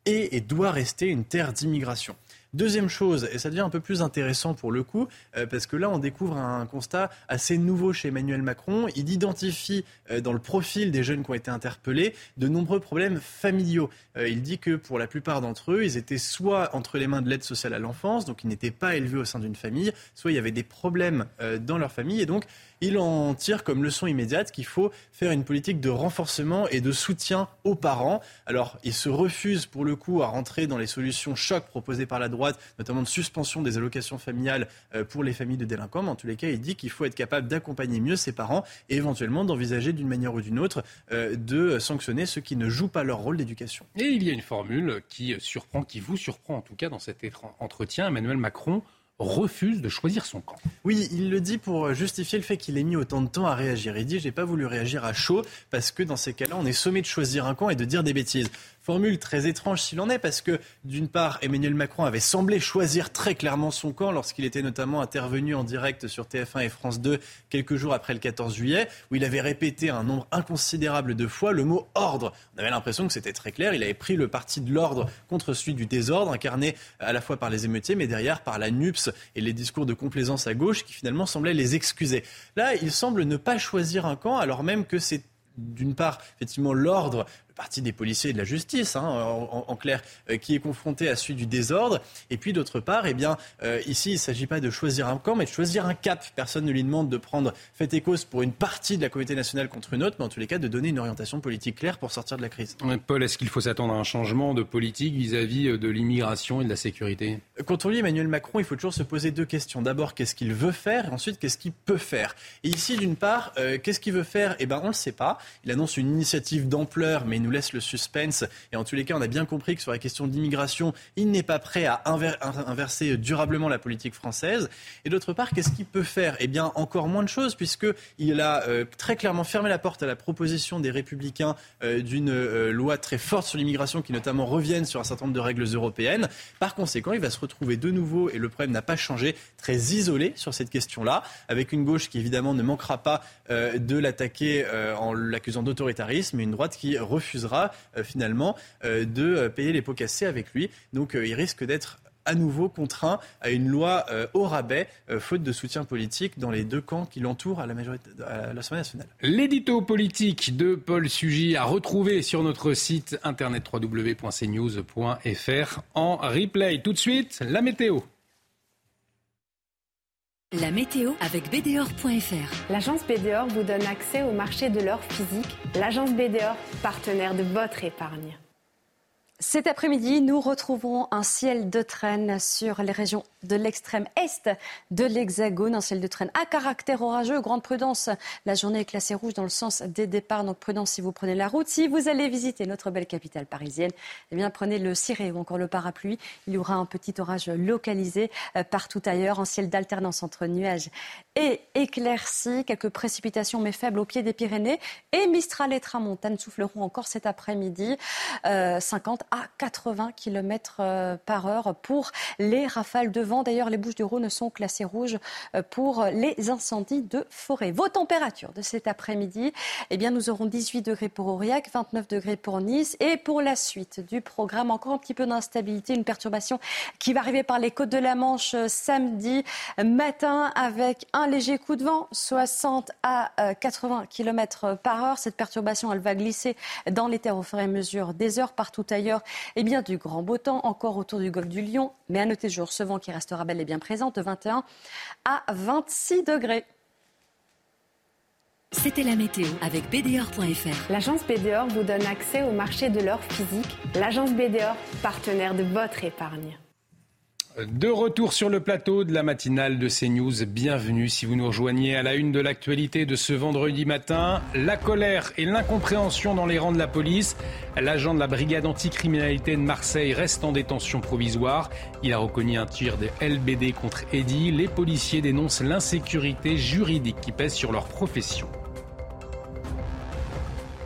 et, et doit rester une terre d'immigration. Deuxième chose, et ça devient un peu plus intéressant pour le coup, euh, parce que là on découvre un constat assez nouveau chez Emmanuel Macron. Il identifie euh, dans le profil des jeunes qui ont été interpellés de nombreux problèmes familiaux. Euh, il dit que pour la plupart d'entre eux, ils étaient soit entre les mains de l'aide sociale à l'enfance, donc ils n'étaient pas élevés au sein d'une famille, soit il y avait des problèmes dans leur famille, et donc il en tire comme leçon immédiate qu'il faut faire une politique de renforcement et de soutien aux parents. Alors, il se refuse pour le coup à rentrer dans les solutions chocs proposées par la droite notamment de suspension des allocations familiales pour les familles de délinquants. Mais en tous les cas, il dit qu'il faut être capable d'accompagner mieux ses parents et éventuellement d'envisager d'une manière ou d'une autre de sanctionner ceux qui ne jouent pas leur rôle d'éducation. Et il y a une formule qui surprend, qui vous surprend en tout cas dans cet entretien. Emmanuel Macron refuse de choisir son camp. Oui, il le dit pour justifier le fait qu'il ait mis autant de temps à réagir. Il dit j'ai pas voulu réagir à chaud parce que dans ces cas-là, on est sommé de choisir un camp et de dire des bêtises. Formule très étrange s'il en est, parce que d'une part, Emmanuel Macron avait semblé choisir très clairement son camp lorsqu'il était notamment intervenu en direct sur TF1 et France 2 quelques jours après le 14 juillet, où il avait répété un nombre inconsidérable de fois le mot ordre. On avait l'impression que c'était très clair, il avait pris le parti de l'ordre contre celui du désordre, incarné à la fois par les émeutiers, mais derrière par la NUPS et les discours de complaisance à gauche qui finalement semblaient les excuser. Là, il semble ne pas choisir un camp, alors même que c'est d'une part, effectivement, l'ordre partie des policiers et de la justice, hein, en, clair, euh, qui est confronté à celui du désordre. Et puis d'autre part, eh bien, euh, ici, il ne s'agit pas de choisir un camp, mais de choisir un cap. Personne ne lui demande de prendre fait et cause pour une partie de la communauté nationale contre une autre, mais en tous les cas, de donner une orientation politique claire pour sortir de la crise. Paul, est-ce qu'il faut s'attendre à un changement de politique vis-à-vis euh, de l'immigration et de la sécurité? Quand on lit Emmanuel Macron, il faut toujours se poser deux questions. D'abord, qu'est-ce qu'il veut faire? Et ensuite, qu'est-ce qu'il peut faire? Et ici, d'une part, qu'est-ce qu'il veut faire? Eh bien, on ne le sait pas. Il annonce une initiative d'ampleur, mais nous laisse le suspense. Et en tous les cas, on a bien compris que sur la question d'immigration, il n'est pas prêt à inverser durablement la politique française. Et d'autre part, qu'est-ce qu'il peut faire? Eh bien, encore moins de choses, puisqu'il a euh, très clairement fermé la porte à la proposition des Républicains euh, d'une euh, loi très forte sur l'immigration qui notamment revienne sur un certain nombre de règles européennes. Par conséquent, il va se retrouver de nouveau, et le problème n'a pas changé, très isolé sur cette question-là, avec une gauche qui évidemment ne manquera pas de l'attaquer en l'accusant d'autoritarisme, et une droite qui refusera euh, finalement euh, de euh, payer les pots cassés avec lui. Donc il risque d'être à nouveau contraint à une loi au rabais, faute de soutien politique dans les deux camps qui l'entourent à la majorité à l'Assemblée nationale. L'édito politique de Paul Sugy à retrouver sur notre site internet www.cnews.fr en replay. Tout de suite, la météo. La météo avec BDOR.fr. L'agence BDOR vous donne accès au marché de l'or physique. L'agence BDOR, partenaire de votre épargne. Cet après-midi, nous retrouverons un ciel de traîne sur les régions de l'extrême est de l'Hexagone, un ciel de traîne à caractère orageux. Grande prudence, la journée est classée rouge dans le sens des départs, donc prudence si vous prenez la route. Si vous allez visiter notre belle capitale parisienne, eh bien prenez le ciré ou encore le parapluie. Il y aura un petit orage localisé euh, partout ailleurs, un ciel d'alternance entre nuages et éclaircies, quelques précipitations mais faibles au pied des Pyrénées et Mistral et Tramontane souffleront encore cet après-midi, 50 euh, à 80 km euh, par heure pour les rafales de vent. D'ailleurs, les Bouches du Rhône sont classées rouges euh, pour les incendies de forêt. Vos températures de cet après-midi, eh bien, nous aurons 18 degrés pour Aurillac, 29 degrés pour Nice. Et pour la suite du programme, encore un petit peu d'instabilité, une perturbation qui va arriver par les côtes de la Manche euh, samedi matin avec un léger coup de vent, 60 à 80 km par heure. Cette perturbation, elle va glisser dans les terres au fur et à mesure des heures partout ailleurs eh bien, du grand beau temps encore autour du golfe du Lion. Mais à noter jour ce vent qui restera bel et bien présent de 21 à 26 degrés. C'était la météo avec BDOR.fr. L'agence BDOR vous donne accès au marché de l'or physique. L'agence BDOR, partenaire de votre épargne. De retour sur le plateau de la matinale de CNews, bienvenue si vous nous rejoignez à la une de l'actualité de ce vendredi matin. La colère et l'incompréhension dans les rangs de la police. L'agent de la brigade anticriminalité de Marseille reste en détention provisoire. Il a reconnu un tir de LBD contre Eddy. Les policiers dénoncent l'insécurité juridique qui pèse sur leur profession.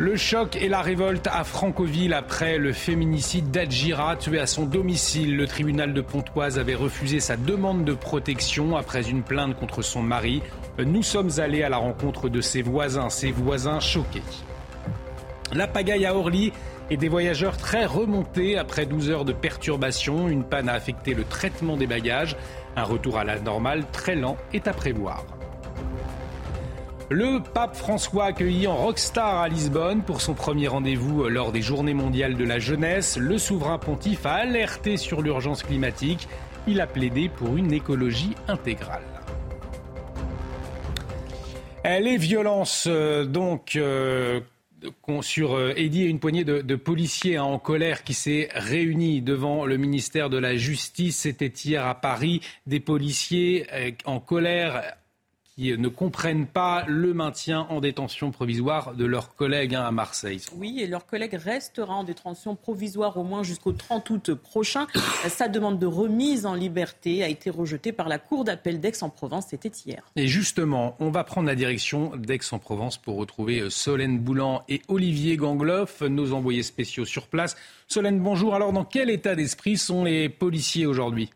Le choc et la révolte à Francoville après le féminicide d'Adjira tué à son domicile. Le tribunal de Pontoise avait refusé sa demande de protection après une plainte contre son mari. Nous sommes allés à la rencontre de ses voisins, ses voisins choqués. La pagaille à Orly et des voyageurs très remontés après 12 heures de perturbation. Une panne a affecté le traitement des bagages. Un retour à la normale très lent est à prévoir. Le pape François accueilli en rockstar à Lisbonne pour son premier rendez-vous lors des Journées mondiales de la jeunesse. Le souverain pontife a alerté sur l'urgence climatique. Il a plaidé pour une écologie intégrale. Les violences, euh, donc. Euh, sur euh, Eddy et une poignée de, policiers hein, en colère qui s'est réunie devant le ministère de la Justice. C'était hier à Paris. Des policiers euh, en colère qui ne comprennent pas le maintien en détention provisoire de leurs collègues hein, à Marseille. Oui, et leur collègue restera en détention provisoire au moins jusqu'au 30 août prochain. Sa demande de remise en liberté a été rejetée par la Cour d'appel d'Aix-en-Provence. C'était hier. Et justement, on va prendre la direction d'Aix-en-Provence pour retrouver Solène Boulan et Olivier Gangloff, nos envoyés spéciaux sur place. Solène, bonjour. Alors, dans quel état d'esprit sont les policiers aujourd'hui?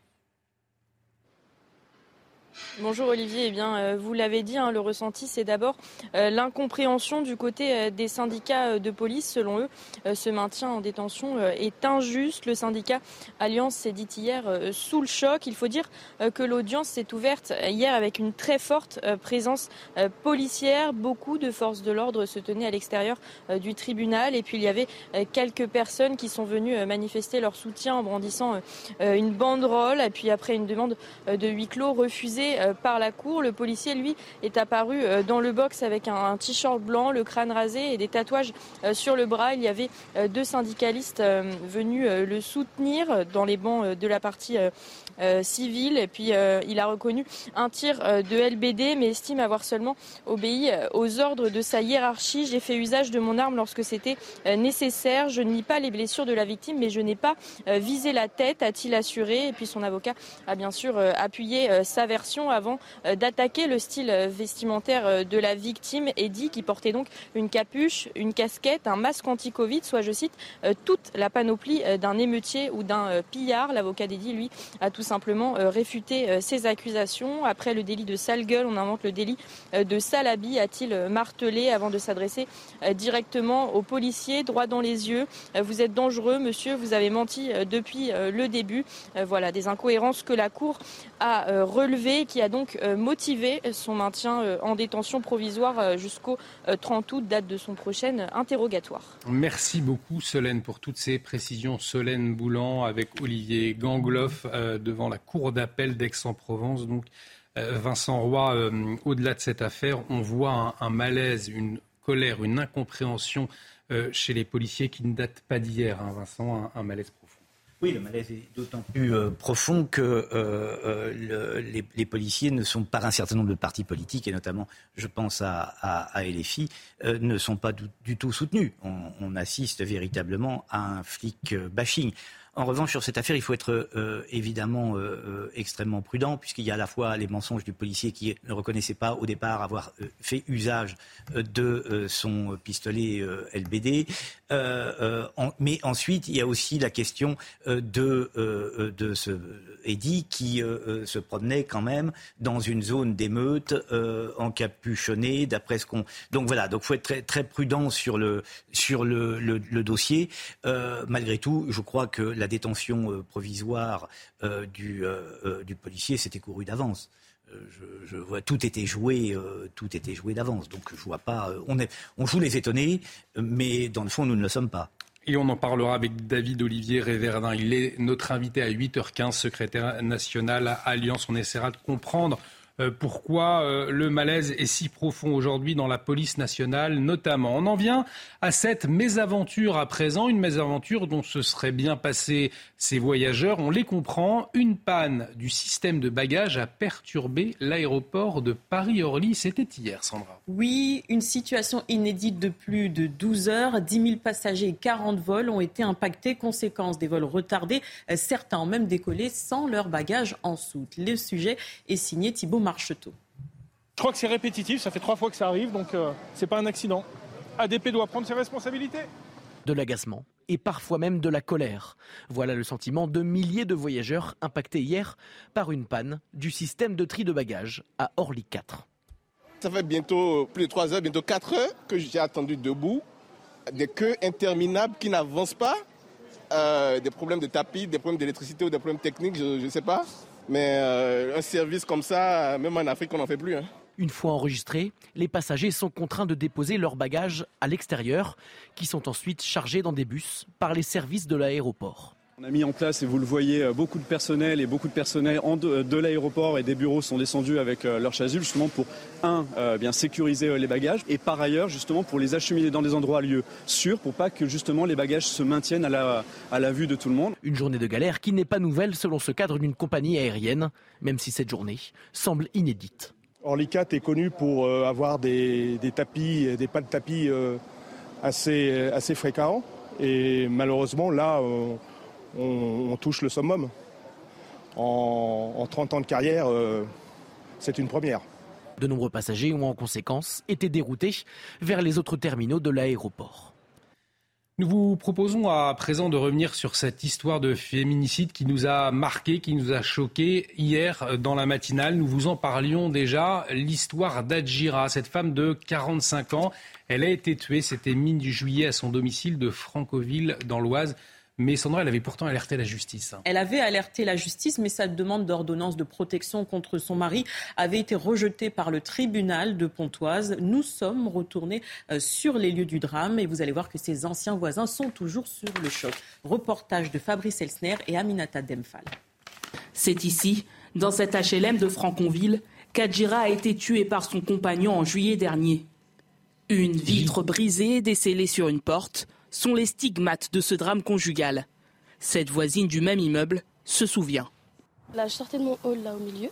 Bonjour Olivier, eh bien, euh, vous l'avez dit, hein, le ressenti c'est d'abord euh, l'incompréhension du côté euh, des syndicats de police. Selon eux, ce maintien en détention est injuste. Le syndicat Alliance s'est dit hier sous le choc. Il faut dire que l'audience s'est ouverte hier avec une très forte présence policière. Beaucoup de forces de l'ordre se tenaient à l'extérieur du tribunal et puis il y avait quelques personnes qui sont venues manifester leur soutien en brandissant une banderole et puis après une demande de huis clos refusée par la cour. Le policier, lui, est apparu euh, dans le box avec un, t-shirt blanc, le crâne rasé et des tatouages euh, sur le bras. Il y avait deux syndicalistes venus le soutenir dans les bancs de la partie civile. Et puis, il a reconnu un tir de LBD, mais estime avoir seulement obéi aux ordres de sa hiérarchie. J'ai fait usage de mon arme lorsque c'était nécessaire. Je ne nie pas les blessures de la victime, mais je n'ai pas visé la tête, a-t-il assuré. Et puis, son avocat a bien sûr appuyé sa version avant euh, d'attaquer le style euh, vestimentaire euh, de la victime, Eddie, qui portait donc une capuche, une casquette, un masque anti-Covid, soit, je cite, toute la panoplie d'un émeutier ou d'un pillard. L'avocat d'Eddie, lui, a tout simplement réfuté ces accusations. Après le délit de sale gueule, on invente le délit de sale habit, a-t-il martelé avant de s'adresser directement aux policiers, droit dans les yeux. Vous êtes dangereux, monsieur, vous avez menti depuis le début. Voilà, des incohérences que la Cour a relevées, qui a donc euh, motivé son maintien euh, en détention provisoire euh, jusqu'au 30 août, date de son prochain interrogatoire. Merci beaucoup Solène pour toutes ces précisions. Solène Boulan avec Olivier Gangloff devant la cour d'appel d'Aix-en-Provence. Donc Vincent Roy, au-delà de cette affaire, on voit un, malaise, une colère, une incompréhension chez les policiers qui ne datent pas d'hier. Hein, Vincent, un malaise oui, le malaise est d'autant plus euh, profond que euh, euh, les, policiers ne sont pas un certain nombre de partis politiques, et notamment, je pense à, à, ne sont pas du, tout soutenus. On, assiste véritablement à un flic bashing. En revanche, sur cette affaire, il faut être euh, évidemment euh, euh, extrêmement prudent, puisqu'il y a à la fois les mensonges du policier qui ne reconnaissait pas au départ avoir fait usage de son pistolet LBD. mais ensuite, il y a aussi la question de, de ce Eddy qui se promenait quand même dans une zone d'émeute, encapuchonné, d'après ce qu'on. Donc voilà, donc faut être très, très prudent sur le, sur le, le dossier. malgré tout, je crois que la détention euh, provisoire euh, du, euh, du policier, s'était couru d'avance. Je, vois tout était joué, tout était joué d'avance. Donc je vois pas. on, est, on joue les étonnés, mais dans le fond, nous ne le sommes pas. Et on en parlera avec David Olivier Réverdin. Il est notre invité à 8h15, secrétaire national à Alliance. On essaiera de comprendre pourquoi euh, le malaise est si profond aujourd'hui dans la police nationale notamment? On en vient à cette mésaventure à présent, une mésaventure dont se seraient bien passés ces voyageurs. On les comprend, une panne du système de bagages a perturbé l'aéroport de Paris-Orly. C'était hier, Sandra. Oui, une situation inédite de plus de 12 heures. 10 000 passagers et 40 vols ont été impactés. Conséquence des vols retardés. Certains ont même décollé sans leurs bagages en soute. Le sujet est signé Thibault Je crois que c'est répétitif, ça fait trois fois que ça arrive, donc euh, c'est pas un accident. ADP doit prendre ses responsabilités. De l'agacement et parfois même de la colère. Voilà le sentiment de milliers de voyageurs impactés hier par une panne du système de tri de bagages à Orly 4. Ça fait bientôt plus de 3 heures, bientôt 4 heures que j'ai attendu debout. Des queues interminables qui n'avancent pas. Euh, des problèmes de tapis, des problèmes d'électricité ou des problèmes techniques, je ne sais pas. Mais euh, un service comme ça, même en Afrique, on n'en fait plus. Hein. Une fois enregistrés, les passagers sont contraints de déposer leurs bagages à l'extérieur, qui sont ensuite chargés dans des bus par les services de l'aéroport. On a mis en place, et vous le voyez, euh, beaucoup de personnel et beaucoup de personnel de, l'aéroport et des bureaux sont descendus avec euh, leurs chasubles justement pour, un, euh, bien sécuriser les bagages et par ailleurs justement pour les acheminer dans des endroits lieux sûrs pour pas que justement les bagages se maintiennent à la, à la vue de tout le monde. Une journée de galère qui n'est pas nouvelle selon ce cadre d'une compagnie aérienne, même si cette journée semble inédite. Orlicat est connu pour avoir des, des tapis, des pas de tapis assez, assez fréquents et malheureusement là on, touche le summum. En, 30 ans de carrière, euh, c'est une première. De nombreux passagers ont en conséquence été déroutés vers les autres terminaux de l'aéroport. Nous vous proposons à présent de revenir sur cette histoire de féminicide qui nous a marqué, qui nous a choqué hier dans la matinale. Nous vous en parlions déjà. L'histoire d'Adjira, cette femme de 45 ans, elle a été tuée, c'était mi-juillet à son domicile de Francoville dans l'Oise. Mais Sandra, elle avait pourtant alerté la justice. Elle avait alerté la justice, mais sa demande d'ordonnance de protection contre son mari avait été rejetée par le tribunal de Pontoise. Nous sommes retournés euh, sur les lieux du drame et vous allez voir que ses anciens voisins sont toujours sur le choc. Reportage de Fabrice Elsner et Aminata Demphal. C'est ici, dans cet HLM de Franconville, qu'Adjira a été tué par son compagnon en juillet dernier. Une vitre brisée décellée sur une porte sont les stigmates de ce drame conjugal. Cette voisine du même immeuble se souvient. Là, je sortais de mon hall là au milieu.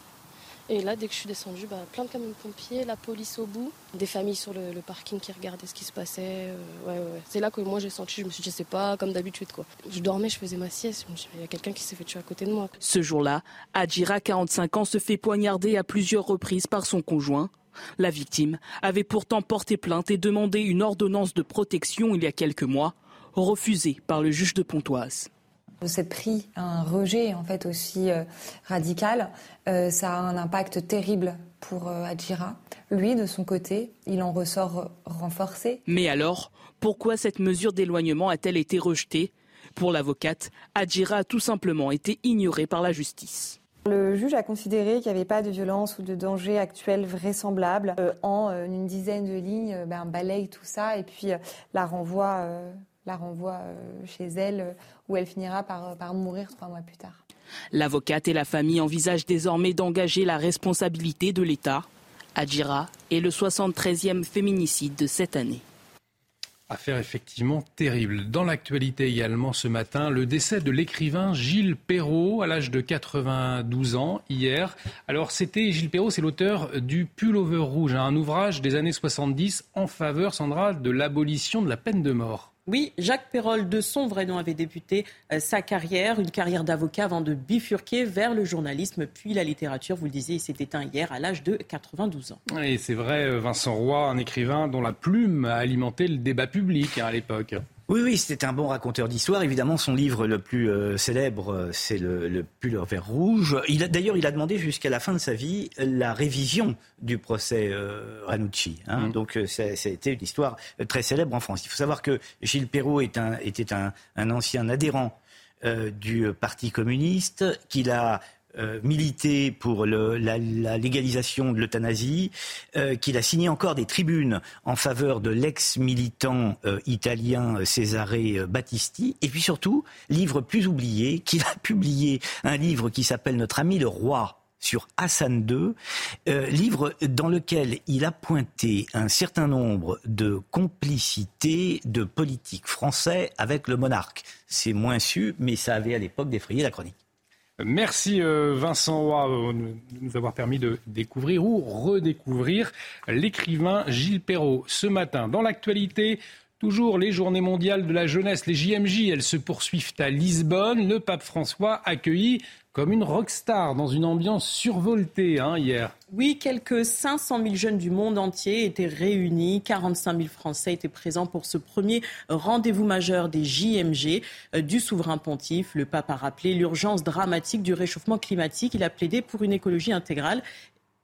Et là, dès que je suis descendue, bah, plein de camions de pompiers, la police au bout, des familles sur le, parking qui regardaient ce qui se passait. Euh, C'est là que moi j'ai senti, je me suis dit, je sais pas, comme d'habitude quoi. Je dormais, je faisais ma sieste, il y a quelqu'un qui s'est fait tuer à côté de moi. Ce jour-là, Adjira, 45 ans, se fait poignarder à plusieurs reprises par son conjoint. La victime avait pourtant porté plainte et demandé une ordonnance de protection il y a quelques mois, refusée par le juge de Pontoise. C'est pris un rejet en fait aussi euh, radical. Euh, ça a un impact terrible pour euh, Adjira. Lui, de son côté, il en ressort renforcé. Mais alors, pourquoi cette mesure d'éloignement a-t-elle été rejetée? Pour l'avocate, Adjira a tout simplement été ignorée par la justice. Le juge a considéré qu'il n'y avait pas de violence ou de danger actuel vraisemblable. Euh, en euh, une dizaine de lignes, euh, ben, balaye tout ça et puis la renvoie, la renvoie chez elle où elle finira par, par mourir trois mois plus tard. L'avocate et la famille envisagent désormais d'engager la responsabilité de l'État. Adjira est le 73e féminicide de cette année. Affaire effectivement terrible. Dans l'actualité également ce matin, le décès de l'écrivain Gilles Perrault à l'âge de 92 ans hier. Alors c'était Gilles Perrault, c'est l'auteur du Pullover rouge, un ouvrage des années 70 en faveur, Sandra, de l'abolition de la peine de mort. Oui, Jacques Perrol, de son vrai nom, avait débuté euh, sa carrière, une carrière d'avocat avant de bifurquer vers le journalisme, puis la littérature. Vous le disiez, il s'est éteint hier à l'âge de 92 ans. Et c'est vrai, Vincent Roy, un écrivain dont la plume a alimenté le débat public hein, à l'époque. Oui, oui, c'était un bon raconteur d'histoire. Évidemment, son livre le plus euh, célèbre, euh, c'est le, le pull vert rouge. Il d'ailleurs, il a demandé jusqu'à la fin de sa vie la révision du procès euh, Ranucci. Hein. Mm. Donc, ça, a été une histoire très célèbre en France. Il faut savoir que Gilles Perrault est un, était un, un ancien adhérent du Parti communiste, qu'il a euh, milité pour la, légalisation de l'euthanasie, euh, qu'il a signé encore des tribunes en faveur de l'ex-militant euh, italien Cesare Battisti, et puis surtout, livre plus oublié, qu'il a publié un livre qui s'appelle Notre ami le roi sur Hassan II, livre dans lequel il a pointé un certain nombre de complicités de politiques français avec le monarque. C'est moins su, mais ça avait à l'époque défrayé la chronique. Merci euh, Vincent Roy euh, de nous avoir permis de découvrir ou redécouvrir l'écrivain Gilles Perrault. Ce matin, dans l'actualité, Toujours les journées mondiales de la jeunesse, les JMJ, elles se poursuivent à Lisbonne. Le pape François accueilli comme une rockstar dans une ambiance survoltée hein, hier. Oui, quelques 500 000 jeunes du monde entier étaient réunis. 45 000 Français étaient présents pour ce premier rendez-vous majeur des JMG euh, du souverain pontife. Le pape a rappelé l'urgence dramatique du réchauffement climatique. Il a plaidé pour une écologie intégrale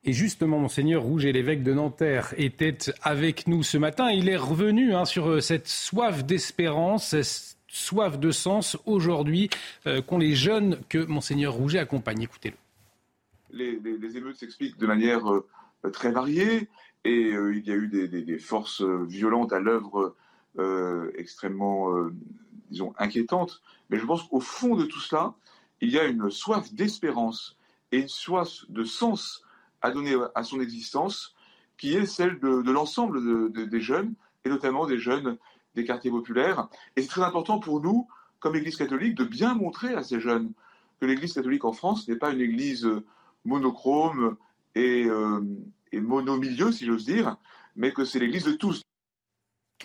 et justement, Monseigneur Rouget, l'évêque de Nanterre, était avec nous ce matin. Il est revenu hein, sur euh, cette soif d'espérance, soif de sens aujourd'hui euh, qu'ont les jeunes que Monseigneur Rouget accompagne. Écoutez-le. Les, émeutes s'expliquent de manière euh, très variée et euh, il y a eu des, forces violentes à l'œuvre extrêmement disons, inquiétante, mais je pense qu'au fond de tout cela, il y a une soif d'espérance et une soif de sens à donner à son existence qui est celle de, l'ensemble des jeunes, et notamment des jeunes des quartiers populaires. Et c'est très important pour nous, comme Église catholique, de bien montrer à ces jeunes que l'Église catholique en France n'est pas une Église monochrome et, euh, et monomilieu, si j'ose dire, mais que c'est l'Église de tous.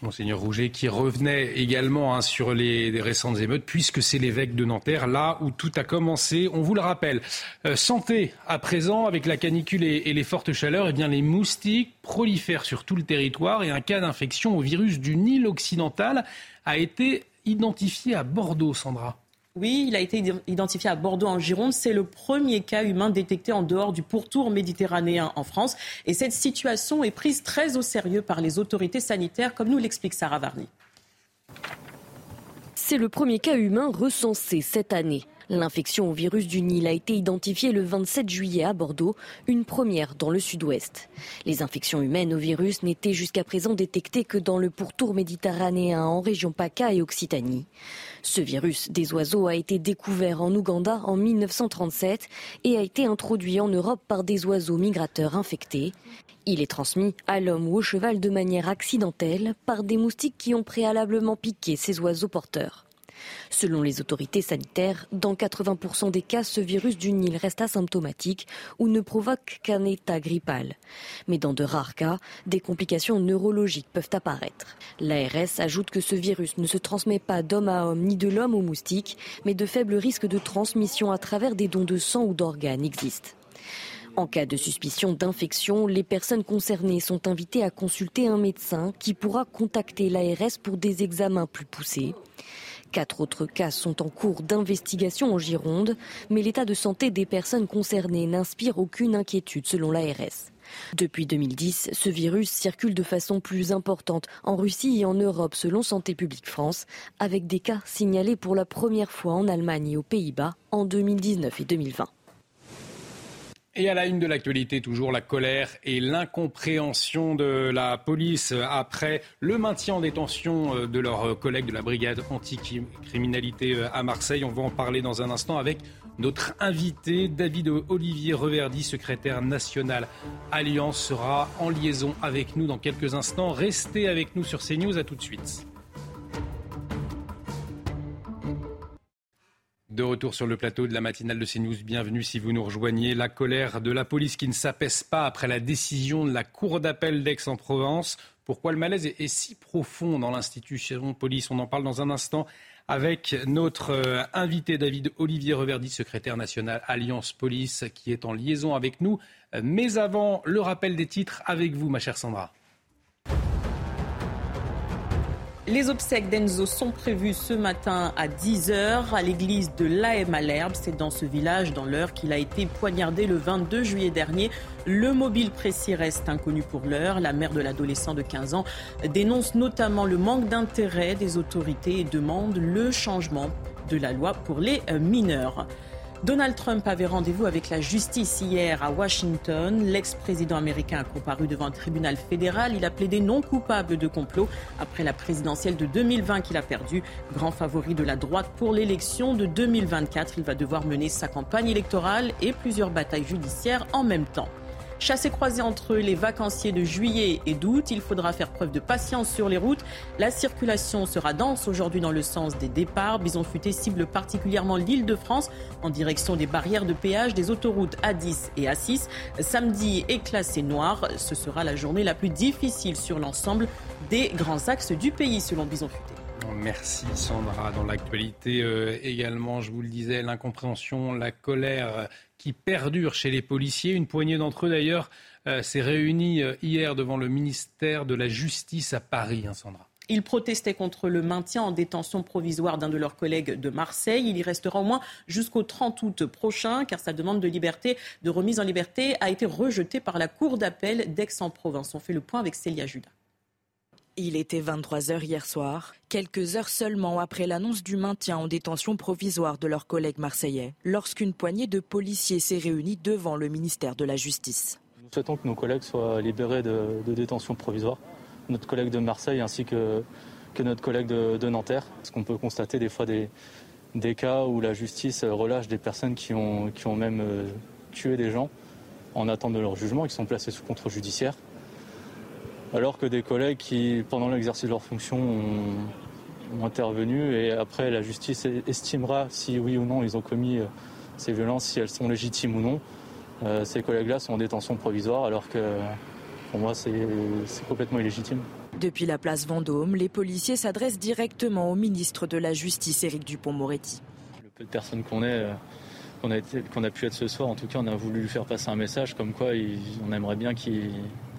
Monseigneur Rouget qui revenait également hein, sur les, récentes émeutes, puisque c'est l'évêque de Nanterre, là où tout a commencé. On vous le rappelle. Euh, santé à présent, avec la canicule et, les fortes chaleurs, eh bien, les moustiques prolifèrent sur tout le territoire et un cas d'infection au virus du Nil occidental a été identifié à Bordeaux, Sandra. Oui, il a été identifié à Bordeaux en Gironde. C'est le premier cas humain détecté en dehors du pourtour méditerranéen en France. Et cette situation est prise très au sérieux par les autorités sanitaires, comme nous l'explique Sarah Varny. C'est le premier cas humain recensé cette année. L'infection au virus du Nil a été identifiée le 27 juillet à Bordeaux, une première dans le sud-ouest. Les infections humaines au virus n'étaient jusqu'à présent détectées que dans le pourtour méditerranéen en région PACA et Occitanie. Ce virus des oiseaux a été découvert en Ouganda en 1937 et a été introduit en Europe par des oiseaux migrateurs infectés. Il est transmis à l'homme ou au cheval de manière accidentelle par des moustiques qui ont préalablement piqué ces oiseaux porteurs. Selon les autorités sanitaires, dans 80% des cas, ce virus du Nil reste asymptomatique ou ne provoque qu'un état grippal. Mais dans de rares cas, des complications neurologiques peuvent apparaître. L'ARS ajoute que ce virus ne se transmet pas d'homme à homme ni de l'homme au moustique, mais de faibles risques de transmission à travers des dons de sang ou d'organes existent. En cas de suspicion d'infection, les personnes concernées sont invitées à consulter un médecin qui pourra contacter l'ARS pour des examens plus poussés. Quatre autres cas sont en cours d'investigation en Gironde, mais l'état de santé des personnes concernées n'inspire aucune inquiétude selon l'ARS. Depuis 2010, ce virus circule de façon plus importante en Russie et en Europe selon Santé publique France, avec des cas signalés pour la première fois en Allemagne et aux Pays-Bas en 2019 et 2020. Et à la une de l'actualité, toujours la colère et l'incompréhension de la police après le maintien en détention euh, de leurs collègues de la brigade anticriminalité euh, à Marseille. On va en parler dans un instant avec notre invité, David Olivier Reverdy, secrétaire national Alliance, sera en liaison avec nous dans quelques instants. Restez avec nous sur CNews, à tout de suite. De retour sur le plateau de la matinale de CNews, bienvenue si vous nous rejoignez. La colère de la police qui ne s'apaise pas après la décision de la Cour d'appel d'Aix-en-Provence. Pourquoi le malaise est, si profond dans l'institution police? On en parle dans un instant avec notre euh, invité David Olivier Reverdy, secrétaire national Alliance Police, qui est en liaison avec nous. Mais avant, le rappel des titres avec vous, ma chère Sandra. Les obsèques d'Enzo sont prévues ce matin à 10h à l'église de l'AM à. C'est dans ce village, dans l'heure, qu'il a été poignardé le 22 juillet dernier. Le mobile précis reste inconnu pour l'heure. La mère de l'adolescent de 15 ans dénonce notamment le manque d'intérêt des autorités et demande le changement de la loi pour les mineurs. Donald Trump avait rendez-vous avec la justice hier à Washington. L'ex-président américain a comparu devant un tribunal fédéral. Il a plaidé non coupable de complot après la présidentielle de 2020 qu'il a perdue. Grand favori de la droite pour l'élection de 2024, il va devoir mener sa campagne électorale et plusieurs batailles judiciaires en même temps. Chassé croisé entre les vacanciers de juillet et d'août, il faudra faire preuve de patience sur les routes. La circulation sera dense aujourd'hui dans le sens des départs. Bison Futé cible particulièrement l'île de France en direction des barrières de péage des autoroutes A10 et A6. Samedi est classé noir. Ce sera la journée la plus difficile sur l'ensemble des grands axes du pays selon Bison Futé. Merci Sandra. Dans l'actualité euh, également, je vous le disais, l'incompréhension, la colère qui perdure chez les policiers. Une poignée d'entre eux d'ailleurs euh, s'est réunie euh, hier devant le ministère de la Justice à Paris, hein. Ils protestaient contre le maintien en détention provisoire d'un de leurs collègues de Marseille. Il y restera au moins jusqu'au 30 août prochain, car sa demande de liberté, de remise en liberté, a été rejetée par la Cour d'appel d'Aix-en-Provence. On fait le point avec Célia Judas. Il était 23h hier soir, quelques heures seulement après l'annonce du maintien en détention provisoire de leurs collègues marseillais, lorsqu'une poignée de policiers s'est réunie devant le ministère de la Justice. Nous souhaitons que nos collègues soient libérés de, détention provisoire. Notre collègue de Marseille ainsi que notre collègue de, Nanterre. Parce qu'on peut constater des fois des, cas où la justice relâche des personnes qui ont, même tué des gens en attente de leur jugement, qui sont placés sous contrôle judiciaire. Alors que des collègues qui, pendant l'exercice de leur fonction, ont, intervenu et après la justice estimera si oui ou non ils ont commis ces violences, si elles sont légitimes ou non. Euh, ces collègues-là sont en détention provisoire alors que pour moi c'est complètement illégitime. Depuis la place Vendôme, les policiers s'adressent directement au ministre de la Justice, Éric Dupont-Moretti. Le peu de personnes qu'on est, euh, qu'on a, a, pu être ce soir, en tout cas, on a voulu lui faire passer un message comme quoi on aimerait bien qu'il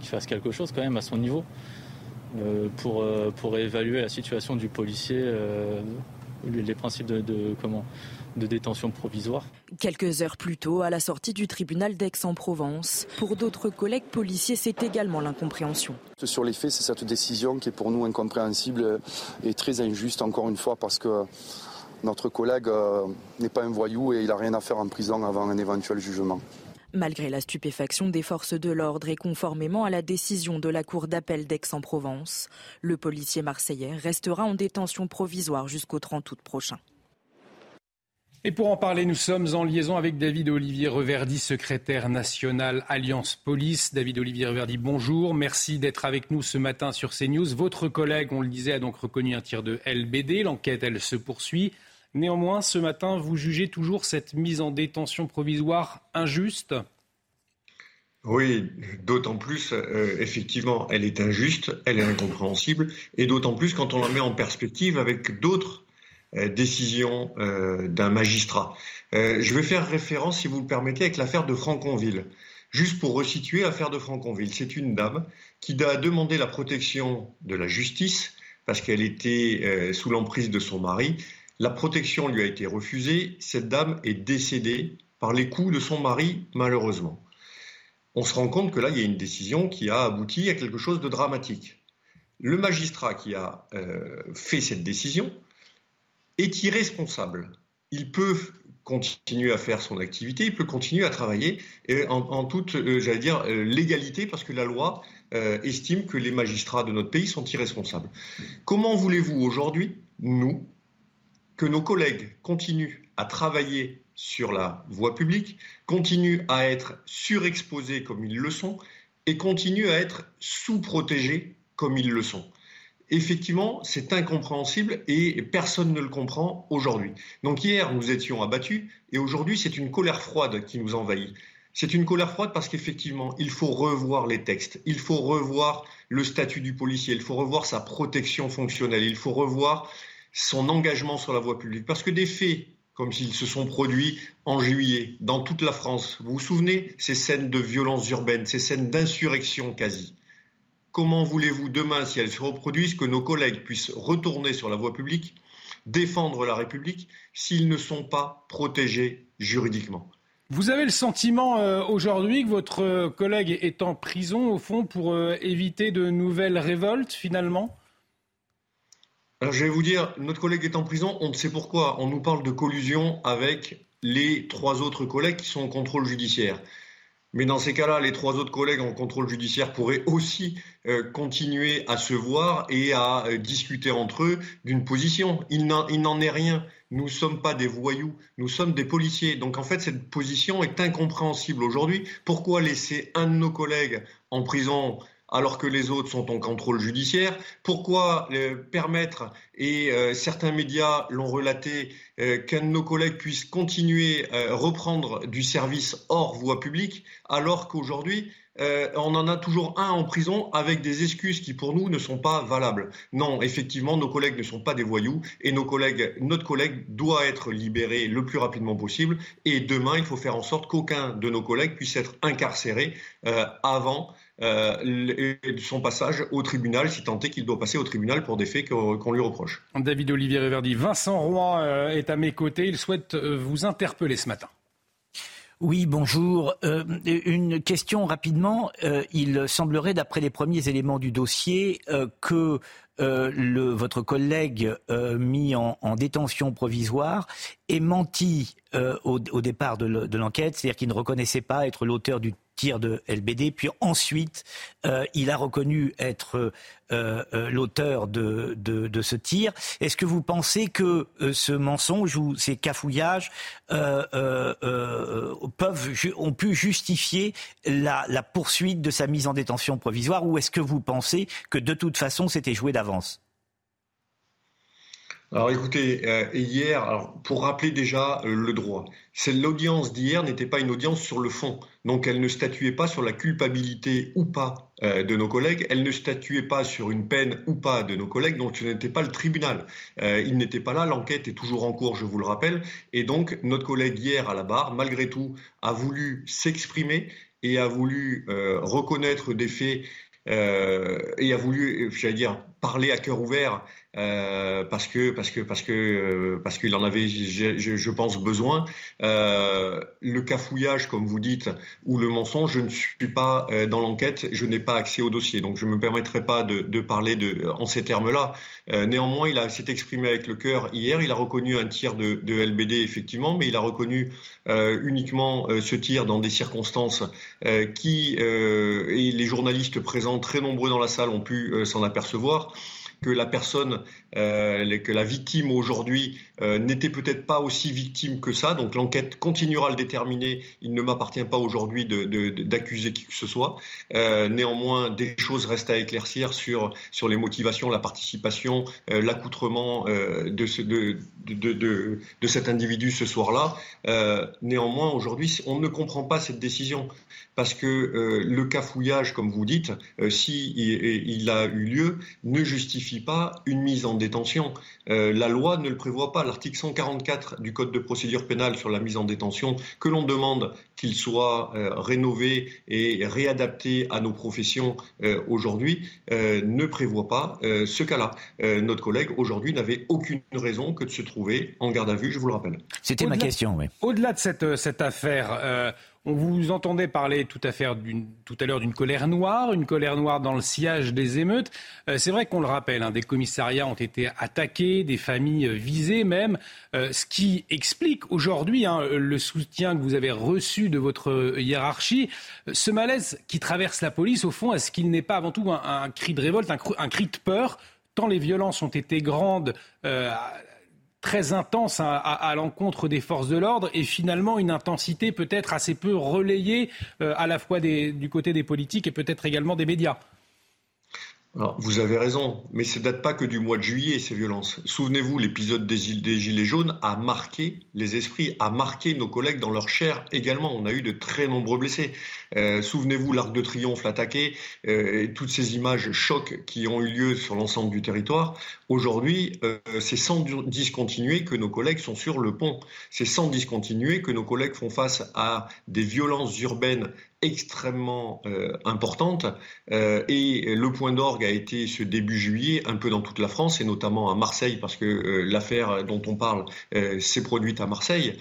fasse quelque chose quand même à son niveau euh, pour, pour évaluer la situation du policier, les principes de comment de détention provisoire. Quelques heures plus tôt, à la sortie du tribunal d'Aix-en-Provence, pour d'autres collègues policiers, c'est également l'incompréhension. Sur les faits, c'est cette décision qui est pour nous incompréhensible et très injuste, encore une fois, parce que notre collègue euh, n'est pas un voyou et il n'a rien à faire en prison avant un éventuel jugement. Malgré la stupéfaction des forces de l'ordre et conformément à la décision de la Cour d'appel d'Aix-en-Provence, le policier marseillais restera en détention provisoire jusqu'au 30 août prochain. Et pour en parler, nous sommes en liaison avec David Olivier Reverdy, secrétaire national Alliance Police. David Olivier Reverdy, bonjour. Merci d'être avec nous ce matin sur CNews. Votre collègue, on le disait, a donc reconnu un tir de LBD. L'enquête, elle se poursuit. Néanmoins, ce matin, vous jugez toujours cette mise en détention provisoire injuste? Oui, d'autant plus, euh, effectivement, elle est injuste, elle est incompréhensible, et d'autant plus quand on la met en perspective avec d'autres euh, décision euh, d'un magistrat. Je vais faire référence, si vous le permettez, avec l'affaire de Franconville. Juste pour resituer l'affaire de Franconville, c'est une dame qui a demandé la protection de la justice parce qu'elle était sous l'emprise de son mari. La protection lui a été refusée. Cette dame est décédée par les coups de son mari, malheureusement. On se rend compte que là, il y a une décision qui a abouti à quelque chose de dramatique. Le magistrat qui a fait cette décision est irresponsable. Il peut continuer à faire son activité, il peut continuer à travailler en, toute, euh, j'allais dire, euh, légalité, parce que la loi euh, estime que les magistrats de notre pays sont irresponsables. Comment voulez-vous aujourd'hui, nous, que nos collègues continuent à travailler sur la voie publique, continuent à être surexposés comme ils le sont, et continuent à être sous-protégés comme ils le sont effectivement, c'est incompréhensible et personne ne le comprend aujourd'hui. Donc hier, nous étions abattus et aujourd'hui, c'est une colère froide qui nous envahit. C'est une colère froide parce qu'effectivement, il faut revoir les textes, il faut revoir le statut du policier, il faut revoir sa protection fonctionnelle, il faut revoir son engagement sur la voie publique. Parce que des faits comme s'ils se sont produits en juillet dans toute la France, vous vous souvenez, ces scènes de violence urbaine, ces scènes d'insurrection quasi, Comment voulez-vous demain, si elles se reproduisent, que nos collègues puissent retourner sur la voie publique, défendre la République, s'ils ne sont pas protégés juridiquement? Vous avez le sentiment euh, aujourd'hui que votre collègue est en prison, au fond, pour euh, éviter de nouvelles révoltes, finalement? Je vais vous dire, notre collègue est en prison, on ne sait pourquoi. On nous parle de collusion avec les trois autres collègues qui sont en contrôle judiciaire. Mais dans ces cas-là, les trois autres collègues en contrôle judiciaire pourraient aussi euh, continuer à se voir et à euh, discuter entre eux d'une position. Il n'en est rien. Nous ne sommes pas des voyous, nous sommes des policiers. Donc en fait, cette position est incompréhensible aujourd'hui. Pourquoi laisser un de nos collègues en prison alors que les autres sont en contrôle judiciaire Pourquoi euh, permettre, et euh, certains médias l'ont relaté, euh, qu'un de nos collègues puisse continuer à reprendre du service hors voie publique, alors qu'aujourd'hui, on en a toujours un en prison avec des excuses qui pour nous ne sont pas valables. Non, effectivement, nos collègues ne sont pas des voyous et nos collègues, notre collègue doit être libéré le plus rapidement possible. Et demain, il faut faire en sorte qu'aucun de nos collègues puisse être incarcéré avant euh, son passage au tribunal, si tant est qu'il doit passer au tribunal pour des faits qu'on lui reproche. David Olivier Reverdy, Vincent Roy euh, est à mes côtés. Il souhaite euh, vous interpeller ce matin. Oui, bonjour. une question rapidement. il semblerait, d'après les premiers éléments du dossier, que le, votre collègue mis en, détention provisoire ait menti au, départ de l'enquête, c'est-à-dire qu'il ne reconnaissait pas être l'auteur du tir de LBD. Puis ensuite, il a reconnu être l'auteur de, ce tir. Est-ce que vous pensez que ce mensonge ou ces cafouillages ont pu justifier la, la poursuite de sa mise en détention provisoire? Ou est-ce que vous pensez que de toute façon c'était joué d'avance? Alors écoutez, euh, hier, alors, pour rappeler déjà euh, le droit, l'audience d'hier n'était pas une audience sur le fond, donc elle ne statuait pas sur la culpabilité ou pas euh, de nos collègues, elle ne statuait pas sur une peine ou pas de nos collègues, donc ce n'était pas le tribunal. il n'était pas là, l'enquête est toujours en cours, je vous le rappelle, et donc notre collègue hier à la barre, malgré tout, a voulu s'exprimer et a voulu reconnaître des faits et a voulu, j'allais dire, parler à cœur ouvert euh, parce que parce que parce que euh, parce qu'il en avait, je, je, pense, besoin. Euh, le cafouillage, comme vous dites, ou le mensonge, je ne suis pas euh, dans l'enquête, je n'ai pas accès au dossier, donc je me permettrai pas de, de parler de en ces termes-là. Néanmoins, il a s'est exprimé avec le cœur hier. Il a reconnu un tir de, de LBD effectivement, mais il a reconnu uniquement ce tir dans des circonstances qui et les journalistes présents, très nombreux dans la salle, ont pu s'en apercevoir que la personne, euh, que la victime aujourd'hui euh, n'était peut-être pas aussi victime que ça. Donc l'enquête continuera à le déterminer. Il ne m'appartient pas aujourd'hui d'accuser qui que ce soit. Euh, néanmoins, des choses restent à éclaircir sur, sur les motivations, la participation, l'accoutrement de, de, de, cet individu ce soir-là. néanmoins, aujourd'hui, on ne comprend pas cette décision parce que le cafouillage, comme vous dites, si il, a eu lieu, ne justifie pas une mise en détention. Euh, la loi ne le prévoit pas. L'article 144 du Code de procédure pénale sur la mise en détention, que l'on demande qu'il soit euh, rénové et réadapté à nos professions euh, aujourd'hui, ne prévoit pas ce cas-là. notre collègue aujourd'hui n'avait aucune raison que de se trouver en garde à vue, je vous le rappelle. C'était ma question, oui. Au-delà de cette, cette affaire, on vous entendait parler tout à, l'heure d'une colère noire, une colère noire dans le sillage des émeutes. Euh, c'est vrai qu'on le rappelle, hein, des commissariats ont été attaqués, des familles visées même, euh, ce qui explique aujourd'hui hein, le soutien que vous avez reçu de votre hiérarchie. Ce malaise qui traverse la police, au fond, est-ce qu'il n'est pas avant tout un, cri de révolte, un, cri de peur tant les violences ont été grandes euh, très intense à, l'encontre des forces de l'ordre et finalement une intensité peut-être assez peu relayée euh, à la fois du côté des politiques et peut-être également des médias. Vous avez raison, mais ça ne date pas que du mois de juillet, ces violences. Souvenez-vous, l'épisode des, des, Gilets jaunes a marqué les esprits, a marqué nos collègues dans leur chair également. On a eu de très nombreux blessés. Euh, souvenez-vous, l'Arc de Triomphe l'attaquer, euh, toutes ces images chocs qui ont eu lieu sur l'ensemble du territoire. Aujourd'hui, euh, c'est sans discontinuer que nos collègues sont sur le pont. C'est sans discontinuer que nos collègues font face à des violences urbaines extrêmement euh, importante euh, et le point d'orgue a été ce début juillet un peu dans toute la France et notamment à Marseille parce que euh, l'affaire dont on parle s'est produite à Marseille.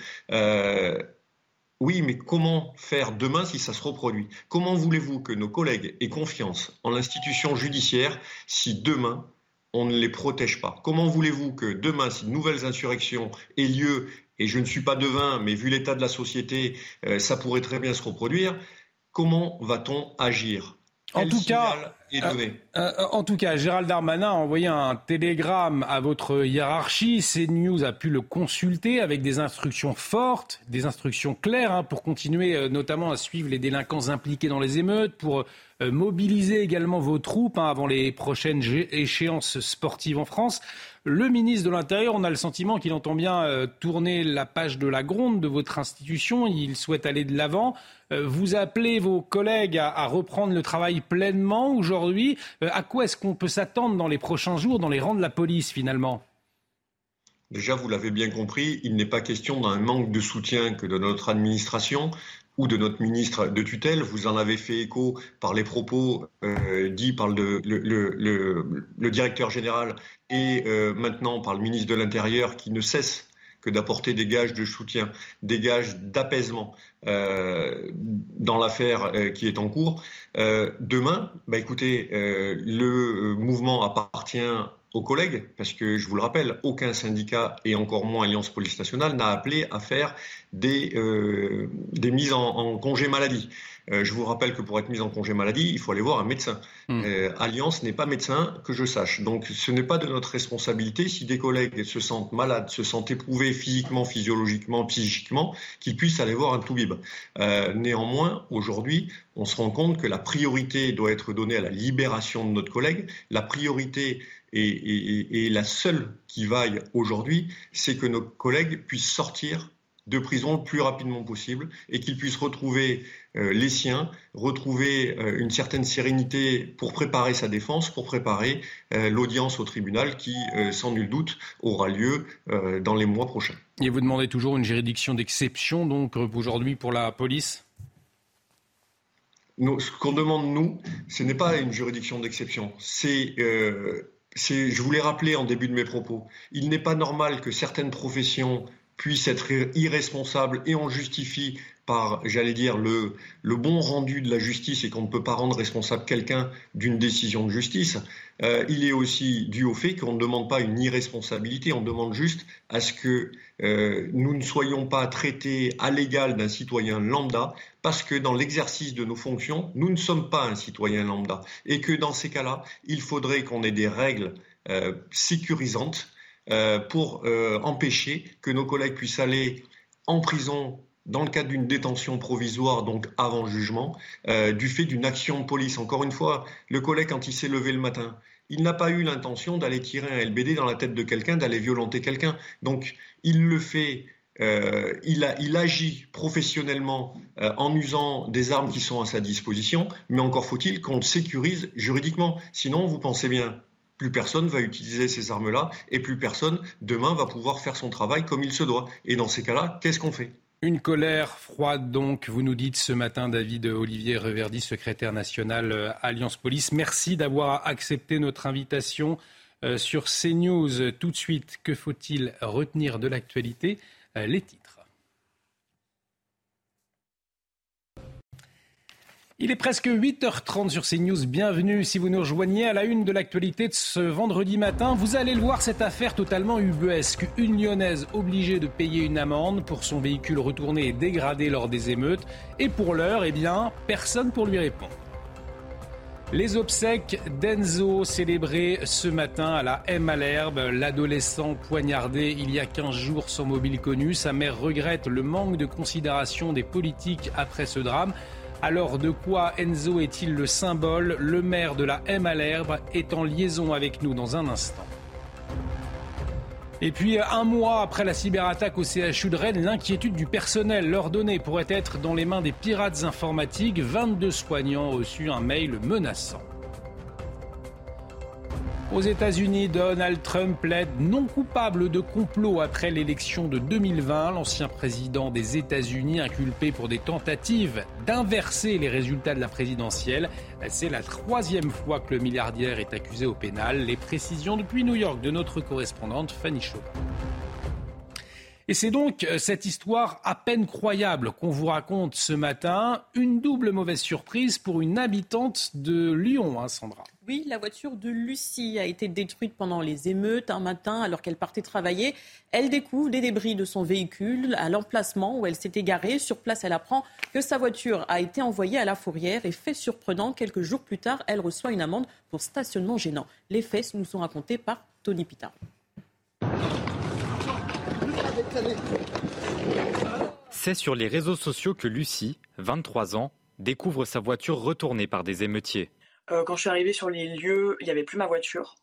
oui, mais comment faire demain si ça se reproduit? Comment voulez-vous que nos collègues aient confiance en l'institution judiciaire si demain on ne les protège pas. Comment voulez-vous que demain, si de nouvelles insurrections aient lieu, et je ne suis pas devin, mais vu l'état de la société, ça pourrait très bien se reproduire, Comment va-t-on agir? En tout, cas, euh, euh, en tout cas, Gérald Darmanin a envoyé un télégramme à votre hiérarchie. CNews a pu le consulter avec des instructions fortes, des instructions claires hein, pour continuer euh, notamment à suivre les délinquants impliqués dans les émeutes, pour mobiliser également vos troupes hein, avant les prochaines échéances sportives en France. Le ministre de l'Intérieur, on a le sentiment qu'il entend bien euh, tourner la page de la gronde de votre institution. Il souhaite aller de l'avant. Euh, vous appelez vos collègues à, reprendre le travail pleinement aujourd'hui. Euh, à quoi est-ce qu'on peut s'attendre dans les prochains jours dans les rangs de la police finalement? Déjà, vous l'avez bien compris, il n'est pas question d'un manque de soutien que de notre administration ou de notre ministre de tutelle. Vous en avez fait écho par les propos euh, dits par le, directeur général et maintenant par le ministre de l'Intérieur qui ne cesse que d'apporter des gages de soutien, des gages d'apaisement dans l'affaire qui est en cours. demain, bah écoutez, le mouvement appartient aux collègues, parce que je vous le rappelle, aucun syndicat et encore moins Alliance Police Nationale n'a appelé à faire des, euh, des mises en, congé maladie. Euh, je vous rappelle que pour être mis en congé maladie, il faut aller voir un médecin. Mmh. Euh, Alliance n'est pas médecin, que je sache. Donc ce n'est pas de notre responsabilité si des collègues se sentent malades, se sentent éprouvés physiquement, physiologiquement, psychiquement, qu'ils puissent aller voir un toubib. Euh, néanmoins, aujourd'hui, on se rend compte que la priorité doit être donnée à la libération de notre collègue. La priorité et, et, et, la seule qui vaille aujourd'hui, c'est que nos collègues puissent sortir de prison le plus rapidement possible et qu'ils puissent retrouver euh, les siens, retrouver euh, une certaine sérénité pour préparer sa défense, pour préparer euh, l'audience au tribunal qui, sans nul doute, aura lieu dans les mois prochains. Et vous demandez toujours une juridiction d'exception, donc aujourd'hui pour la police? Ce qu'on demande, nous, ce n'est pas une juridiction d'exception. C'est je vous l'ai rappelé en début de mes propos, il n'est pas normal que certaines professions puisse être irresponsable et on justifie par, j'allais dire, le, le, bon rendu de la justice et qu'on ne peut pas rendre responsable quelqu'un d'une décision de justice, euh, il est aussi dû au fait qu'on ne demande pas une irresponsabilité, on demande juste à ce que euh, nous ne soyons pas traités à l'égal d'un citoyen lambda, parce que dans l'exercice de nos fonctions, nous ne sommes pas un citoyen lambda, et que dans ces cas-là, il faudrait qu'on ait des règles euh, sécurisantes pour euh, empêcher que nos collègues puissent aller en prison dans le cadre d'une détention provisoire, donc avant jugement, euh, du fait d'une action de police. Encore une fois, le collègue, quand il s'est levé le matin, il n'a pas eu l'intention d'aller tirer un LBD dans la tête de quelqu'un, d'aller violenter quelqu'un. Donc, il le fait, euh, il, agit professionnellement euh, en usant des armes qui sont à sa disposition, mais encore faut-il qu'on le sécurise juridiquement. Sinon, vous pensez bien, plus personne va utiliser ces armes-là et plus personne demain va pouvoir faire son travail comme il se doit. Et dans ces cas-là, qu'est-ce qu'on fait? Une colère froide, donc, vous nous dites ce matin, David Olivier Reverdy, secrétaire national euh, Alliance Police. Merci d'avoir accepté notre invitation euh, sur CNews. Tout de suite, que faut-il retenir de l'actualité? Euh, Les. Il est presque 8h30 sur CNews. Bienvenue si vous nous rejoignez à la une de l'actualité de ce vendredi matin. Vous allez le voir, cette affaire totalement ubuesque. Une lyonnaise obligée de payer une amende pour son véhicule retourné et dégradé lors des émeutes. Et pour l'heure, eh bien, personne pour lui répondre. Les obsèques d'Enzo célébrées ce matin à la M à l'herbe. L'adolescent poignardé il y a 15 jours sans mobile connu. Sa mère regrette le manque de considération des politiques après ce drame. Alors de quoi Enzo est-il le symbole? Le maire de la M à l'herbe est en liaison avec nous dans un instant. Et puis, un mois après la cyberattaque au CHU de Rennes, l'inquiétude du personnel. Leur données pourrait être dans les mains des pirates informatiques. 22 soignants ont reçu un mail menaçant. Aux États-Unis, Donald Trump plaide non coupable de complot après l'élection de 2020. L'ancien président des États-Unis inculpé pour des tentatives d'inverser les résultats de la présidentielle. C'est la troisième fois que le milliardaire est accusé au pénal. Les précisions depuis New York de notre correspondante Fanny Chauvin. Et c'est donc euh, cette histoire à peine croyable qu'on vous raconte ce matin. Une double mauvaise surprise pour une habitante de Lyon, hein, Sandra. Oui, la voiture de Lucie a été détruite pendant les émeutes un matin alors qu'elle partait travailler. Elle découvre des débris de son véhicule à l'emplacement où elle s'était garée. Sur place, elle apprend que sa voiture a été envoyée à la fourrière et fait surprenant, quelques jours plus tard, elle reçoit une amende pour stationnement gênant. Les faits nous sont racontés par Tony Pitard. C'est sur les réseaux sociaux que Lucie, 23 ans, découvre sa voiture retournée par des émeutiers. Euh, quand je suis arrivée sur les lieux, il n'y avait plus ma voiture.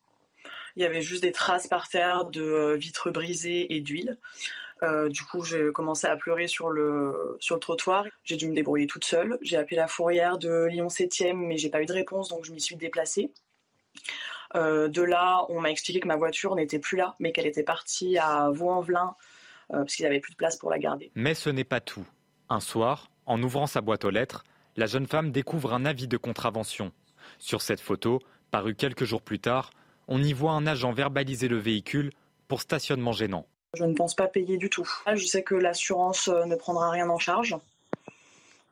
Il y avait juste des traces par terre de euh, vitres brisées et d'huile. Euh, du coup, j'ai commencé à pleurer sur le, sur le trottoir. J'ai dû me débrouiller toute seule. J'ai appelé la fourrière de Lyon 7e, mais j'ai pas eu de réponse, donc je m'y suis déplacée. de là, on m'a expliqué que ma voiture n'était plus là, mais qu'elle était partie à Vaux-en-Velin euh, parce qu'il n'y avait plus de place pour la garder. Mais ce n'est pas tout. Un soir, en ouvrant sa boîte aux lettres, la jeune femme découvre un avis de contravention. Sur cette photo, parue quelques jours plus tard, on y voit un agent verbaliser le véhicule pour stationnement gênant. Je ne pense pas payer du tout. Je sais que l'assurance euh, ne prendra rien en charge,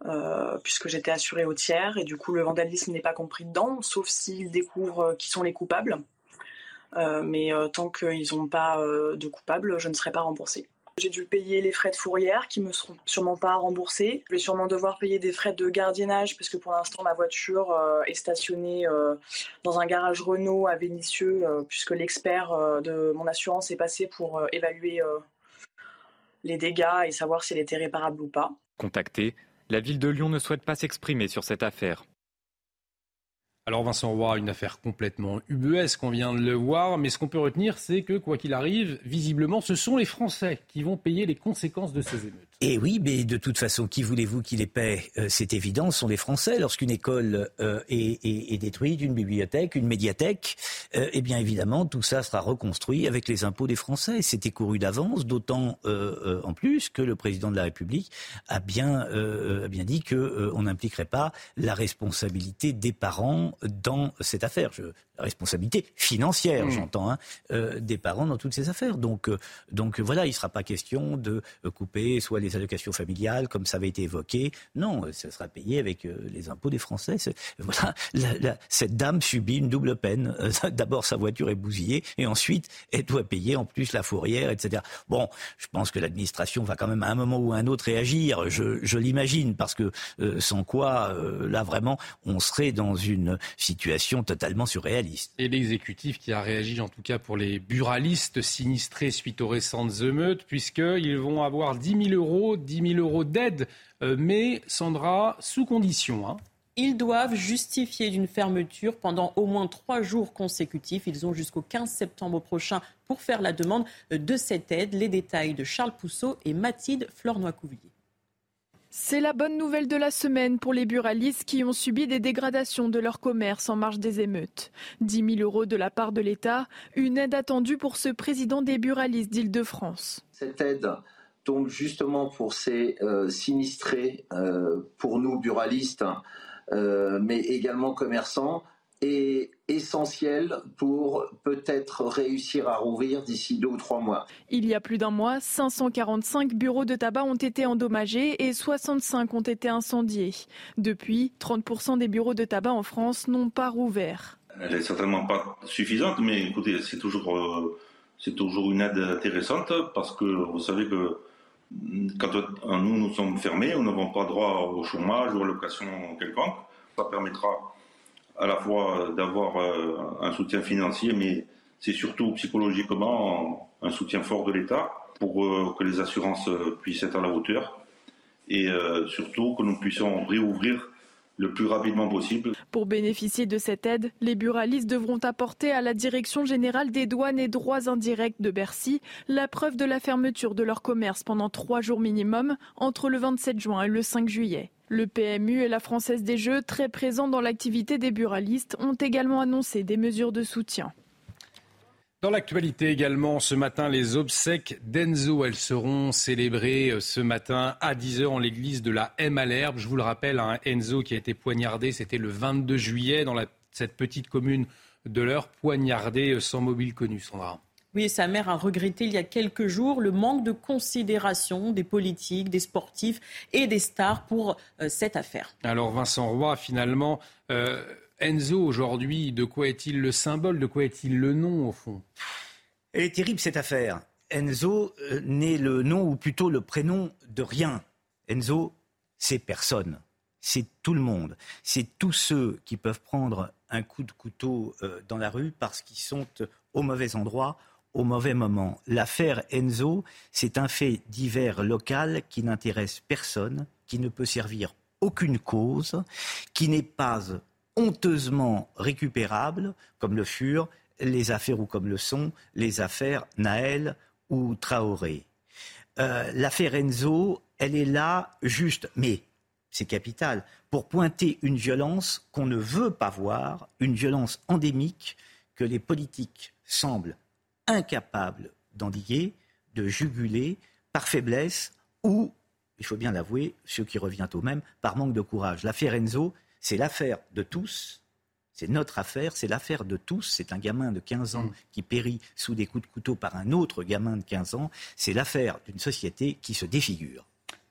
euh, puisque j'étais assurée au tiers, et du coup le vandalisme n'est pas compris dedans, sauf s'ils découvrent qui sont les coupables. mais tant qu'ils n'ont pas de coupable, je ne serai pas remboursée. J'ai dû payer les frais de fourrière qui me seront sûrement pas remboursés. Je vais sûrement devoir payer des frais de gardiennage puisque pour l'instant ma voiture euh, est stationnée euh, dans un garage Renault à Vénissieux euh, puisque l'expert de mon assurance est passé pour évaluer les dégâts et savoir si elle était réparable ou pas. Contacté, la ville de Lyon ne souhaite pas s'exprimer sur cette affaire. Alors Vincent Roy, une affaire complètement ubuesque, on vient de le voir, mais ce qu'on peut retenir, c'est que quoi qu'il arrive, visiblement, ce sont les Français qui vont payer les conséquences de ces émeutes. Et oui, mais de toute façon, qui voulez-vous qui les paie euh, C'est évident, ce sont les Français. Lorsqu'une école euh, est, détruite, une bibliothèque, une médiathèque, euh, eh bien évidemment, tout ça sera reconstruit avec les impôts des Français. C'était couru d'avance, d'autant en plus que le président de la République a bien, a bien dit qu'on n'impliquerait pas la responsabilité des parents dans cette affaire. Je, la responsabilité financière, mmh. j'entends, hein, des parents dans toutes ces affaires. Donc, donc voilà, il ne sera pas question de couper soit les allocations familiales, comme ça avait été évoqué. Non, ça sera payé avec euh, les impôts des Français. Voilà, cette dame subit une double peine. Euh, d'abord, sa voiture est bousillée, et ensuite, elle doit payer en plus la fourrière, etc. Bon, je pense que l'administration va quand même à un moment ou à un autre réagir. Je, l'imagine, parce que euh, sans quoi, là vraiment, on serait dans une situation totalement surréaliste. Et l'exécutif qui a réagi, en tout cas pour les buralistes sinistrés suite aux récentes émeutes, puisqu'ils vont avoir 10 000 euros 10 000 euros d'aide, euh, mais Sandra, sous condition. Hein. Ils doivent justifier d'une fermeture pendant au moins trois jours consécutifs. Ils ont jusqu'au 15 septembre prochain pour faire la demande de cette aide. Les détails de Charles Pousseau et Mathilde Flornoy-Couvillier. C'est la bonne nouvelle de la semaine pour les buralistes qui ont subi des dégradations de leur commerce en marge des émeutes. 10 000 euros de la part de l'État, une aide attendue pour ce président des buralistes d'Île-de-France. Cette aide tombe justement pour ces euh, sinistrés, euh, pour nous buralistes, mais également commerçants, est essentiel pour peut-être réussir à rouvrir d'ici deux ou trois mois. Il y a plus d'un mois, 545 bureaux de tabac ont été endommagés et 65 ont été incendiés. Depuis, 30% des bureaux de tabac en France n'ont pas rouvert. Elle n'est certainement pas suffisante, mais écoutez, c'est toujours, c'est toujours une aide intéressante parce que vous savez que quand nous, nous sommes fermés, nous n'avons pas droit au chômage ou à l'occasion quelconque. Ça permettra à la fois d'avoir euh, un soutien financier, mais c'est surtout psychologiquement un soutien fort de l'État pour euh, que les assurances puissent être à la hauteur et euh, surtout que nous puissions réouvrir le plus rapidement possible. Pour bénéficier de cette aide, les buralistes devront apporter à la Direction générale des douanes et droits indirects de Bercy la preuve de la fermeture de leur commerce pendant trois jours minimum entre le 27 juin et le 5 juillet. Le PMU et la Française des Jeux, très présents dans l'activité des buralistes, ont également annoncé des mesures de soutien. Dans l'actualité également, ce matin, les obsèques d'Enzo, elles seront célébrées euh, ce matin à 10h en l'église de la M à l'Herbe. Je vous le rappelle, un hein, Enzo qui a été poignardé, c'était le 22 juillet dans cette petite commune de l'Eure, poignardé euh, sans mobile connu, Sandra. Oui, sa mère a regretté il y a quelques jours le manque de considération des politiques, des sportifs et des stars pour euh, cette affaire. Alors Vincent Roy, finalement, Enzo, aujourd'hui, de quoi est-il le symbole De quoi est-il le nom, au fond? Elle est terrible, cette affaire. Enzo euh, n'est le nom, ou plutôt le prénom de rien. Enzo, c'est personne. C'est tout le monde. C'est tous ceux qui peuvent prendre un coup de couteau euh, dans la rue parce qu'ils sont au mauvais endroit, au mauvais moment. L'affaire Enzo, c'est un fait divers local qui n'intéresse personne, qui ne peut servir aucune cause, qui n'est pas honteusement récupérables, comme le furent les affaires ou comme le sont les affaires Naël ou Traoré. Euh, l'affaire Enzo, elle est là juste, mais c'est capital, pour pointer une violence qu'on ne veut pas voir, une violence endémique que les politiques semblent incapables d'endiguer, de juguler par faiblesse ou, il faut bien l'avouer, ce qui revient au même, par manque de courage. L'affaire Enzo, c'est l'affaire de tous. C'est notre affaire, c'est l'affaire de tous. C'est un gamin de 15 ans mm. qui périt sous des coups de couteau par un autre gamin de 15 ans. C'est l'affaire d'une société qui se défigure.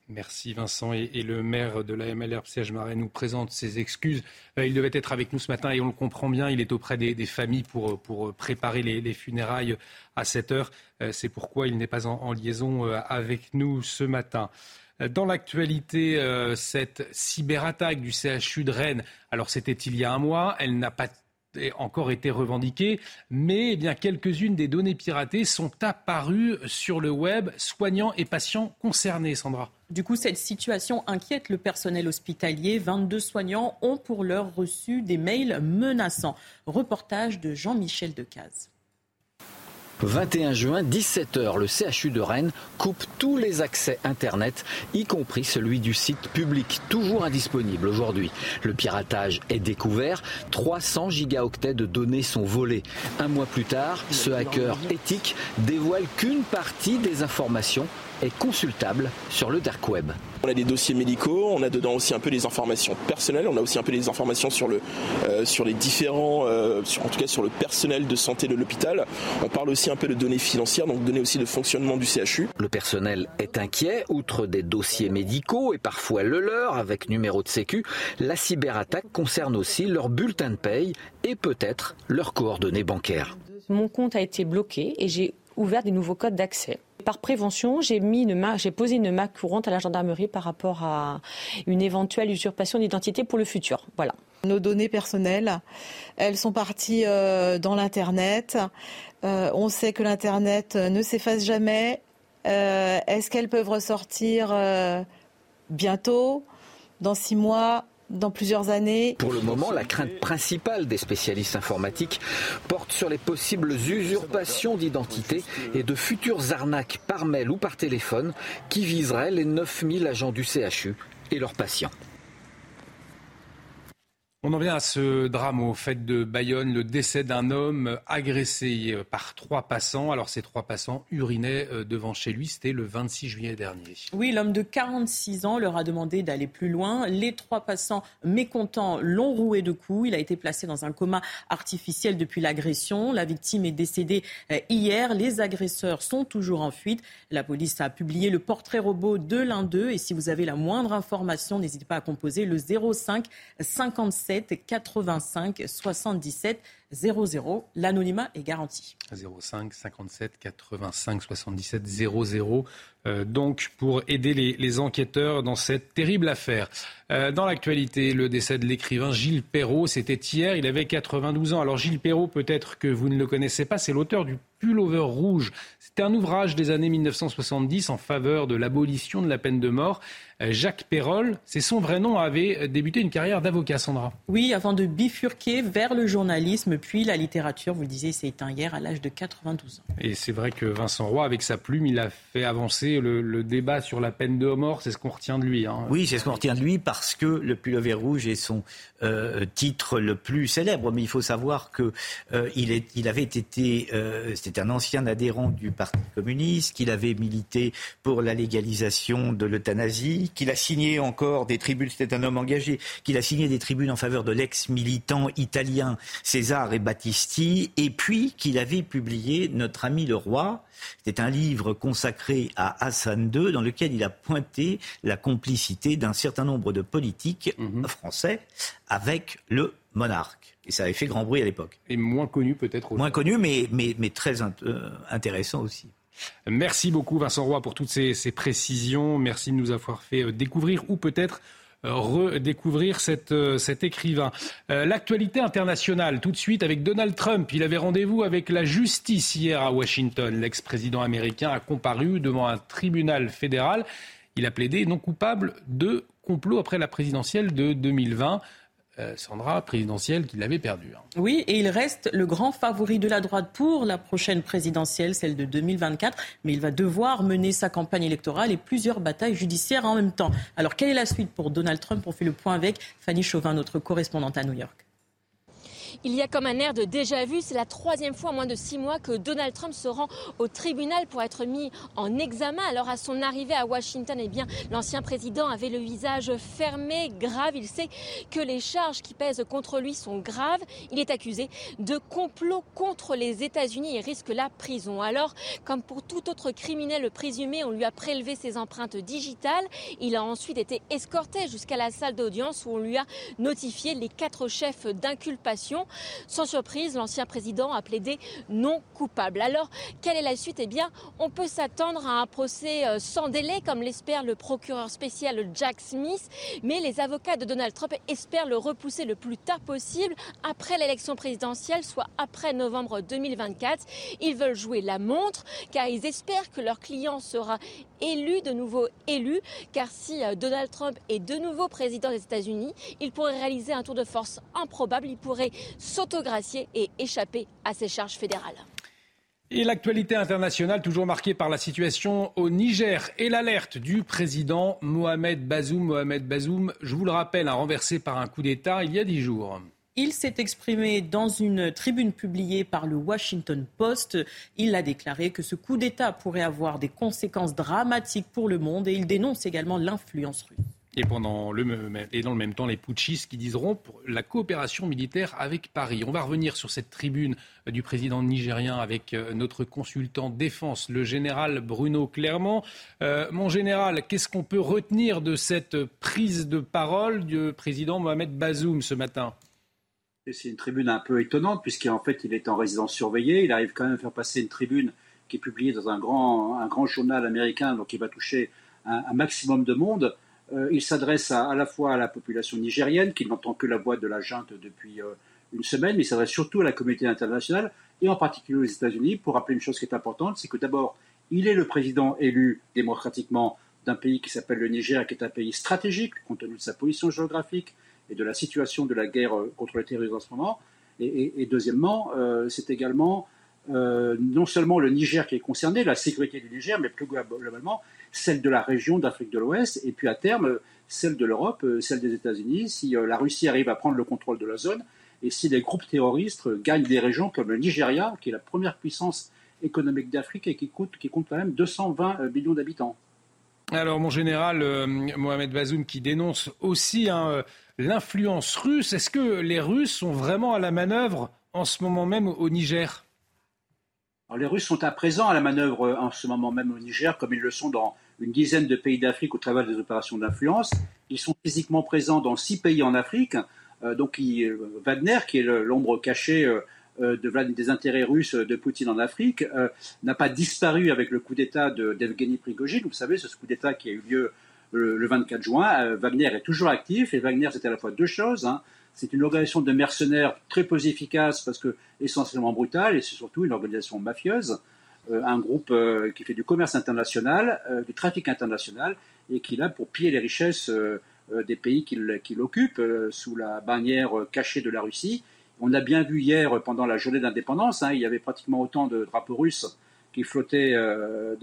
Merci Vincent. Et, le maire de la MLR, Marais, nous présente ses excuses. Euh, il devait être avec nous ce matin et on le comprend bien. Il est auprès des, familles pour, pour préparer les, funérailles à 7 heures. Euh, c'est pourquoi il n'est pas en, liaison euh, avec nous ce matin. Dans l'actualité, cette cyberattaque du CHU de Rennes, alors c'était il y a un mois, elle n'a pas encore été revendiquée, mais eh quelques-unes des données piratées sont apparues sur le web, soignants et patients concernés, Sandra. Du coup, cette situation inquiète le personnel hospitalier. 22 soignants ont pour l'heure reçu des mails menaçants. Reportage de Jean-Michel Decaze. 21 juin, 17h, le CHU de Rennes coupe tous les accès Internet, y compris celui du site public, toujours indisponible aujourd'hui. Le piratage est découvert, 300 gigaoctets de données sont volés. Un mois plus tard, ce hacker éthique dévoile qu'une partie des informations est consultable sur le dark web. On a des dossiers médicaux, on a dedans aussi un peu des informations personnelles, on a aussi un peu des informations sur, le, euh, sur les différents, euh, en tout cas sur le personnel de santé de l'hôpital. On parle aussi un peu de données financières, donc données aussi de fonctionnement du CHU. Le personnel est inquiet, outre des dossiers médicaux et parfois le leur avec numéro de sécu, la cyberattaque concerne aussi leur bulletin de paye et peut-être leurs coordonnées bancaires. Mon compte a été bloqué et j'ai ouvert des nouveaux codes d'accès par prévention, j'ai posé une marque courante à la gendarmerie par rapport à une éventuelle usurpation d'identité pour le futur. Voilà. Nos données personnelles, elles sont parties euh, dans l'Internet. Euh, on sait que l'Internet ne s'efface jamais. Euh, est-ce qu'elles peuvent ressortir bientôt, dans six mois? Dans plusieurs années. Pour le moment, la crainte principale des spécialistes informatiques porte sur les possibles usurpations d'identité et de futures arnaques par mail ou par téléphone qui viseraient les 9000 agents du CHU et leurs patients. On en vient à ce drame au fait de Bayonne, le décès d'un homme agressé par trois passants. Alors ces trois passants urinaient euh, devant chez lui, c'était le 26 juillet dernier. Oui, l'homme de 46 ans leur a demandé d'aller plus loin. Les trois passants mécontents l'ont roué de coups. Il a été placé dans un coma artificiel depuis l'agression. La victime est décédée euh, hier. Les agresseurs sont toujours en fuite. La police a publié le portrait robot de l'un d'eux. Et si vous avez la moindre information, n'hésitez pas à composer le 05 57 85 77 00. L'anonymat est garanti. 05 57 85 77 00. donc pour aider les, enquêteurs dans cette terrible affaire. Euh, dans l'actualité, le décès de l'écrivain Gilles Perrault, c'était hier, il avait 92 ans. Alors Gilles Perrault, peut-être que vous ne le connaissez pas, c'est l'auteur du Pullover rouge. C'était un ouvrage des années 1970 en faveur de l'abolition de la peine de mort. Euh, Jacques Perrol, c'est son vrai nom, avait débuté une carrière d'avocat, Sandra. Oui, avant de bifurquer vers le journalisme, puis la littérature. Vous le disiez, c'est éteint hier à l'âge de 92 ans. Et c'est vrai que Vincent Roy, avec sa plume, il a fait avancer le, débat sur la peine de mort. C'est ce qu'on retient de lui. Hein. Oui, c'est ce qu'on retient de lui parce que le pullover rouge est son euh, titre le plus célèbre. Mais il faut savoir que euh, il, est, il, avait été, euh, c'était un ancien adhérent du Parti communiste, qu'il avait milité pour la légalisation de l'euthanasie, qu'il a signé encore des tribunes. C'était un homme engagé, qu'il a signé des tribunes en faveur de l'ex-militant italien César et Battisti, et puis qu'il avait publié Notre ami le roi. C'était un livre consacré à Hassan II dans lequel il a pointé la complicité d'un certain nombre de politiques mhm. français avec le monarque. Et ça avait fait grand bruit à l'époque. Et moins connu peut-être. Moins connu, mais, mais, mais très euh, intéressant aussi. Merci beaucoup Vincent Roy pour toutes ces, précisions. Merci de nous avoir fait euh, découvrir ou peut-être redécouvrir euh, cet écrivain. Euh, l'actualité internationale, tout de suite avec Donald Trump. Il avait rendez-vous avec la justice hier à Washington. L'ex-président américain a comparu devant un tribunal fédéral. Il a plaidé non coupable de complot après la présidentielle de 2020. Euh, Sandra, présidentielle, qu'il avait perdue. Hein. Oui, et il reste le grand favori de la droite pour la prochaine présidentielle, celle de 2024. Mais il va devoir mener sa campagne électorale et plusieurs batailles judiciaires en même temps. Alors, quelle est la suite pour Donald Trump? On fait le point avec Fanny Chauvin, notre correspondante à New York. Il y a comme un air de déjà-vu. C'est la troisième fois en moins de six mois que Donald Trump se rend au tribunal pour être mis en examen. Alors à son arrivée à Washington, eh bien, l'ancien président avait le visage fermé, grave. Il sait que les charges qui pèsent contre lui sont graves. Il est accusé de complot contre les États-Unis et risque la prison. Alors, comme pour tout autre criminel présumé, on lui a prélevé ses empreintes digitales. Il a ensuite été escorté jusqu'à la salle d'audience où on lui a notifié les quatre chefs d'inculpation. Sans surprise, l'ancien président a plaidé non coupable. Alors, quelle est la suite? Eh bien, on peut s'attendre à un procès euh, sans délai, comme l'espère le procureur spécial Jack Smith. Mais les avocats de Donald Trump espèrent le repousser le plus tard possible après l'élection présidentielle, soit après novembre 2024. Ils veulent jouer la montre car ils espèrent que leur client sera élu, de nouveau élu, car si euh, Donald Trump est de nouveau président des États-Unis, il pourrait réaliser un tour de force improbable, il pourrait s'autogracier et échapper à ses charges fédérales. Et l'actualité internationale, toujours marquée par la situation au Niger et l'alerte du président Mohamed Bazoum. Mohamed Bazoum, je vous le rappelle, a renversé par un coup d'État il y a dix jours. Il s'est exprimé dans une tribune publiée par le Washington Post. Il a déclaré que ce coup d'État pourrait avoir des conséquences dramatiques pour le monde et il dénonce également l'influence russe. Et, pendant le, et dans le même temps, les putschistes qui diseront pour la coopération militaire avec Paris. On va revenir sur cette tribune du président nigérien avec euh, notre consultant défense, le général Bruno Clermont. Euh, mon général, qu'est-ce qu'on peut retenir de cette prise de parole du président Mohamed Bazoum ce matin? C'est une tribune un peu étonnante, puisqu'en fait, il est en résidence surveillée. Il arrive quand même à faire passer une tribune qui est publiée dans un grand, un grand journal américain, donc il va toucher un, maximum de monde. Euh, il s'adresse à, la fois à la population nigérienne, qui n'entend que la voix de la junte depuis euh, une semaine, mais il s'adresse surtout à la communauté internationale, et en particulier aux États-Unis, pour rappeler une chose qui est importante, c'est que d'abord, il est le président élu démocratiquement d'un pays qui s'appelle le Niger, qui est un pays stratégique, compte tenu de sa position géographique, et de la situation de la guerre euh, contre le terrorisme en ce moment. Et, deuxièmement, c'est également euh, non seulement le Niger qui est concerné, la sécurité du Niger, mais plus globalement celle de la région d'Afrique de l'Ouest, et puis à terme celle de l'Europe, celle des États-Unis, si la Russie arrive à prendre le contrôle de la zone, et si les groupes terroristes gagnent des régions comme le Nigeria, qui est la première puissance économique d'Afrique et qui, compte quand même 220 millions d'habitants. Alors, mon général Mohamed Bazoum, qui dénonce aussi un l'influence russe. Est-ce que les Russes sont vraiment à la manœuvre en ce moment même au Niger? Les Russes sont à présent à la manœuvre euh, en ce moment même au Niger, comme ils le sont dans une dizaine de pays d'Afrique au travers des opérations d'influence. Ils sont physiquement présents dans six pays en Afrique. Euh, donc euh, Wagner, qui est l'ombre cachée des intérêts russes de Poutine en Afrique, n'a pas disparu avec le coup d'État d'Evgeny Prigogine. Vous savez, ce coup d'État qui a eu lieu le, 24 juin. Euh, Wagner est toujours actif et Wagner, c'est à la fois deux choses. Hein. C'est une organisation de mercenaires très peu efficace parce que essentiellement brutale et c'est surtout une organisation mafieuse, euh, un groupe euh, qui fait du commerce international, du trafic international et qui là pour piller les richesses des pays qu'il occupe sous la bannière cachée de la Russie. On a bien vu hier pendant la journée d'indépendance, hein, il y avait pratiquement autant de drapeaux russes qui flottait euh,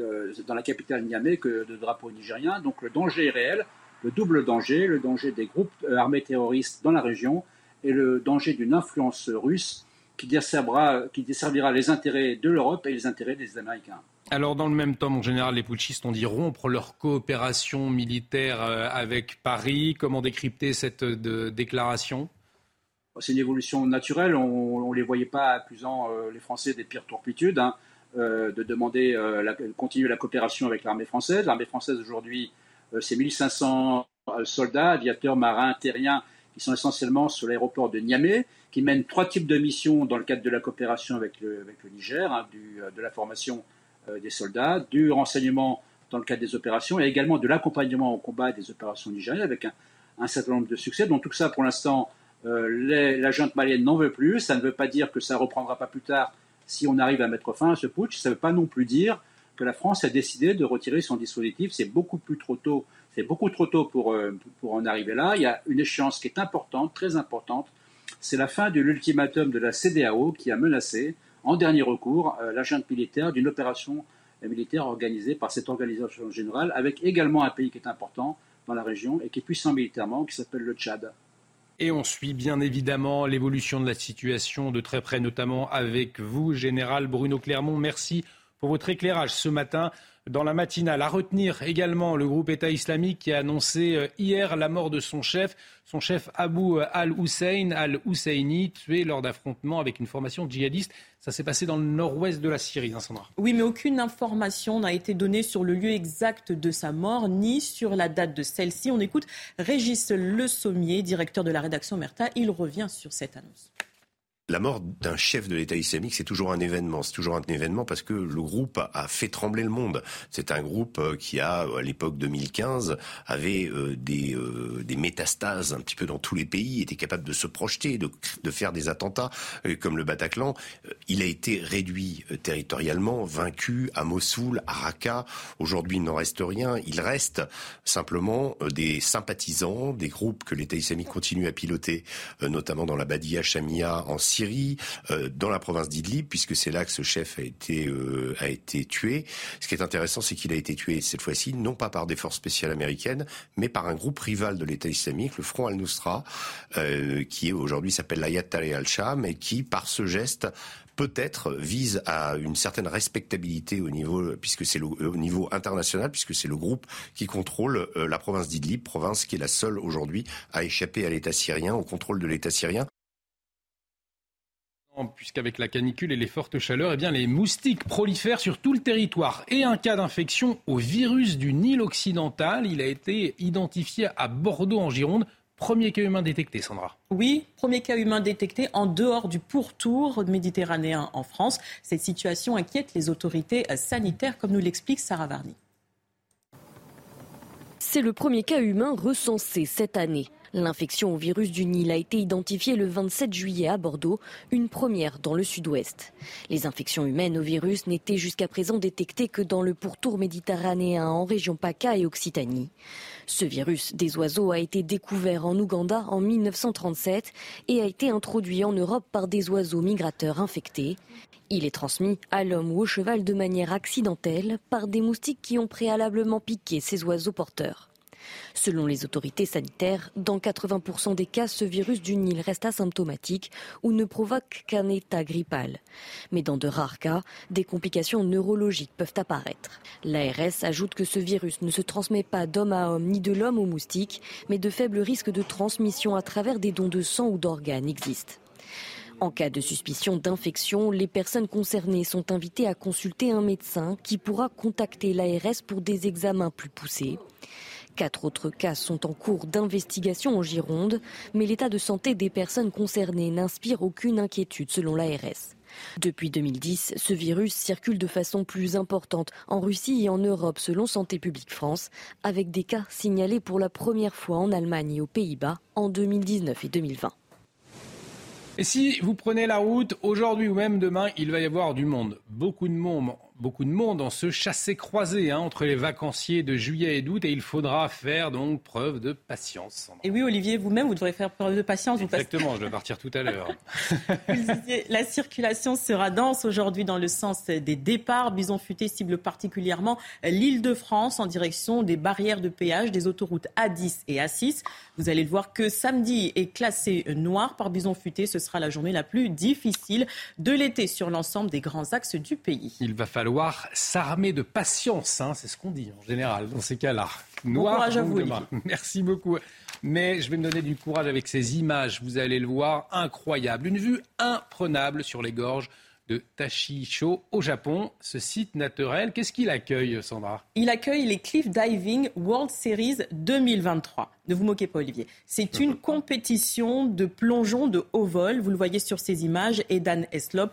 dans la capitale Niamey que de drapeaux nigériens. Donc le danger est réel, le double danger, le danger des groupes euh, armés terroristes dans la région et le danger d'une influence russe qui desservira, qui desservira les intérêts de l'Europe et les intérêts des Américains. Alors, dans le même temps, mon général, les putschistes ont dit rompre leur coopération militaire euh, avec Paris. Comment décrypter cette déclaration? C'est une évolution naturelle. On ne les voyait pas accusant les Français des pires turpitudes. Hein. Euh, de demander euh, la, continuer la coopération avec l'armée française. L'armée française aujourd'hui, euh, c'est 1500 soldats, aviateurs, marins, terriens, qui sont essentiellement sur l'aéroport de Niamey, qui mènent trois types de missions dans le cadre de la coopération avec le, Niger, hein, du, de la formation des soldats, du renseignement dans le cadre des opérations et également de l'accompagnement au combat des opérations nigériennes avec un, certain nombre de succès. Donc tout ça, pour l'instant, junte malienne n'en veut plus. Ça ne veut pas dire que ça reprendra pas plus tard si on arrive à mettre fin à ce putsch, ça ne veut pas non plus dire que la France a décidé de retirer son dispositif. C'est beaucoup plus trop tôt. C'est beaucoup trop tôt pour, euh, pour en arriver là. Il y a une échéance qui est importante, très importante. C'est la fin de l'ultimatum de la CDAO qui a menacé, en dernier recours, euh, l'agent militaire d'une opération militaire organisée par cette organisation générale, avec également un pays qui est important dans la région et qui est puissant militairement, qui s'appelle le Tchad. Et on suit bien évidemment l'évolution de la situation de très près, notamment avec vous, Général Bruno Clermont. Merci pour votre éclairage ce matin dans la matinale. À retenir également le groupe État islamique qui a annoncé euh, hier la mort de son chef, son chef Abu al-Hussein al-Husseini, tué lors d'affrontements avec une formation djihadiste. Ça s'est passé dans le nord-ouest de la Syrie, hein, Sandra. Oui, mais aucune information n'a été donnée sur le lieu exact de sa mort, ni sur la date de celle-ci. On écoute Régis Le Sommier, directeur de la rédaction Merta. Il revient sur cette annonce. La mort d'un chef de l'État islamique, c'est toujours un événement. C'est toujours un événement parce que le groupe a fait trembler le monde. C'est un groupe euh, qui a, à l'époque 2015, avait euh, des, euh, des métastases un petit peu dans tous les pays, était capable de se projeter, de, faire des attentats comme le Bataclan. Il a été réduit territorialement, vaincu à Mossoul, à Raqqa. Aujourd'hui, il n'en reste rien. Il reste simplement des sympathisants, des groupes que l'État islamique continue à piloter, notamment dans la Badia Shamia en Syrie, euh, dans la province d'Idlib, puisque c'est là que ce chef a été, euh, a été tué. Ce qui est intéressant, c'est qu'il a été tué cette fois-ci, non pas par des forces spéciales américaines, mais par un groupe rival de l'État islamique, le Front al-Nusra, euh, qui aujourd'hui s'appelle l'Ayat Taleh al-Sham, et qui, par ce geste, peut-être vise à une certaine respectabilité au niveau, puisque c'est au niveau international, puisque c'est le groupe qui contrôle la province d'Idlib, province qui est la seule aujourd'hui à échapper à l'État syrien, au contrôle de l'État syrien. Puisqu'avec la canicule et les fortes chaleurs, eh bien, les moustiques prolifèrent sur tout le territoire. Et un cas d'infection au virus du Nil occidental, il a été identifié à Bordeaux en Gironde. Premier cas humain détecté, Sandra. Oui, premier cas humain détecté en dehors du pourtour méditerranéen en France. Cette situation inquiète les autorités sanitaires, comme nous l'explique Sarah Varny. C'est le premier cas humain recensé cette année. L'infection au virus du Nil a été identifiée le 27 juillet à Bordeaux, une première dans le sud-ouest. Les infections humaines au virus n'étaient jusqu'à présent détectées que dans le pourtour méditerranéen en région PACA et Occitanie. Ce virus des oiseaux a été découvert en Ouganda en 1937 et a été introduit en Europe par des oiseaux migrateurs infectés. Il est transmis à l'homme ou au cheval de manière accidentelle par des moustiques qui ont préalablement piqué ces oiseaux porteurs. Selon les autorités sanitaires, dans 80% des cas, ce virus du Nil reste asymptomatique ou ne provoque qu'un état grippal. Mais dans de rares cas, des complications neurologiques peuvent apparaître. L'ARS ajoute que ce virus ne se transmet pas d'homme à homme ni de l'homme au moustique, mais de faibles risques de transmission à travers des dons de sang ou d'organes existent. En cas de suspicion d'infection, les personnes concernées sont invitées à consulter un médecin qui pourra contacter l'ARS pour des examens plus poussés. Quatre autres cas sont en cours d'investigation en Gironde, mais l'état de santé des personnes concernées n'inspire aucune inquiétude selon l'ARS. Depuis 2010, ce virus circule de façon plus importante en Russie et en Europe selon Santé publique France, avec des cas signalés pour la première fois en Allemagne et aux Pays-Bas en 2019 et 2020. Et si vous prenez la route aujourd'hui ou même demain, il va y avoir du monde. Beaucoup de monde beaucoup de monde en ce chassé-croisé hein, entre les vacanciers de juillet et d'août et il faudra faire donc preuve de patience. Et oui, Olivier, vous-même, vous devrez faire preuve de patience. Exactement, je vais partir tout à l'heure. la circulation sera dense aujourd'hui dans le sens des départs. Bison Futé cible particulièrement l'île de France en direction des barrières de péage des autoroutes A10 et A6. Vous allez le voir que samedi est classé noir par Bison Futé. Ce sera la journée la plus difficile de l'été sur l'ensemble des grands axes du pays. Il va falloir falloir s'armer de patience, hein, c'est ce qu'on dit en général dans ces cas-là. Noir, bon courage à vous, Merci beaucoup. Mais je vais me donner du courage avec ces images, vous allez le voir, incroyable. Une vue imprenable sur les gorges de Tachicho au Japon. Ce site naturel, qu'est-ce qu'il accueille, Sandra? Il accueille les Cliff Diving World Series 2023. Ne vous moquez pas, Olivier. C'est une compétition de plongeon de haut vol. Vous le voyez sur ces images. Edan Eslop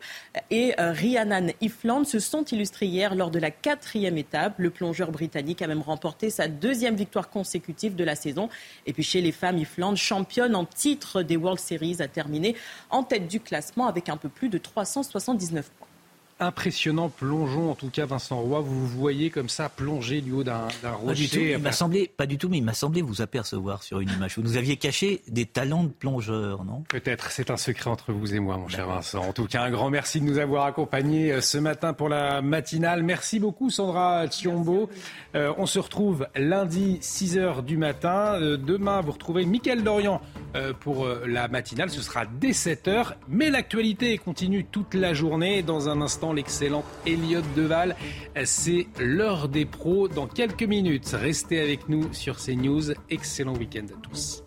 et euh, Rhiannon Ifland se sont illustrés hier lors de la quatrième étape. Le plongeur britannique a même remporté sa deuxième victoire consécutive de la saison. Et puis chez les femmes, Ifland, championne en titre des World Series, a terminé en tête du classement avec un peu plus de 370 19 impressionnant plongeon, en tout cas Vincent Roy. Vous vous voyez comme ça plonger du haut d'un rocher. Il m'a semblé, pas du tout, mais il m'a semblé vous apercevoir sur une image. Vous nous aviez caché des talents de plongeur, non? Peut-être, c'est un secret entre vous et moi, mon cher Vincent. En tout cas, un grand merci de nous avoir accompagnés euh, ce matin pour la matinale. Merci beaucoup Sandra Chiombo. Euh, on se retrouve lundi 6h du matin. Euh, demain, vous retrouvez Mickaël Dorian pour la matinale. Ce sera dès 7h. Mais l'actualité continue toute la journée. Dans un instant, l'excellente Elliot Deval. C'est l'heure des pros dans quelques minutes. Restez avec nous sur CNews. Excellent week-end à tous.